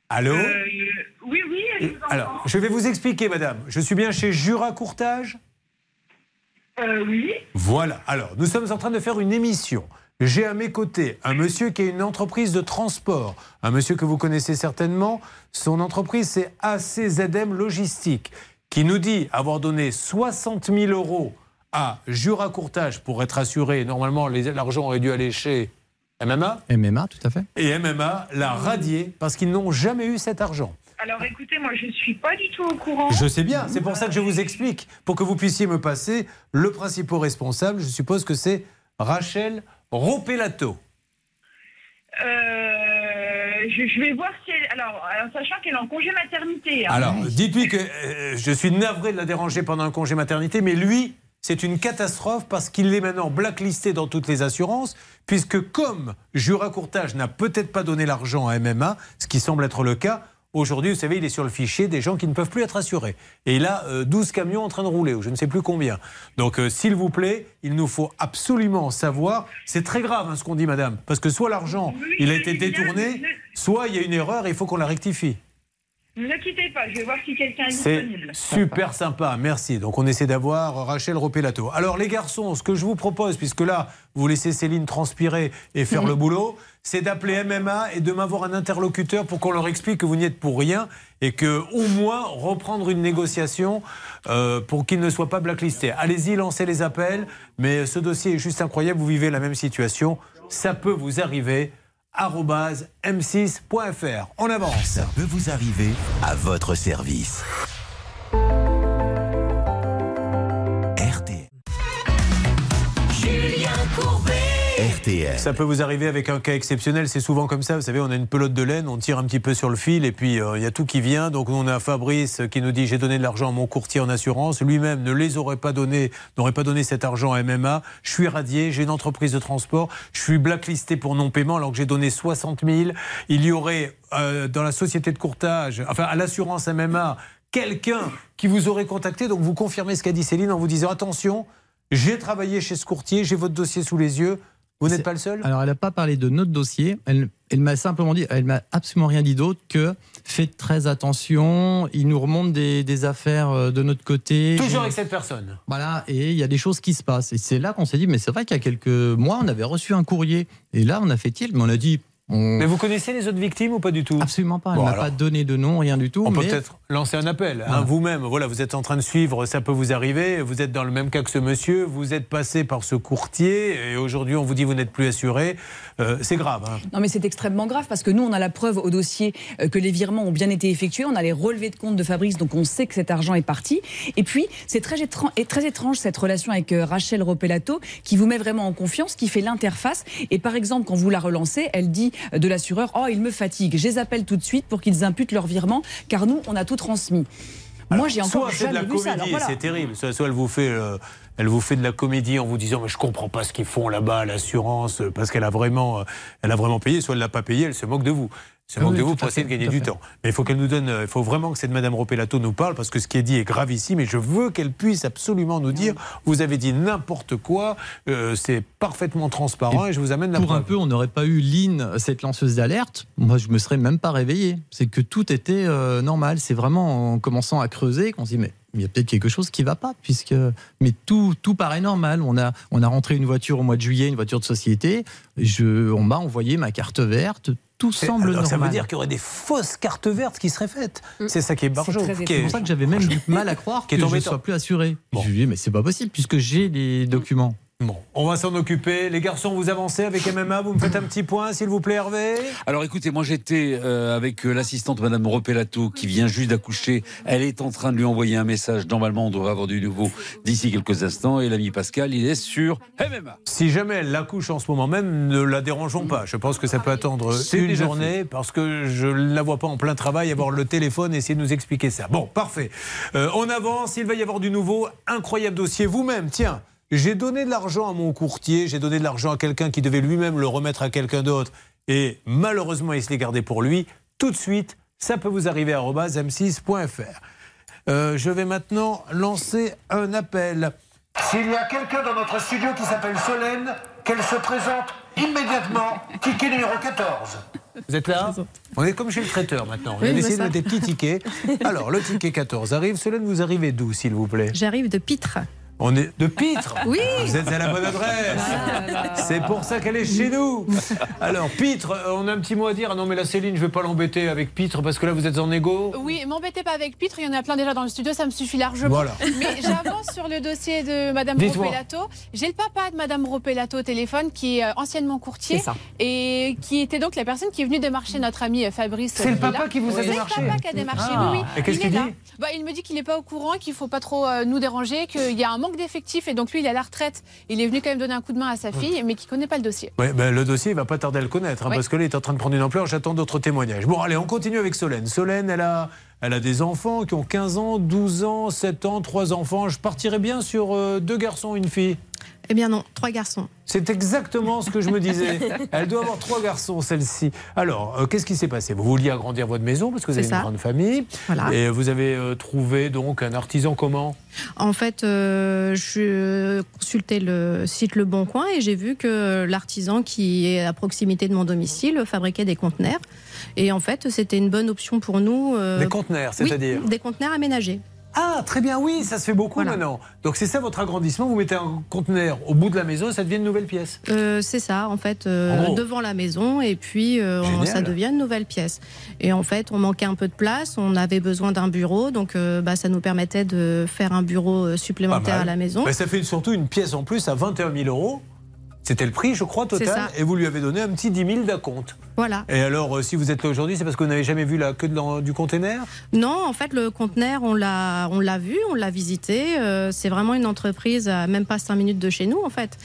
Allô? Oui, oui, je vous entends. Alors, je vais vous expliquer madame. Je suis bien chez Jura Courtage? Euh, oui. Voilà. Alors, nous sommes en train de faire une émission. J'ai à mes côtés un monsieur qui a une entreprise de transport. Un monsieur que vous connaissez certainement. Son entreprise, c'est ACZM Logistique, qui nous dit avoir donné 60 000 euros à Jura Courtage pour être assuré. Normalement, l'argent aurait dû aller chez MMA MMA, tout à fait. Et MMA l'a radié parce qu'ils n'ont jamais eu cet argent. Alors écoutez, moi je suis pas du tout au courant. Je sais bien, c'est pour ça que je vous explique, pour que vous puissiez me passer le principal responsable. Je suppose que c'est Rachel Ropelato. Euh, je, je vais voir si elle. Alors, alors, sachant qu'elle est en congé maternité. hein. Alors, dites-lui que euh, je suis navré de la déranger pendant un congé maternité, mais lui, c'est une catastrophe parce qu'il est maintenant blacklisté dans toutes les assurances, puisque comme Jura Courtage n'a peut-être pas donné l'argent à MMA, ce qui semble être le cas, aujourd'hui, vous savez, il est sur le fichier des gens qui ne peuvent plus être assurés. Et il a euh, 12 camions en train de rouler, ou je ne sais plus combien. Donc, euh, s'il vous plaît, il nous faut absolument savoir. C'est très grave hein, ce qu'on dit, madame, parce que soit l'argent, il a été détourné, soit il y a une erreur et il faut qu'on la rectifie. Ne inquiétez pas, je vais voir si quelqu'un est C'est disponible. super sympa, merci. Donc on essaie d'avoir Rachel Ropelato. Alors les garçons, ce que je vous propose, puisque là, vous laissez Céline transpirer et faire le boulot, c'est d'appeler MMA et de m'avoir un interlocuteur pour qu'on leur explique que vous n'y êtes pour rien et que au moins reprendre une négociation euh, pour qu'ils ne soient pas blacklistés. Allez-y, lancez les appels, mais ce dossier est juste incroyable, vous vivez la même situation, ça peut vous arriver arobase m6.fr. On avance. Ça peut vous arriver à votre service. RTL. Julien Courbet. Ça peut vous arriver avec un cas exceptionnel, c'est souvent comme ça. Vous savez, on a une pelote de laine, on tire un petit peu sur le fil et puis euh, il y a tout qui vient. Donc on a Fabrice qui nous dit j'ai donné de l'argent à mon courtier en assurance. Lui-même ne les aurait pas donné, n'aurait pas donné cet argent à MMA. Je suis radié, j'ai une entreprise de transport, je suis blacklisté pour non-paiement alors que j'ai donné 60 000. Il y aurait euh, dans la société de courtage, enfin à l'assurance MMA, quelqu'un qui vous aurait contacté. Donc vous confirmez ce qu'a dit Céline en vous disant attention, j'ai travaillé chez ce courtier, j'ai votre dossier sous les yeux. Vous n'êtes pas le seul Alors, elle n'a pas parlé de notre dossier. Elle, elle m'a simplement dit, elle m'a absolument rien dit d'autre que faites très attention. Il nous remonte des, des affaires euh, de notre côté. Toujours avec cette personne. Voilà, et il y a des choses qui se passent. Et c'est là qu'on s'est dit, mais c'est vrai qu'il y a quelques mois, on avait reçu un courrier. Et là, on a fait tilt, mais on a dit. On- Mais vous connaissez les autres victimes ou pas du tout? Absolument pas. Elle Bon, m'a alors. pas donné de nom, rien du tout. On peut mais- peut-être lancer un appel. hein, Voilà. Vous-même, voilà, vous êtes en train de suivre, ça peut vous arriver. Vous êtes dans le même cas que ce monsieur. Vous êtes passé par ce courtier et aujourd'hui on vous dit vous n'êtes plus assuré. Euh, c'est grave. hein. Non, mais c'est extrêmement grave parce que nous, on a la preuve au dossier euh, que les virements ont bien été effectués. On a les relevés de compte de Fabrice, donc on sait que cet argent est parti. Et puis, c'est très, très étrange cette relation avec euh, Rachel Ropelato qui vous met vraiment en confiance, qui fait l'interface. Et par exemple, quand vous la relancez, elle dit de l'assureur Oh, il me fatigue. Je les appelle tout de suite pour qu'ils imputent leur virement, car nous, on a tout transmis. Moi, j'ai encore soit de la vu comédie, voilà. c'est terrible. Soit, soit elle vous fait, euh, elle vous fait de la comédie en vous disant mais je comprends pas ce qu'ils font là-bas, à l'assurance, euh, parce qu'elle a vraiment, euh, elle a vraiment payé. Soit elle l'a pas payé, elle se moque de vous. Elle se Ah oui, de vous pour essayer de gagner du temps. Mais il faut qu'elle nous donne, euh, il faut vraiment que cette Madame Ropelato nous parle parce que ce qui est dit est grave ici. Mais je veux qu'elle puisse absolument nous dire vous avez dit n'importe quoi, euh, c'est parfaitement transparent et, je vous amène la Pour preuve. un peu, on n'aurait pas eu Lynn, cette lanceuse d'alerte. Moi, je me serais même pas réveillé. C'est que tout était euh, normal. C'est vraiment en commençant à creuser qu'on se dit mais il y a peut-être quelque chose qui va pas puisque mais tout tout paraît normal. On a on a rentré une voiture au mois de juillet, une voiture de société. Je on m'a envoyé ma carte verte. Tout semble alors, normal. Ça veut dire qu'il y aurait des fausses cartes vertes qui seraient faites. C'est ça qui est barjot. C'est qui est- pour ça que j'avais même du mal à croire que je ne sois plus assuré. Je lui ai dit, mais c'est pas possible puisque j'ai les documents. Bon, on va s'en occuper. Les garçons, vous avancez avec MMA. Vous me faites un petit point, s'il vous plaît, Hervé. Alors écoutez, moi j'étais euh, avec euh, l'assistante Madame Repelato qui vient juste d'accoucher. Elle est en train de lui envoyer un message. Normalement, on devrait avoir du nouveau d'ici quelques instants. Et l'ami Pascal, il est sur MMA. Si jamais elle l'accouche en ce moment même, ne la dérangeons pas. Je pense que ça peut attendre une journée parce que je ne la vois pas en plein travail, avoir le téléphone et essayer de nous expliquer ça. Bon, parfait. Euh, on avance, il va y avoir du nouveau. Incroyable dossier. Vous-même, tiens, j'ai donné de l'argent à mon courtier, j'ai donné de l'argent à quelqu'un qui devait lui-même le remettre à quelqu'un d'autre et malheureusement il se l'est gardé pour lui. Tout de suite, ça peut vous arriver à arobase m6.fr. Euh, je vais maintenant lancer un appel. S'il y a quelqu'un dans notre studio qui s'appelle Solène, qu'elle se présente immédiatement. Ticket numéro 14. Vous êtes là? On est comme chez le traiteur maintenant. On Oui, a décidé de mettre des petits tickets. Alors, le ticket 14 arrive. Solène, vous arrivez d'où, s'il vous plaît? J'arrive de Pitre. On est de Pitre. Oui. Vous êtes à la bonne adresse. C'est pour ça qu'elle est chez nous. Alors, Pitre, euh, on a un petit mot à dire. Ah non, mais la Céline, je ne vais pas l'embêter avec Pitre parce que là, vous êtes en égo. Oui, m'embêtez pas avec Pitre, il y en a plein déjà dans le studio, ça me suffit largement. Voilà. Mais j'avance sur le dossier de Madame. Ropelato. J'ai le papa de Madame Ropelato au téléphone qui est euh, anciennement courtier C'est ça. et qui était donc la personne qui est venue démarcher notre ami euh, Fabrice. C'est le papa qui vous a C'est démarché le papa qui a démarché, Ah. oui, oui. Et qu'est-ce Il qu'il est là. dit bah, Il me dit qu'il n'est pas au courant, qu'il faut pas trop nous déranger, qu'il y a un manque d'effectifs et donc lui il est à la retraite. Il est venu quand même donner un coup de main à sa fille, mais qui connaît pas le dossier. Ouais, ben, le dossier, il va pas tarder à le connaître, hein, Oui. parce que là, il est en train de prendre une ampleur. J'attends d'autres témoignages. Bon, allez, on continue avec Solène. Solène, elle a, elle a des enfants qui ont 15 ans, 12 ans, 7 ans, 3 enfants. Je partirais bien sur euh, deux garçons, une fille. Eh bien non, trois garçons. C'est exactement ce que je me disais. Elle doit avoir trois garçons, celle-ci. Alors, euh, qu'est-ce qui s'est passé? Vous vouliez agrandir votre maison parce que vous avez une grande famille. Voilà. Et vous avez euh, trouvé donc un artisan comment? En fait, euh, je consultais le site Le Bon Coin et j'ai vu que l'artisan qui est à proximité de mon domicile fabriquait des conteneurs. Et en fait, c'était une bonne option pour nous. Des conteneurs, oui, c'est-à-dire? Des conteneurs aménagés. Ah, très bien, oui, ça se fait beaucoup maintenant. Donc c'est ça votre agrandissement, vous mettez un conteneur au bout de la maison et ça devient une nouvelle pièce. Euh, c'est ça, en fait, euh, En devant la maison, et puis euh, ça devient une nouvelle pièce. Et en fait, on manquait un peu de place, on avait besoin d'un bureau, donc bah, ça nous permettait de faire un bureau supplémentaire à la maison. Mais ça fait surtout une pièce en plus à 21 000 euros. C'était le prix, je crois, total. Et vous lui avez donné un petit 10 000 d'acompte. Voilà. Et alors, euh, si vous êtes là aujourd'hui, c'est parce que vous n'avez jamais vu la queue de du container? Non, en fait, le conteneur, on l'a, on l'a vu, on l'a visité. Euh, c'est vraiment une entreprise à même pas cinq minutes de chez nous, en fait.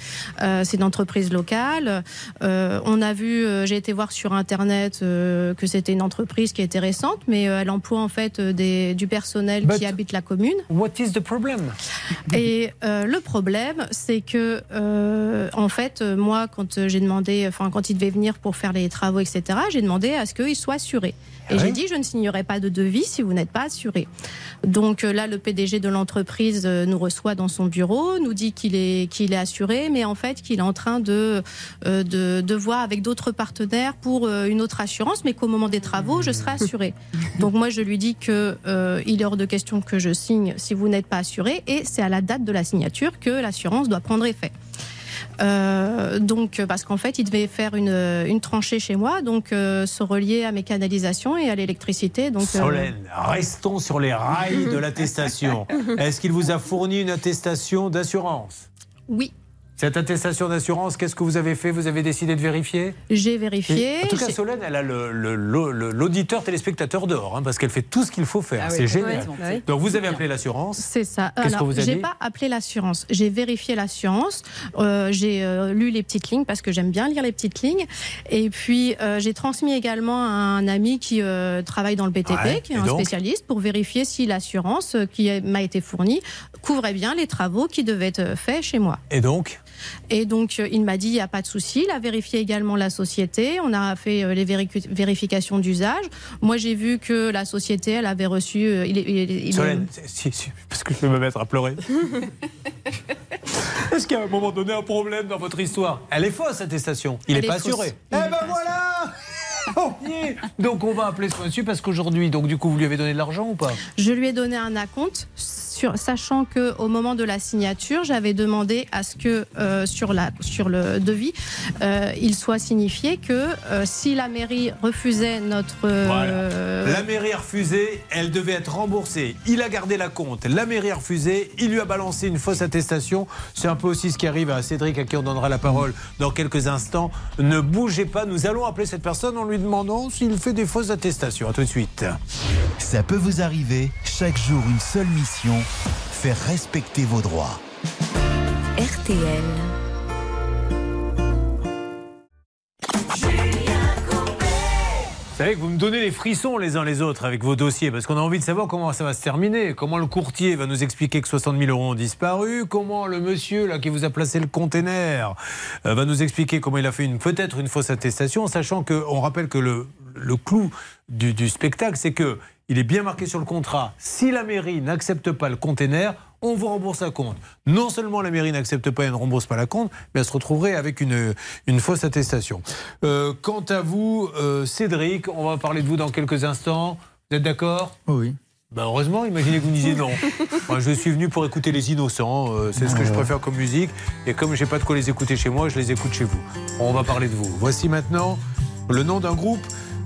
Euh, c'est une entreprise locale. Euh, on a vu, euh, j'ai été voir sur Internet euh, que c'était une entreprise qui était récente, mais euh, elle emploie en fait euh, des, du personnel qui habite la commune. What is the problem? Et euh, le problème, c'est que, euh, en fait, euh, moi, quand euh, j'ai demandé, enfin, quand il devait venir pour faire les travaux, etc., j'ai demandé à ce qu'il soit assuré. Et Ah j'ai dit, je ne signerai pas de devis si vous n'êtes pas assuré. Donc euh, là, le PDG de l'entreprise euh, nous reçoit dans son bureau, nous dit qu'il est, qu'il est assuré, mais en fait, qu'il est en train de, euh, de, de voir avec d'autres partenaires pour euh, une autre assurance, mais qu'au moment des travaux, je serai assuré. Donc moi, je lui dis que euh, il est hors de question que je signe si vous n'êtes pas assuré, et c'est à la date de la signature que l'assurance doit prendre effet. Euh, donc, parce qu'en fait, il devait faire une, une tranchée chez moi, donc euh, se relier à mes canalisations et à l'électricité. Donc, euh, Solène, restons sur les rails de l'attestation. Est-ce qu'il vous a fourni une attestation d'assurance? Oui, Cette attestation d'assurance, qu'est-ce que vous avez fait? Vous avez décidé de vérifier? J'ai vérifié. En tout cas, Solène, elle a le- le- le- le- l'auditeur téléspectateur d'or, hein, parce qu'elle fait tout ce qu'il faut faire. Ah oui, C'est génial. Oui. Donc, vous avez appelé l'assurance. C'est ça. Qu'est-ce Alors, qu'on vous a j'ai pas appelé l'assurance. J'ai vérifié l'assurance. Euh, j'ai euh, lu les petites lignes parce que j'aime bien lire les petites lignes. Et puis euh, j'ai transmis également à un ami qui euh, travaille dans le BTP, Ouais, qui est un spécialiste, pour vérifier si l'assurance qui m'a été fournie couvrait bien les travaux qui devaient être faits chez moi. Et donc? Et donc, euh, il m'a dit, il n'y a pas de souci. Il a vérifié également la société. On a fait euh, les vérifications d'usage. Moi, j'ai vu que la société, elle avait reçu... euh, il il il Solène, si, si, parce que je vais me mettre à pleurer. Est-ce qu'il y a à un moment donné un problème dans votre histoire? Elle est fausse, cette attestation. Il n'est est pas fausse. assuré. Eh ben pas voilà Oh, yeah. Donc on va appeler ce monsieur parce qu'aujourd'hui, donc du coup, vous lui avez donné de l'argent ou pas? Je lui ai donné un acompte, sur, sachant que au moment de la signature, j'avais demandé à ce que euh, sur, la, sur le devis, euh, il soit signifié que euh, si la mairie refusait notre... euh, La mairie a refusé, elle devait être remboursée. Il a gardé la compte. La mairie a refusé, il lui a balancé une fausse attestation. C'est un peu aussi ce qui arrive à Cédric, à qui on donnera la parole dans quelques instants. Ne bougez pas, nous allons appeler cette personne en lui demandant s'il fait des fausses attestations. A tout de suite. Ça peut vous arriver, chaque jour une seule mission, faire respecter vos droits. RTL. Vous savez que vous me donnez les frissons les uns les autres avec vos dossiers, parce qu'on a envie de savoir comment ça va se terminer. Comment le courtier va nous expliquer que 60 000 euros ont disparu, comment le monsieur là qui vous a placé le container euh, va nous expliquer comment il a fait une peut-être une fausse attestation, sachant que on rappelle que le, le clou du, du spectacle, c'est que il est bien marqué sur le contrat. Si la mairie n'accepte pas le container, on vous rembourse la compte. Non seulement la mairie n'accepte pas et ne rembourse pas la compte, mais elle se retrouverait avec une, une fausse attestation. Euh, quant à vous, euh, Cédric, on va parler de vous dans quelques instants. Vous êtes d'accord? Oui. Ben heureusement, imaginez que vous disiez non. Moi, je suis venu pour écouter les innocents, euh, c'est ce que je préfère comme musique. Et comme j'ai pas de quoi les écouter chez moi, je les écoute chez vous. On va parler de vous. Voici maintenant le nom d'un groupe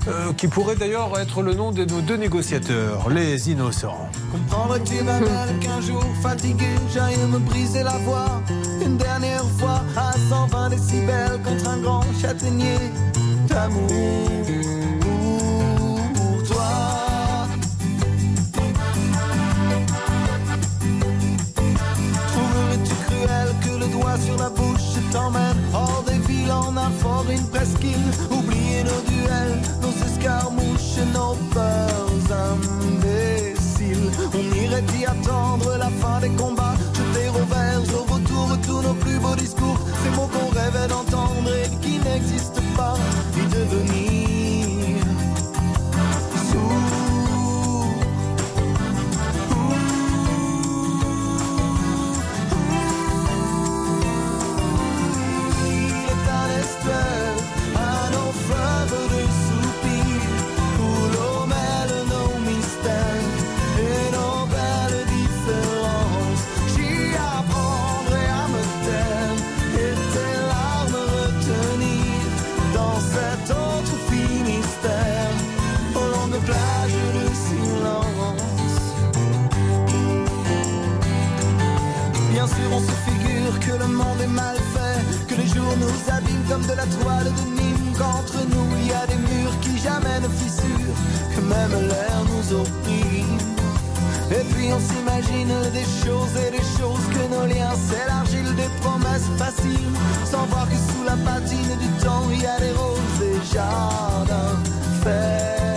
euh, qui pourrait d'ailleurs être le nom de nos deux négociateurs, les innocents. Comprendrais-tu ma belle qu'un jour fatigué j'aille me briser la voix Une dernière fois à 120 décibels contre un grand châtaignier d'amour l'air nous opprime. Et puis on s'imagine des choses et des choses que nos liens s'élargissent, des promesses faciles, sans voir que sous la patine du temps il y a des roses et jardins fertiles.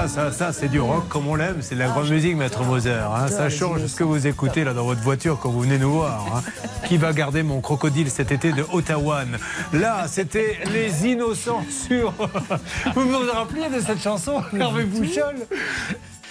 Ça, ça, ça, ça, c'est du rock comme on l'aime. C'est de la grande musique, Maître Moser. hein. Ça change ce que vous écoutez là dans votre voiture quand vous venez nous voir. hein. Qui va garder mon crocodile cet été de Ottawa? Là, c'était Les Innocents sur. Vous vous rappelez de cette chanson, Hervé Bouchol?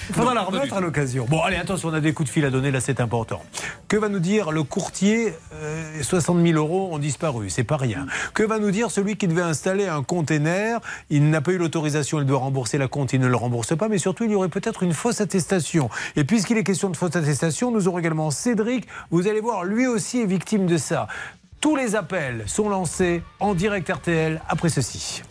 Il faudra la remettre à l'occasion. Bon, allez, attention, on a des coups de fil à donner, là, c'est important. Que va nous dire le courtier euh, 60 000 euros ont disparu, c'est pas rien. Que va nous dire celui qui devait installer un container? Il n'a pas eu l'autorisation, il doit rembourser la compte, il ne le rembourse pas, mais surtout, il y aurait peut-être une fausse attestation. Et puisqu'il est question de fausse attestation, nous aurons également Cédric, vous allez voir, lui aussi est victime de ça. Tous les appels sont lancés en direct RTL après ceci.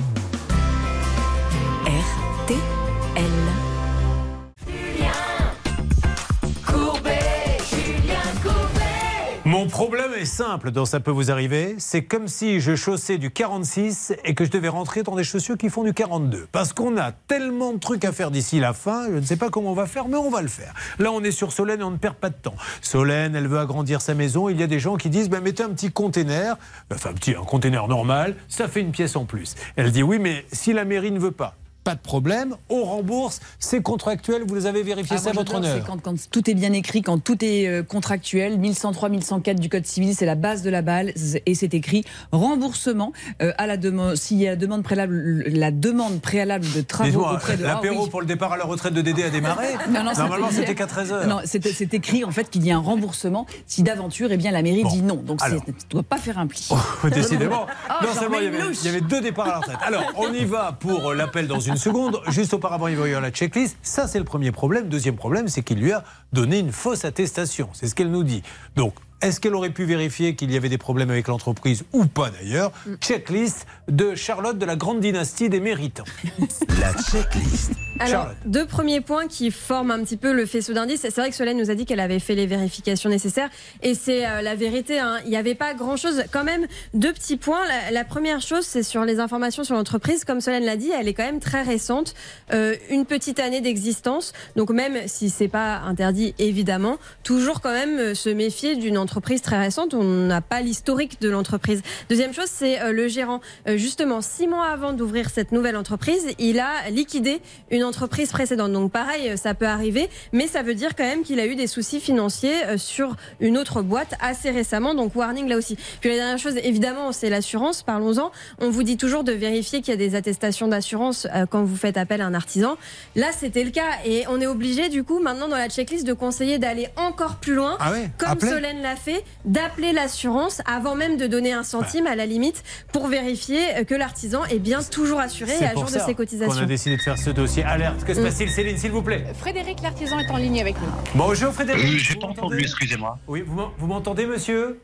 Mon problème est simple dans Ça peut vous arriver. C'est comme si je chaussais du 46 et que je devais rentrer dans des chaussures qui font du 42. Parce qu'on a tellement de trucs à faire d'ici la fin, je ne sais pas comment on va faire, mais on va le faire. Là, on est sur Solène et on ne perd pas de temps. Solène, elle veut agrandir sa maison. Il y a des gens qui disent ben, mettez un petit container, enfin, un petit, un container normal, ça fait une pièce en plus. Elle dit oui, mais si la mairie ne veut pas, pas de problème, on rembourse. C'est contractuel, vous les avez vérifiés, Ah, moi, votre honneur. c'est Quand, quand tout est bien écrit, quand tout est euh, contractuel, 1103, 1104 du Code civil, c'est la base de la balle et c'est écrit remboursement euh, à la demande. S'il y a la demande préalable, la demande préalable de travaux auprès de. l'apéro Ah, oui. pour le départ à la retraite de Dédé a démarré Non, non, Normalement, c'était- qu'à 13h. Non, c'est c'est écrit en fait qu'il y a un remboursement si d'aventure, eh bien la mairie dit non. Donc alors. c'est- tu ne dois pas faire un pli. Décidément. Ah, non seulement y, avait, il y avait deux départs à la retraite. Alors, on y va pour l'appel dans une seconde. Juste auparavant, il va y avoir la checklist. Ça, c'est le premier problème. Deuxième problème, c'est qu'il lui a donné une fausse attestation. C'est ce qu'elle nous dit. Donc, est-ce qu'elle aurait pu vérifier qu'il y avait des problèmes avec l'entreprise ou pas d'ailleurs Checklist de Charlotte de la grande dynastie des méritants. La checklist. Alors, Charlotte. deux premiers points qui forment un petit peu le faisceau d'indices. C'est vrai que Solène nous a dit qu'elle avait fait les vérifications nécessaires et c'est euh, la vérité. hein. Il n'y avait pas grand-chose. Quand même, deux petits points. La, la première chose, c'est sur les informations sur l'entreprise. Comme Solène l'a dit, elle est quand même très récente. Euh, une petite année d'existence. Donc même si c'est pas interdit, évidemment, toujours quand même euh, se méfier d'une entreprise très récente. On n'a pas l'historique de l'entreprise. Deuxième chose, c'est euh, le gérant. Euh, justement, six mois avant d'ouvrir cette nouvelle entreprise, il a liquidé une entreprise précédente. Donc pareil, euh, ça peut arriver, mais ça veut dire quand même qu'il a eu des soucis financiers sur une autre boîte assez récemment. Donc warning là aussi. Puis la dernière chose, évidemment, c'est l'assurance. Parlons-en. On vous dit toujours de vérifier qu'il y a des attestations d'assurance quand vous faites appel à un artisan. Là, c'était le cas et on est obligé du coup maintenant dans la checklist de conseiller d'aller encore plus loin, Ah ouais comme Solène l'a fait, d'appeler l'assurance avant même de donner un centime à la limite pour vérifier que l'artisan est bien toujours assuré et à jour de ses cotisations. a décidé de faire ce dossier. Alerte. Que se Mm. passe-t-il, Céline, s'il vous plaît? Frédéric L'artisan est en ligne avec nous. Bonjour Frédéric. Euh, j'ai Vous pas entendu, excusez-moi. Oui, vous m'en- vous m'entendez, monsieur?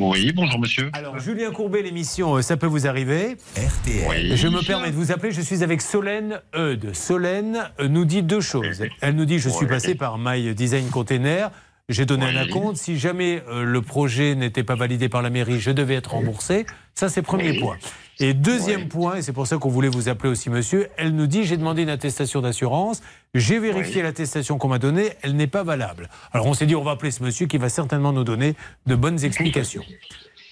Oui, bonjour monsieur. Alors, Julien Courbet, l'émission euh, Ça peut vous arriver. Oui. Je me permets de vous appeler, je suis avec Solène Eudes. Solène euh, nous dit deux choses. Elle nous dit Je suis Oui. passé par My Design Container. J'ai donné un acompte. Si jamais euh, le projet n'était pas validé par la mairie, je devais être remboursé. Ça, c'est premier Oui. point. Et deuxième point, et c'est pour ça qu'on voulait vous appeler aussi, monsieur, elle nous dit J'ai demandé une attestation d'assurance. J'ai vérifié l'attestation qu'on m'a donnée. Elle n'est pas valable. Alors, on s'est dit On va appeler ce monsieur qui va certainement nous donner de bonnes explications.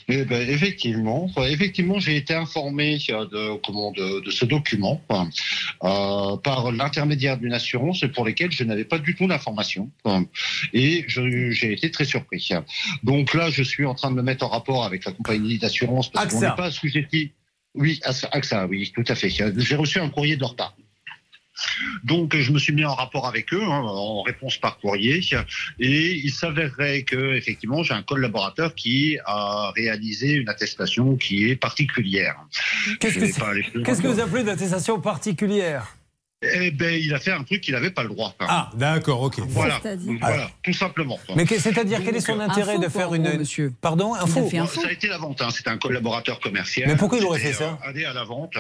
Eh ben, effectivement, effectivement, j'ai été informé euh, de, comment, de, de ce document euh, par l'intermédiaire d'une assurance pour lesquelles je n'avais pas du tout l'information euh, et j'ai été très surpris. Donc là, je suis en train de me mettre en rapport avec la compagnie d'assurance parce qu'on n'est pas assujetti. Oui, AXA, oui, tout à fait. J'ai reçu un courrier de leur part. Donc, je me suis mis en rapport avec eux, hein, en réponse par courrier, et il s'avérerait que, effectivement, j'ai un collaborateur qui a réalisé une attestation qui est particulière. Qu'est-ce que que vous appelez d'attestation particulière? Eh ben, il a fait un truc qu'il n'avait pas le droit. Ah, d'accord, ok. Voilà, tout simplement. Mais que- c'est-à-dire, quel est son Donc, intérêt de faire une. gros, monsieur. Pardon Un faux ça a été la vente, hein. c'était un collaborateur commercial. Mais pourquoi il aurait fait ça euh, Allé à la vente.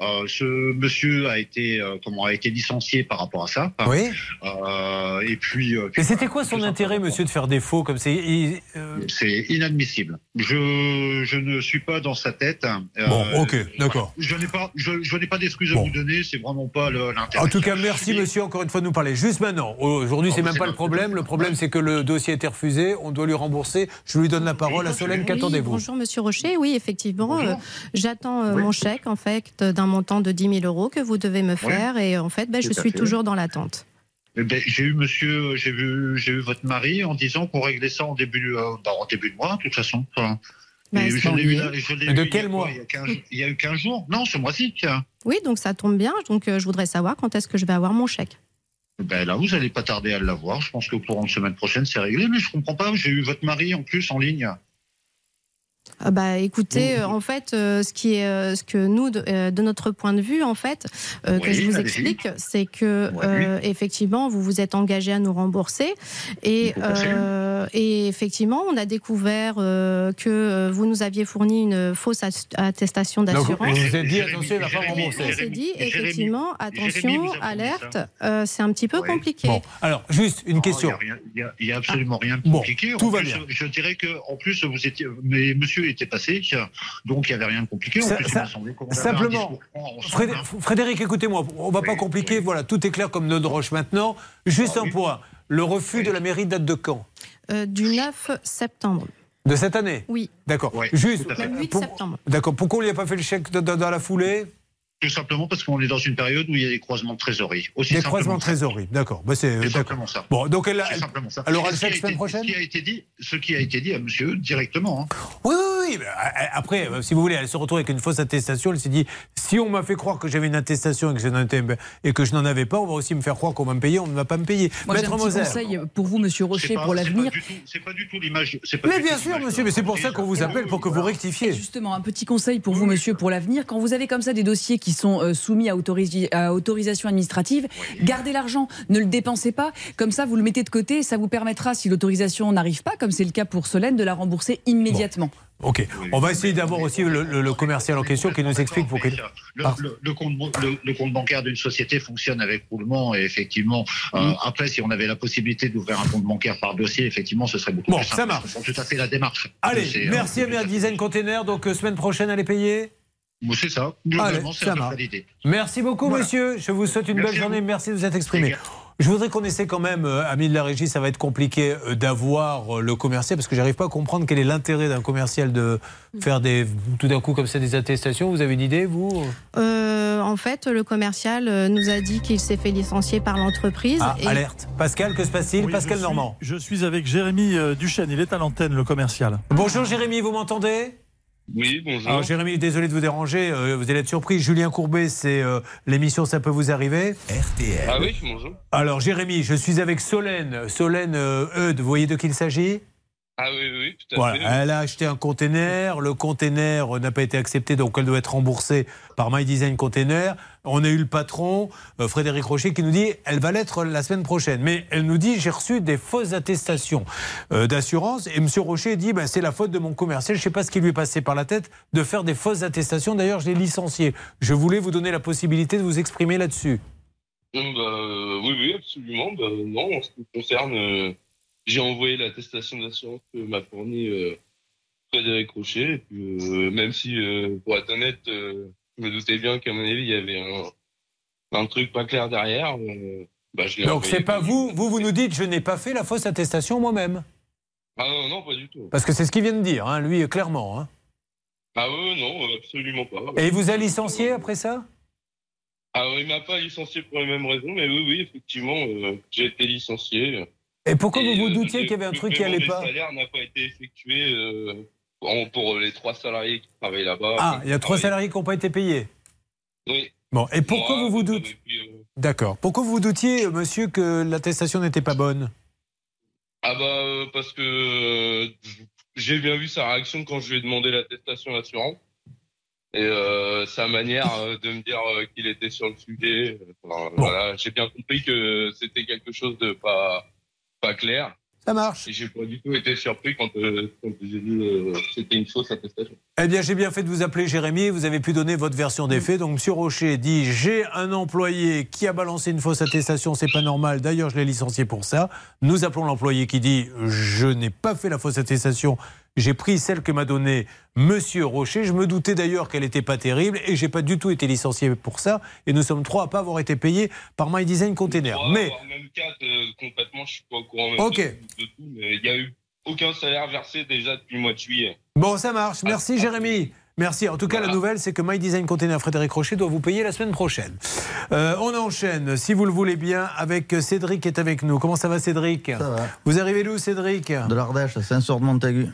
Euh, ce monsieur a été, euh, comment, a été licencié par rapport à ça. Oui. Euh, et puis. euh, puis Mais c'était quoi son intérêt, monsieur, de faire des faux comme c'est il- euh, C'est inadmissible. Je, je ne suis pas dans sa tête. Euh, Bon, ok, d'accord. Je n'ai pas, je, je n'ai pas d'excuses à vous donner. C'est vraiment pas le- l'intérêt. En tout cas, merci monsieur encore une fois de nous parler. Juste maintenant, aujourd'hui c'est Oh, même c'est pas le problème. Le problème c'est que le dossier a été refusé, on doit lui rembourser. Je lui donne la parole à Solène, Oui, qu'attendez-vous Bonjour Monsieur Rocher, oui effectivement, euh, j'attends euh, mon chèque en fait d'un montant de 10 000 euros que vous devez me faire et en fait ben, je suis fait. toujours dans l'attente. Eh ben, j'ai eu monsieur, j'ai vu, j'ai eu votre mari en disant qu'on réglait ça en début, euh, bah, en début de mois, de toute façon. Enfin, et c'est je eu, je De eu il y a quel mois il y, a 15, il y a eu 15 jours? Non, ce mois-ci. tiens. Oui donc ça tombe bien, donc euh, je voudrais savoir quand est-ce que je vais avoir mon chèque. Ben là, vous n'allez pas tarder à l'avoir. Je pense que pour une semaine prochaine, c'est réglé. Mais je comprends pas. J'ai eu votre mari en plus en ligne. Ah bah, écoutez, euh, en fait, euh, ce qui est, euh, ce que nous, de, euh, de notre point de vue, en fait, euh, que je vous explique, c'est que euh, effectivement, vous vous êtes engagé à nous rembourser, et, euh, et effectivement, on a découvert euh, que vous nous aviez fourni une fausse at- attestation d'assurance. vous vous êtes dit, attention, il va pas rembourser. On s'est dit, Jérémy, effectivement, Jérémy attention, a alerte, euh, c'est un petit peu compliqué. Bon, alors juste une question. Il n'y a, absolument rien de Bon, compliqué. En tout va plus, bien. Je dirais que, en plus, vous étiez, mais monsieur était passé, donc il n'y avait rien de compliqué. En Ça- plus, Simplement, hein. Frédéric, écoutez-moi, on va pas compliquer, voilà, tout est clair comme nœud de roche maintenant. Juste un point, le refus de la mairie date de quand? Euh, du 9 septembre. De cette année? Oui. D'accord. Juste, Le 8 pour- septembre. D'accord. Pourquoi on lui a pas fait le chèque dans la foulée? Tout simplement parce qu'on est dans une période où il y a des croisements de trésorerie. Aussi Des croisements de trésorerie, d'accord. Bah, c'est d'accord. simplement ça. Bon, donc elle, a- simplement ça. elle aura le chèque semaine été- prochaine Ce qui a été dit, ce qui a été dit à monsieur directement. hein. Oui, oui, oui. mais, euh, Après, euh, si vous voulez, elle se retrouve avec une fausse attestation. Elle s'est dit si on m'a fait croire que j'avais une attestation et que je n'en étais- et que je n'en avais pas, on va aussi me faire croire qu'on va me payer. On ne va pas me payer. Moi, Maître un petit Moser. conseil pour vous, monsieur Rocher, pas- pour l'avenir. C'est pas du tout l'image. Mais bien sûr, monsieur, mais c'est pour ça qu'on vous appelle pour que vous rectifiez. Justement, un petit conseil pour vous, monsieur, pour l'avenir. Quand vous avez comme ça des dossiers qui sont euh, soumis à, autorisation administrative, gardez l'argent, ne le dépensez pas. Comme ça, vous le mettez de côté et ça vous permettra, si l'autorisation n'arrive pas, comme c'est le cas pour Solène, de la rembourser immédiatement. Ok. On va essayer d'avoir aussi le, le- le commercial en question qui nous explique pour que. Le, le- le compte, le- le compte bancaire d'une société fonctionne avec roulement et effectivement, euh, Mm. après, si on avait la possibilité d'ouvrir un compte bancaire par dossier, effectivement, ce serait beaucoup Bon, plus simple. ça marche. Tout à fait la démarche. Allez, euh, merci à mes Design Container. Donc, euh, semaine prochaine, payée Bon, C'est ça. Globalement, c'est ça la marche. qualité. Merci beaucoup, Voilà. monsieur. Je vous souhaite une Merci belle journée. Merci de vous être exprimé. Je voudrais qu'on essaie quand même, euh, amis de la régie, ça va être compliqué euh, d'avoir euh, le commercial parce que j'arrive pas à comprendre quel est l'intérêt d'un commercial de faire des tout d'un coup comme ça des attestations. Vous avez une idée, vous Euh, en fait, le commercial nous a dit qu'il s'est fait licencier par l'entreprise. Ah, et- alerte. Pascal, que se passe-t-il? Oui, Pascal je Normand. Suis, je suis avec Jérémy Duchesne, il est à l'antenne, le commercial. Bonjour Jérémy, vous m'entendez? Oui, bonjour. Alors Jérémy, désolé de vous déranger, euh, vous allez être surpris. Julien Courbet, c'est euh, l'émission Ça peut vous arriver. RTL. Ah oui, bonjour. Alors Jérémy, je suis avec Solène. Solène euh, Eudes, vous voyez de qui il s'agit? Ah oui, oui, tout à Voilà, fait. elle a acheté un container, le container n'a pas été accepté, donc elle doit être remboursée par My Design Container. On a eu le patron, euh, Frédéric Rocher, qui nous dit elle va l'être la semaine prochaine. Mais elle nous dit j'ai reçu des fausses attestations euh, d'assurance. Et M. Rocher dit ben, c'est la faute de mon commercial, je ne sais pas ce qui lui est passé par la tête de faire des fausses attestations. D'ailleurs, je l'ai licencié. Je voulais vous donner la possibilité de vous exprimer là-dessus. Hum, bah, euh, oui, oui, absolument. Bah, non, en ce qui me concerne, euh, j'ai envoyé l'attestation d'assurance que m'a fourni euh, Frédéric Rocher. Euh, même si, euh, pour être honnête, euh, je me doutais bien qu'à mon avis, il y avait un, un truc pas clair derrière. euh, bah, je Donc c'est pas vous, vous vous nous dites je n'ai pas fait la fausse attestation moi-même. Ah non, non, pas du tout. Parce que c'est ce qu'il vient de dire, hein, lui, clairement. hein. Ah oui, non, absolument pas. Et il vous a licencié après ça? Ah, il m'a pas licencié pour les mêmes raisons, mais oui, oui, effectivement, euh, j'ai été licencié. Et pourquoi vous vous euh, doutiez le- qu'il y avait un le truc qui allait pas? salaires n'a pas été effectué euh, pour les trois salariés qui travaillent là-bas. Ah, il y a trois salariés qui n'ont pas été payés. Oui. Bon, et pourquoi Moi, vous vous euh, doutez D'accord. Pourquoi vous vous doutiez, euh, monsieur, que l'attestation n'était pas bonne Ah bah euh, parce que euh, j'ai bien vu sa réaction quand je lui ai demandé l'attestation d'assurance et euh, sa manière euh, de me dire euh, qu'il était sur le sujet. euh, Voilà, j'ai bien compris que c'était quelque chose de pas pas clair. Ça marche. Et j'ai pas du tout été surpris quand, euh, quand j'ai vu euh, que c'était une fausse attestation. Eh bien, j'ai bien fait de vous appeler Jérémy. Vous avez pu donner votre version des faits. Donc, Monsieur Rocher dit j'ai un employé qui a balancé une fausse attestation. C'est pas normal. D'ailleurs, je l'ai licencié pour ça. Nous appelons l'employé qui dit je n'ai pas fait la fausse attestation. J'ai pris celle que m'a donnée Monsieur Rocher. Je me doutais d'ailleurs qu'elle n'était pas terrible et j'ai pas du tout été licencié pour ça. Et nous sommes trois à pas avoir été payés par My Design Container. Trois, Mais même quatre, euh, concrètement, je suis pas au courant même Ok. de, de tout, mais il y a eu aucun salaire versé déjà depuis le mois de juillet. Bon, ça marche. Merci, Jérémy. Merci. En tout cas, la nouvelle, c'est que My Design Container Frédéric Rocher doit vous payer la semaine prochaine. Euh, on enchaîne, si vous le voulez bien, avec Cédric qui est avec nous. Comment ça va, Cédric? Ça va. Vous arrivez d'où, Cédric? De l'Ardèche, Saint-Sor de Montaigu.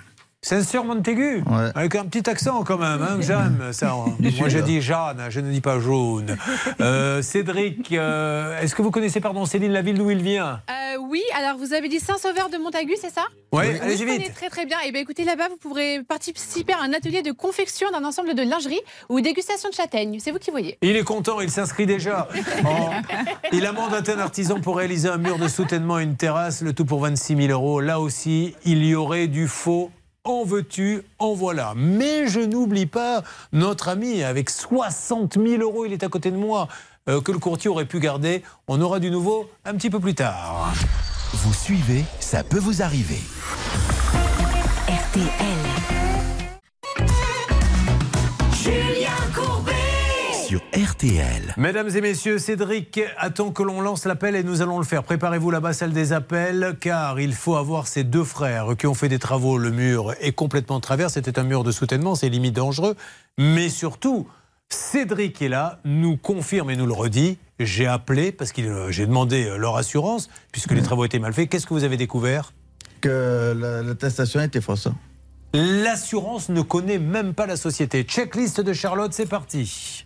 Saint-Sûr Montaigu Ouais. Avec un petit accent quand même, hein, Jeanne. Ça, hein. Moi, je dis Jeanne, je ne dis pas jaune. Euh, Cédric, euh, est-ce que vous connaissez, pardon, Céline, la ville d'où il vient? Euh, oui, alors vous avez dit Saint-Sauveur de Montagu, c'est ça? Ouais, Oui, allez-y je vite. connais très très bien. Et bien écoutez, là-bas, vous pourrez participer à un atelier de confection d'un ensemble de lingerie ou dégustation de châtaignes. C'est vous qui voyez. Il est content, il s'inscrit déjà. En- Il a mandaté un artisan pour réaliser un mur de soutènement et une terrasse, le tout pour 26 000 euros. Là aussi, il y aurait du faux. En veux-tu, en voilà. Mais je n'oublie pas notre ami avec 60 000 euros, il est à côté de moi, euh, que le courtier aurait pu garder. On aura du nouveau un petit peu plus tard. Vous suivez, ça peut vous arriver. Sur RTL. Mesdames et messieurs, Cédric attend que l'on lance l'appel et nous allons le faire. Préparez-vous là-bas, salle des appels, car il faut avoir ces deux frères qui ont fait des travaux. Le mur est complètement de travers. C'était un mur de soutènement, c'est limite dangereux. Mais surtout, Cédric est là, nous confirme et nous le redit. J'ai appelé parce que j'ai demandé euh, leur assurance, puisque les travaux étaient mal faits. Qu'est-ce que vous avez découvert? Que la- l'attestation était fausse. L'assurance ne connaît même pas la société. Checklist de Charlotte, c'est parti.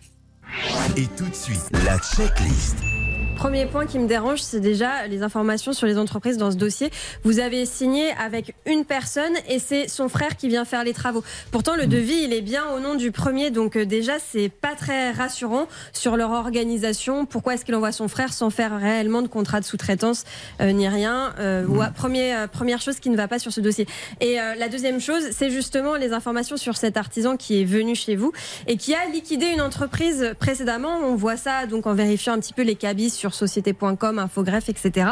Et tout de suite, la checklist. Premier point qui me dérange, c'est déjà les informations sur les entreprises dans ce dossier. Vous avez signé avec une personne et c'est son frère qui vient faire les travaux. Pourtant, le devis, il est bien au nom du premier, donc euh, déjà, c'est pas très rassurant sur leur organisation. Pourquoi est-ce qu'il envoie son frère sans faire réellement de contrat de sous-traitance euh, ni rien Euh, euh, Première chose qui ne va pas sur ce dossier. Et la deuxième chose, c'est justement les informations sur cet artisan qui est venu chez vous et qui a liquidé une entreprise précédemment. On voit ça donc en vérifiant un petit peu les cabis sur société.com, Infogreffe, etc.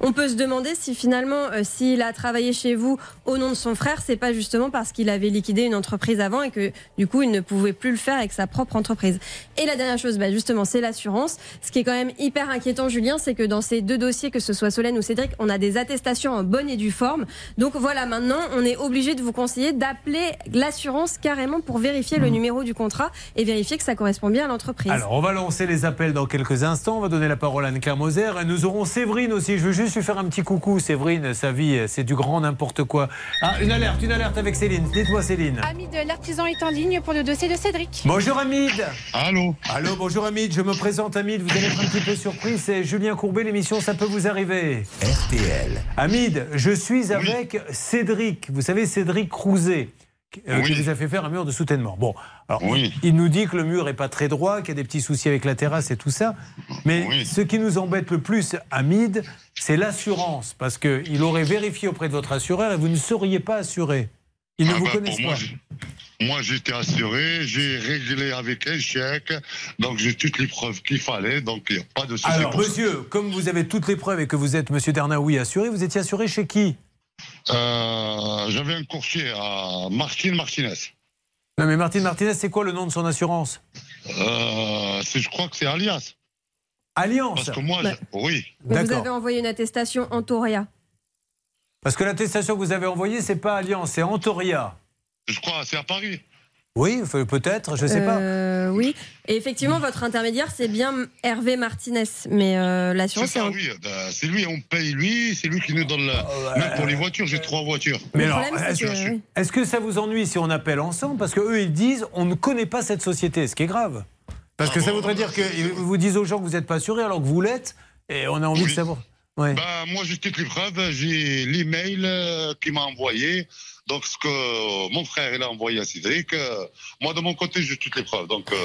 On peut se demander si finalement, euh, s'il a travaillé chez vous au nom de son frère, c'est pas justement parce qu'il avait liquidé une entreprise avant et que du coup il ne pouvait plus le faire avec sa propre entreprise. Et la dernière chose, bah, justement, c'est l'assurance. Ce qui est quand même hyper inquiétant, Julien, c'est que dans ces deux dossiers, que ce soit Solène ou Cédric, on a des attestations en bonne et due forme. Donc voilà, maintenant, on est obligé de vous conseiller d'appeler l'assurance carrément pour vérifier le numéro du contrat et vérifier que ça correspond bien à l'entreprise. Alors, on va lancer les appels dans quelques instants. On va donner la parole à Anne-Claire Moser. Et nous aurons Séverine aussi. Je veux juste lui faire un petit coucou. Séverine, sa vie, c'est du grand n'importe quoi. Ah, une alerte, une alerte avec Céline. Dites-moi, Céline. Ami de l'artisan est en ligne pour le dossier de Cédric. Bonjour Hamid. Allô. Allô, bonjour Hamid. Je me présente Hamid. Vous allez être un petit peu surpris. C'est Julien Courbet. L'émission, ça peut vous arriver. RTL. Hamid, je suis avec Cédric. Vous savez, Cédric Crouzet. euh, qui Oui. vous a fait faire un mur de soutènement. Bon, alors il nous dit que le mur est pas très droit, qu'il y a des petits soucis avec la terrasse et tout ça. Mais ce qui nous embête le plus, Hamid, c'est l'assurance, parce qu'il aurait vérifié auprès de votre assureur et vous ne seriez pas assuré. Ils ne Ah vous bah, connaissent moi, pas. Moi, j'étais assuré, j'ai réglé avec un chèque, donc j'ai toutes les preuves qu'il fallait, donc il n'y a pas de souci. Alors, ça. monsieur, comme vous avez toutes les preuves et que vous êtes monsieur Darnaoui assuré, vous étiez assuré chez qui? Euh, J'avais un courtier à Martine Martinez. Non, mais Martine Martinez, c'est quoi le nom de son assurance? Euh, je crois que c'est Alias. Alliance Parce que moi, Bah, je- oui. Mais vous avez envoyé une attestation Antoria. Parce que l'attestation que vous avez envoyée, c'est pas Alliance, c'est Antoria. Je crois, c'est à Paris. Oui, peut-être, je sais pas. Euh, oui. Et effectivement, votre intermédiaire, c'est bien Hervé Martinez. Mais euh, l'assurance, c'est oui. Ben, C'est lui, on paye lui, c'est lui qui nous donne la. Même pour les voitures, j'ai trois voitures. Mais alors, est-ce que, est-ce que ça vous ennuie si on appelle ensemble? Parce que eux, ils disent on ne connaît pas cette société, ce qui est grave. Parce que ça voudrait dire qu'ils vous disent aux gens que vous n'êtes pas assuré alors que vous l'êtes, et on a envie de savoir. Ouais. Ben, moi, j'ai toutes les preuves. J'ai l'email euh, qu'il m'a envoyé. Donc, ce que mon frère il a envoyé à Cédric. euh, moi, de mon côté, j'ai toutes les preuves. Donc, euh,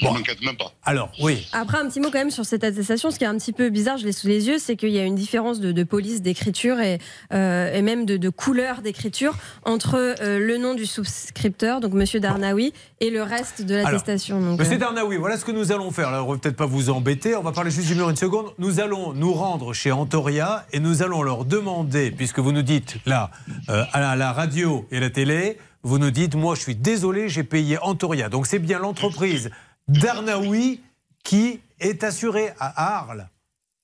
je ne m'inquiète même pas. Alors, oui. Après, un petit mot quand même sur cette attestation. Ce qui est un petit peu bizarre, je l'ai sous les yeux, c'est qu'il y a une différence de, de police d'écriture et, euh, et même de, de couleur d'écriture entre euh, le nom du souscripteur, donc Monsieur Darnaoui, et le reste de l'attestation. Monsieur euh, Darnaoui, voilà ce que nous allons faire. Là, on va peut-être pas vous embêter. On va parler juste du mur une seconde. Nous allons nous rendre chez Antoria et nous allons leur demander, puisque vous nous dites là, euh, à, la, à la radio et la télé, vous nous dites, moi, je suis désolé, j'ai payé Antoria. Donc c'est bien l'entreprise Darnaoui qui est assurée à Arles.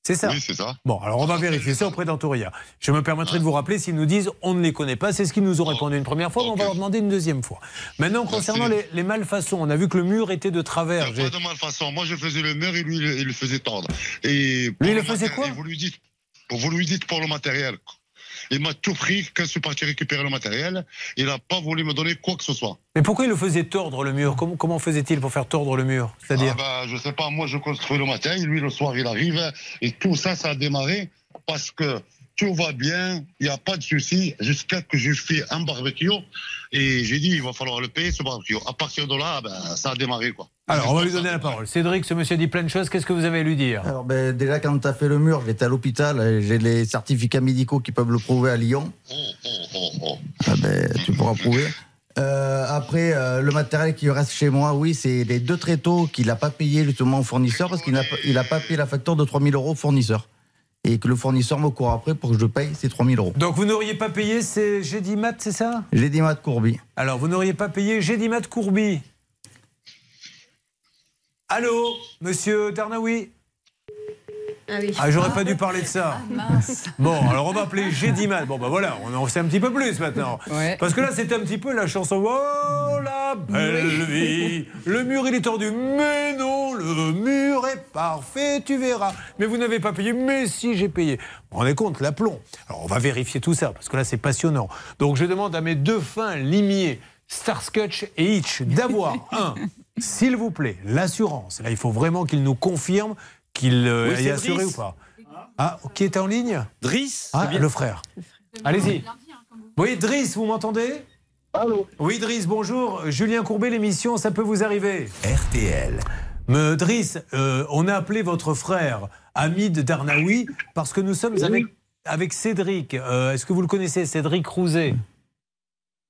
C'est ça Oui, c'est ça. Bon, alors on va vérifier ça auprès d'Antoria. Je me permettrai de vous rappeler s'ils nous disent on ne les connaît pas. C'est ce qu'ils nous ont répondu une première fois, mais on va leur demander une deuxième fois. Maintenant, concernant les, les malfaçons, on a vu que le mur était de travers. Pas de malfaçon. Moi, je faisais le mur et lui, il le faisait tordre. Et Lui, il le faisait quoi vous lui dites, vous lui dites pour le matériel. Il m'a tout pris quand je suis parti récupérer le matériel. Il n'a pas voulu me donner quoi que ce soit. Mais pourquoi il le faisait tordre le mur? Comment, comment faisait-il pour faire tordre le mur C'est-à-dire? Ah bah, je sais pas, moi je construis le matin, lui le soir il arrive, et tout ça, ça a démarré parce que tout va bien, il n'y a pas de souci, jusqu'à que je fais un barbecue, et j'ai dit il va falloir le payer ce barbecue. À partir de là, ben, ça a démarré quoi. Alors, on va lui donner la parole. Cédric, ce monsieur dit plein de choses. Qu'est-ce que vous avez à lui dire? Alors ben, déjà quand tu as fait le mur, j'étais à l'hôpital, j'ai les certificats médicaux qui peuvent le prouver à Lyon. Ah ben, tu pourras prouver. Euh, après, euh, le matériel qui reste chez moi, oui, c'est les deux tréteaux qu'il n'a pas payé justement au fournisseur parce qu'il n'a pas- il n'a pas payé la facture de 3000 euros au fournisseur. Et que le fournisseur me court après pour que je paye ces 3000 euros. Donc, vous n'auriez pas payé, c'est Gédimat, c'est ça? J'ai dit Matt Courby. Alors, vous n'auriez pas payé Gédimat Courby? Allô, monsieur Darnaoui Ah, j'aurais pas dû parler de ça. Bon, alors on va appeler J'ai dit mal. Bon, bah voilà, on en sait un petit peu plus maintenant. Parce que là, c'était un petit peu la chanson Oh la belle vie, le mur il est tordu. Mais non, le mur est parfait, tu verras. Mais vous n'avez pas payé. Mais si, j'ai payé. Vous vous rendez compte, l'aplomb. Alors on va vérifier tout ça parce que là, c'est passionnant. Donc je demande à mes deux fins limiers, Starscotch et Hitch, d'avoir un, s'il vous plaît, l'assurance. Là, il faut vraiment qu'il nous confirme qu'il euh, Oui, est assuré Driss. ou pas. Ah, qui est en ligne Driss Ah, bien. le frère. Allez-y. Oui, Driss, vous m'entendez Allô Oui, Driss, bonjour. Julien Courbet, l'émission, ça peut vous arriver RTL. Me, Driss, euh, on a appelé votre frère Hamid Darnaoui parce que nous sommes avec, avec Cédric. Euh, Est-ce que vous le connaissez, Cédric Rouzet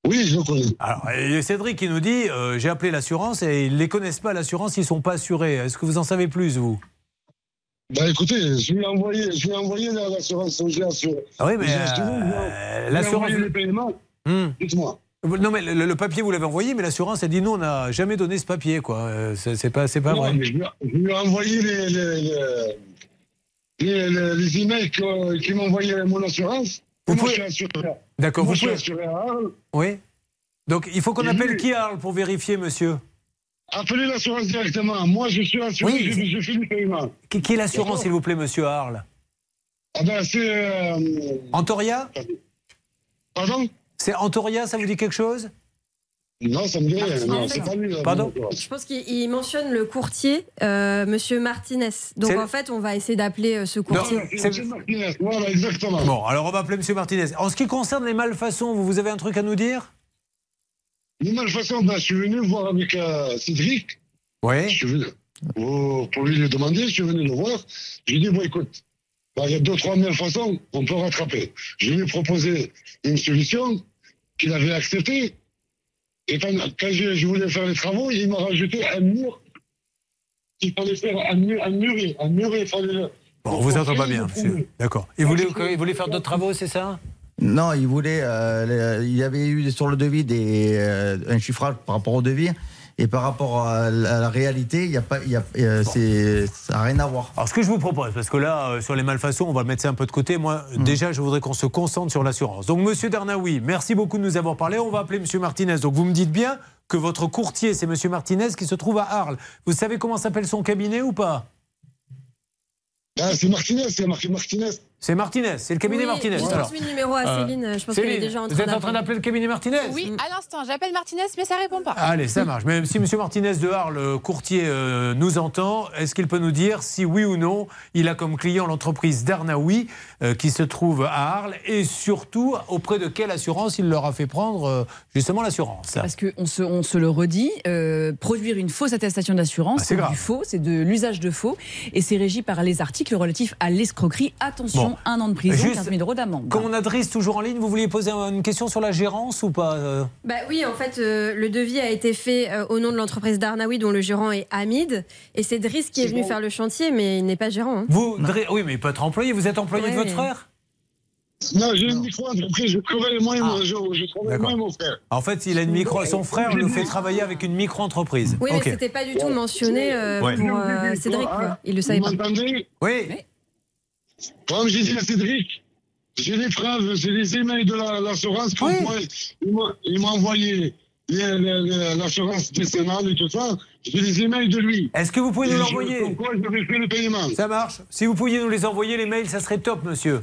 Oui, je le connais. Alors, et Cédric, il nous dit euh, j'ai appelé l'assurance et ils ne les connaissent pas, l'assurance, ils ne sont pas assurés. Est-ce que vous en savez plus, vous? Bah écoutez, je lui ai envoyé, je lui ai envoyé la- l'assurance. Ah oui, mais, euh, l'assurance- envoyé le paiement. Hmm. Dites-moi. Non, mais le, le papier, vous l'avez envoyé, mais l'assurance a dit non, on n'a jamais donné ce papier, quoi. Euh, C'est pas, c'est pas Non, vrai. mais je, lui ai, je lui ai envoyé les, les, les, les, les- les emails que- qui m'ont envoyé mon assurance. Vous Moi, pouvez-. D'accord, vous suis pouvez- assuré à Arles. Oui. Donc, il faut qu'on appelle lui- qui à Arles pour vérifier, monsieur? Appelez l'assurance directement. Moi, je suis assuré, Oui, je, je fais du paiement. Qui, qui est l'assurance, s'il vous plaît, monsieur Arles Ah ben, c'est... euh, Antoria Pardon C'est Antoria, ça vous dit quelque chose Non, ça me dit rien. Non, c'est pas lui. là, Pardon. Je pense qu'il il mentionne le courtier, euh, Monsieur Martinez. Donc C'est- en fait, on va essayer d'appeler euh, ce Non, courtier. C'est M. Martinez. Voilà, exactement. Bon, alors on va appeler monsieur Martinez. En ce qui concerne les malfaçons, vous, vous avez un truc à nous dire De toute façon, ben, je suis venu voir avec euh, Cédric. Oui. Je suis venu pour lui le demander, je suis venu le voir. Je lui ai dit, bon, écoute, ben, il y a deux, trois mille façons, on peut rattraper. Je lui ai proposé une solution qu'il avait acceptée. Et quand, quand je, je voulais faire les travaux, il m'a rajouté un mur. Il fallait faire un mur, un mur, un mur, il fallait. le- Bon, on vous entend pas bien. monsieur. D'accord. Il voulait, il voulait faire d'autres travaux, c'est ça? Non, il voulait. euh, il y avait eu sur le devis des, euh, un chiffrage par rapport au devis. Et par rapport à la, à la réalité, il y a pas, il y a, euh, ça n'a rien à voir. Alors, ce que je vous propose, parce que là, euh, sur les malfaçons, on va mettre ça un peu de côté. Moi, déjà, je voudrais qu'on se concentre sur l'assurance. Donc, monsieur Darnaoui, merci beaucoup de nous avoir parlé. On va appeler monsieur Martinez. Donc, vous me dites bien que votre courtier, c'est monsieur Martinez qui se trouve à Arles. Vous savez comment s'appelle son cabinet ou pas? Ah, c'est Martinez, c'est marqué Martinez. C'est Martinez, c'est le cabinet Oui, Martinez. Alors, transmis le numéro à euh, Céline. Je pense qu'elle est déjà en train Vous êtes en train d'appeler. le cabinet Martinez Oui, à l'instant, j'appelle Martinez, mais ça répond pas. Allez, ça marche. Même si M. Martinez de Arles, le courtier, euh, nous entend, est-ce qu'il peut nous dire si oui ou non il a comme client l'entreprise Darnaoui euh, qui se trouve à Arles et surtout auprès de quelle assurance il leur a fait prendre euh, justement l'assurance? Parce qu'on se, on se le redit, euh, produire une fausse attestation d'assurance, Ah, c'est du faux, c'est de l'usage de faux, et c'est régi par les articles relatifs à l'escroquerie. Attention, Bon. Un an de prison, Juste- 15 000 euros d'amende. Comme on a Driss toujours en ligne, vous vouliez poser une question sur la gérance ou pas euh? Bah oui, en fait, euh, le devis a été fait euh, au nom de l'entreprise Darnaoui, dont le gérant est Hamid. Et c'est Driss qui est, venu bon. faire le chantier, mais il n'est pas gérant. hein. Vous, oui, mais il peut être employé. Vous êtes employé de votre mais- frère? Non, j'ai une micro-entreprise, je travaille moi et mon, je, je travaille D'accord. moi et mon frère. En fait, il a une micro. Son frère le fait travailler avec une micro-entreprise. Oui, Ok. mais c'était pas du tout mentionné euh, Ouais. pour euh, Cédric. quoi. Il le savait Vous pas. Oui. Comme j'ai dit à Cédric, j'ai les preuves, j'ai les emails de la- l'assurance. Oui. quoi il m'a- envoyé l'assurance décennale et tout ça. J'ai les emails de lui. Est-ce que vous pouvez nous Et l'envoyer Comme quoi j'avais fait le paiement. Ça marche. Si vous pouviez nous les envoyer, les mails, ça serait top, monsieur.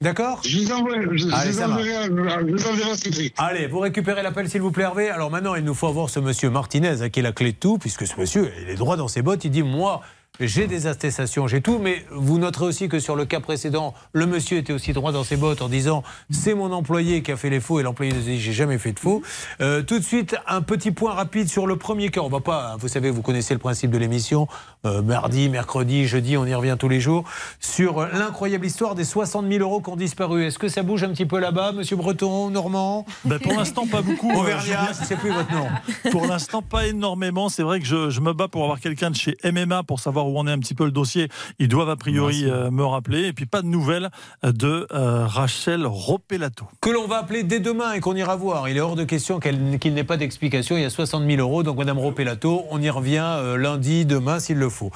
D'accord? Je les envoie, je, Allez, à- je enverrai à Cédric. Allez, vous récupérez l'appel, s'il vous plaît, Hervé. Alors maintenant, il nous faut avoir ce monsieur Martinez, hein, qui est la clé de tout, puisque ce monsieur, il est droit dans ses bottes. Il dit Moi, j'ai des attestations, j'ai tout. Mais vous noterez aussi que sur le cas précédent, le monsieur était aussi droit dans ses bottes en disant C'est mon employé qui a fait les faux, et l'employé dit J'ai jamais fait de faux. Euh, tout de suite, un petit point rapide sur le premier cas. On va pas, vous savez, vous connaissez le principe de l'émission. Euh, mardi, mercredi, jeudi, on y revient tous les jours. Sur l'incroyable histoire des 60 000 euros qui ont disparu. Est-ce que ça bouge un petit peu là-bas, monsieur Breton, Normand? Ben, pour l'instant, pas beaucoup. euh, Auvergnat, je sais plus votre nom. Pour l'instant, pas énormément. C'est vrai que je, je me bats pour avoir quelqu'un de chez MMA pour savoir où en est un petit peu le dossier. Ils doivent a priori euh, me rappeler. Et puis pas de nouvelles de euh, Rachel Ropelato. que l'on va appeler dès demain et qu'on ira voir. Il est hors de question qu'il n'ait pas d'explication. Il y a 60 000 euros. Donc, Madame Ropelato, on y revient euh, lundi, demain, s'il le le faut.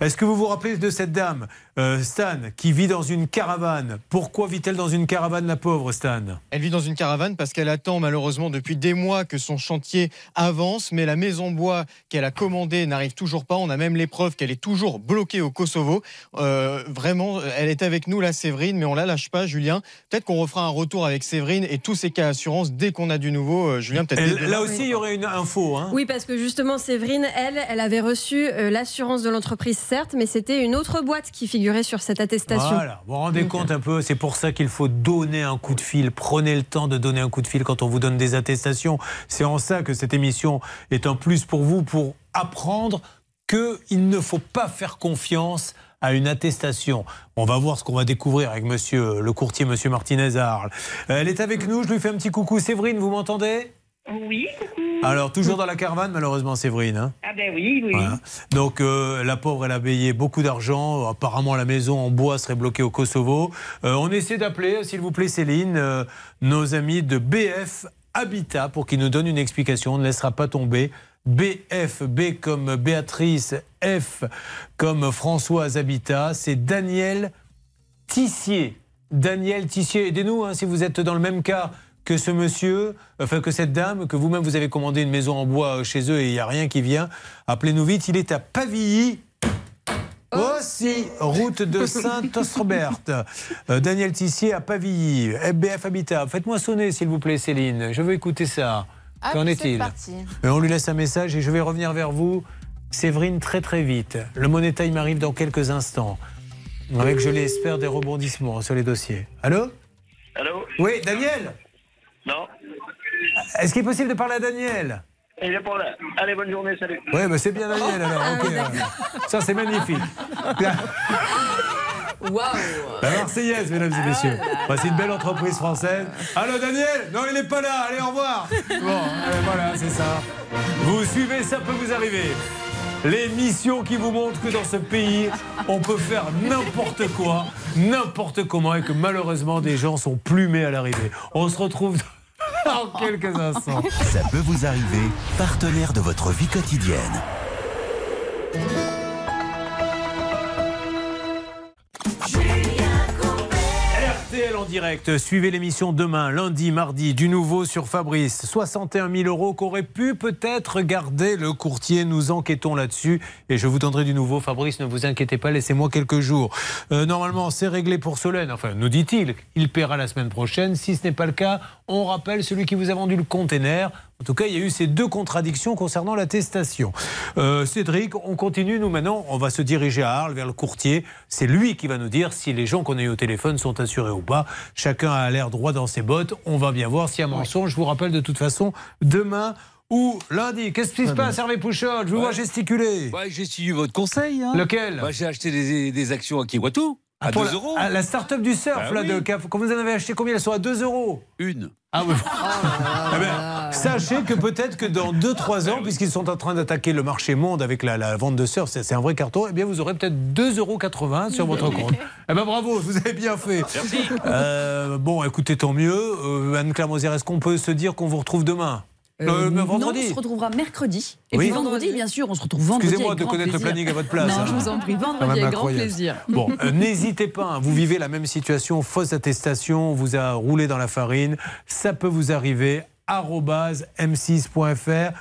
Est-ce que vous vous rappelez de cette dame, euh, Stan, qui vit dans une caravane? Pourquoi vit-elle dans une caravane, la pauvre Stan? Elle vit dans une caravane parce qu'elle attend malheureusement depuis des mois que son chantier avance, mais la maison bois qu'elle a commandée n'arrive toujours pas. On a même les preuves qu'elle est toujours bloquée au Kosovo. Euh, vraiment, elle est avec nous, la Séverine, mais on la lâche pas, Julien. Peut-être qu'on refera un retour avec Séverine et tous ces cas assurance dès qu'on a du nouveau. Euh, Julien, peut-être. Là aussi, il y aurait une info. Hein Oui, parce que justement, Séverine, elle, elle avait reçu euh, de l'entreprise, certes, mais c'était une autre boîte qui figurait sur cette attestation. Voilà, vous vous rendez Donc, compte un peu, c'est pour ça qu'il faut donner un coup de fil. Prenez le temps de donner un coup de fil quand on vous donne des attestations. C'est en ça que cette émission est un plus pour vous, pour apprendre qu'il ne faut pas faire confiance à une attestation. On va voir ce qu'on va découvrir avec monsieur le courtier, monsieur Martinez à Arles. Elle est avec nous, je lui fais un petit coucou. Séverine, vous m'entendez? Oui, coucou. Alors, toujours dans la caravane, malheureusement, Séverine. hein Ah ben oui, oui. voilà. Donc euh, la pauvre, elle a payé beaucoup d'argent. Apparemment, la maison en bois serait bloquée au Kosovo. Euh, on essaie d'appeler, s'il vous plaît, Céline, euh, nos amis de BF Habitat pour qu'ils nous donnent une explication. On ne laissera pas tomber. BF, B comme Béatrice, F comme Françoise Habitat. C'est Daniel Tissier. Daniel Tissier, aidez-nous hein, si vous êtes dans le même cas que ce monsieur, enfin que cette dame, que vous-même vous avez commandé une maison en bois euh, chez eux et il n'y a rien qui vient. Appelez-nous vite, il est à Pavilly. Aussi, route de Saint-Osrebert. Euh, Daniel Tissier à Pavilly, FBF Habitat. Faites-moi sonner, s'il vous plaît, Céline. Je veux écouter ça. Ah, Qu'en est-il. Et On lui laisse un message et je vais revenir vers vous, Séverine, très très vite. Le Money Time arrive dans quelques instants. Avec, je l'espère, des rebondissements sur les dossiers. Allô? Allô? Oui, Daniel? Non Est-ce qu'il est possible de parler à Daniel? Il est pas là. Allez, bonne journée, salut. Oui, bah c'est bien Daniel alors. ok. Ça, c'est magnifique. Waouh La Marseillaise, mesdames et messieurs. Bah, c'est une belle entreprise française. Allô, Daniel? Non, il n'est pas là. Allez, au revoir. Bon, euh, voilà, c'est ça. Vous suivez, ça peut vous arriver. L'émission qui vous montre que dans ce pays, on peut faire n'importe quoi, n'importe comment, et que malheureusement, des gens sont plumés à l'arrivée. On se retrouve dans quelques instants. Ça peut vous arriver, partenaire de votre vie quotidienne. En direct. Suivez l'émission demain, lundi, mardi, du nouveau sur Fabrice. 61 000 euros qu'aurait pu peut-être garder le courtier. Nous enquêtons là-dessus et je vous donnerai du nouveau. Fabrice, ne vous inquiétez pas, laissez-moi quelques jours. Euh, normalement, c'est réglé pour Solène. Enfin, nous dit-il, il paiera la semaine prochaine. Si ce n'est pas le cas, on rappelle celui qui vous a vendu le container. En tout cas, il y a eu ces deux contradictions concernant l'attestation. Euh, Cédric, on continue. Nous, maintenant, on va se diriger à Arles vers le courtier. C'est lui qui va nous dire si les gens qu'on a eu au téléphone sont assurés ou pas. Chacun a l'air droit dans ses bottes. On va bien voir s'il y a mensonge. Je vous rappelle de toute façon, demain ou lundi. Qu'est-ce qui se passe, Hervé Pouchol? Je vous vois gesticuler. Ouais, j'ai suivi votre conseil. hein. Lequel? Bah, J'ai acheté des, des actions à Kiwatu à Pour 2 la- euros. ah, La start-up du surf, Bah là, oui. de. Quand vous en avez acheté combien Elles sont à 2 euros Une. Ah oui. Eh ben, sachez que peut-être que dans 2-3 ans, puisqu'ils sont en train d'attaquer le marché monde avec la, la vente de surf, c'est un vrai carton, eh bien vous aurez peut-être 2,80 euros sur votre compte. Eh ben bravo, vous avez bien fait. Euh, bon, écoutez, tant mieux. Euh, Anne-Claire est-ce qu'on peut se dire qu'on vous retrouve demain? Euh, le vendredi Non, on se retrouvera mercredi. Et Oui. puis vendredi, bien sûr, on se retrouve vendredi. Excusez-moi de connaître le planning à votre place. Non, hein. je vous en prie, vendredi avec grand plaisir. Bon, euh, n'hésitez pas, hein, vous vivez la même situation, fausse attestation, on vous a roulé dans la farine, ça peut vous arriver, arobase m6.fr.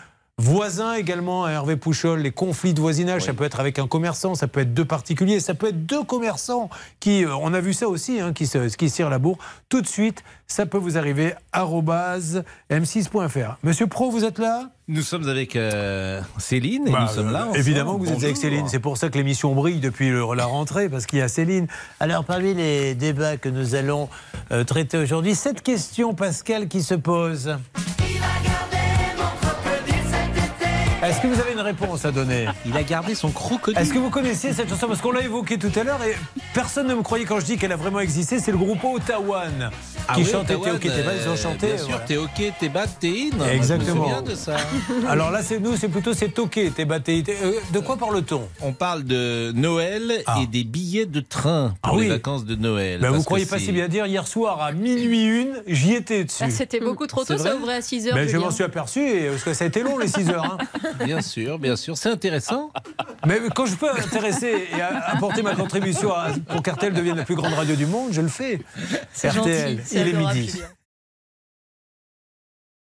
Voisins également, à Hervé Pouchol, les conflits de voisinage, ça peut être avec un commerçant, ça peut être deux particuliers, ça peut être deux commerçants qui, euh, on a vu ça aussi, hein, qui, se, qui se tirent la bourre. Tout de suite, ça peut vous arriver, arobase m6.fr. Monsieur Pro, vous êtes là? Nous sommes avec euh, Céline et bah, nous sommes là. euh, ensemble. évidemment que vous êtes avec Céline, c'est pour ça que l'émission brille depuis le- la rentrée, parce qu'il y a Céline. Alors, parmi les débats que nous allons euh, traiter aujourd'hui, cette question, Pascal, qui se pose. Est-ce que vous avez une réponse à donner Il a gardé son crocodile. Est-ce que vous connaissiez cette chanson Parce qu'on l'a évoquée tout à l'heure et personne ne me croyait quand je dis qu'elle a vraiment existé. C'est le groupe Otawan Ah qui oui, chantait T'es Ottawa, ok, t'es bas, ils ont euh, chanté. Bien sûr, voilà. t'es ok, t'es bas, t'es in. Exactement. Je me souviens de ça. Alors là, c'est nous, c'est plutôt c'est toqué, t'es batté. t'es- de quoi parle-t-on On parle de Noël et des billets de train pour Ah les vacances de Noël. Ben, vous parce croyez pas si bien dire, hier soir à minuit une, j'y étais dessus. Ah, C'était beaucoup trop tôt, ça vrai ouvrait à 6 heures. Ben, je m'en suis aperçu et, parce que ça a été long les 6 heures. hein. Bien sûr, bien sûr, c'est intéressant. Mais quand je peux intéresser et apporter ma contribution à- pour qu'RTL devienne la plus grande radio du monde, je le fais. C'est RTL, gentil, il est midi.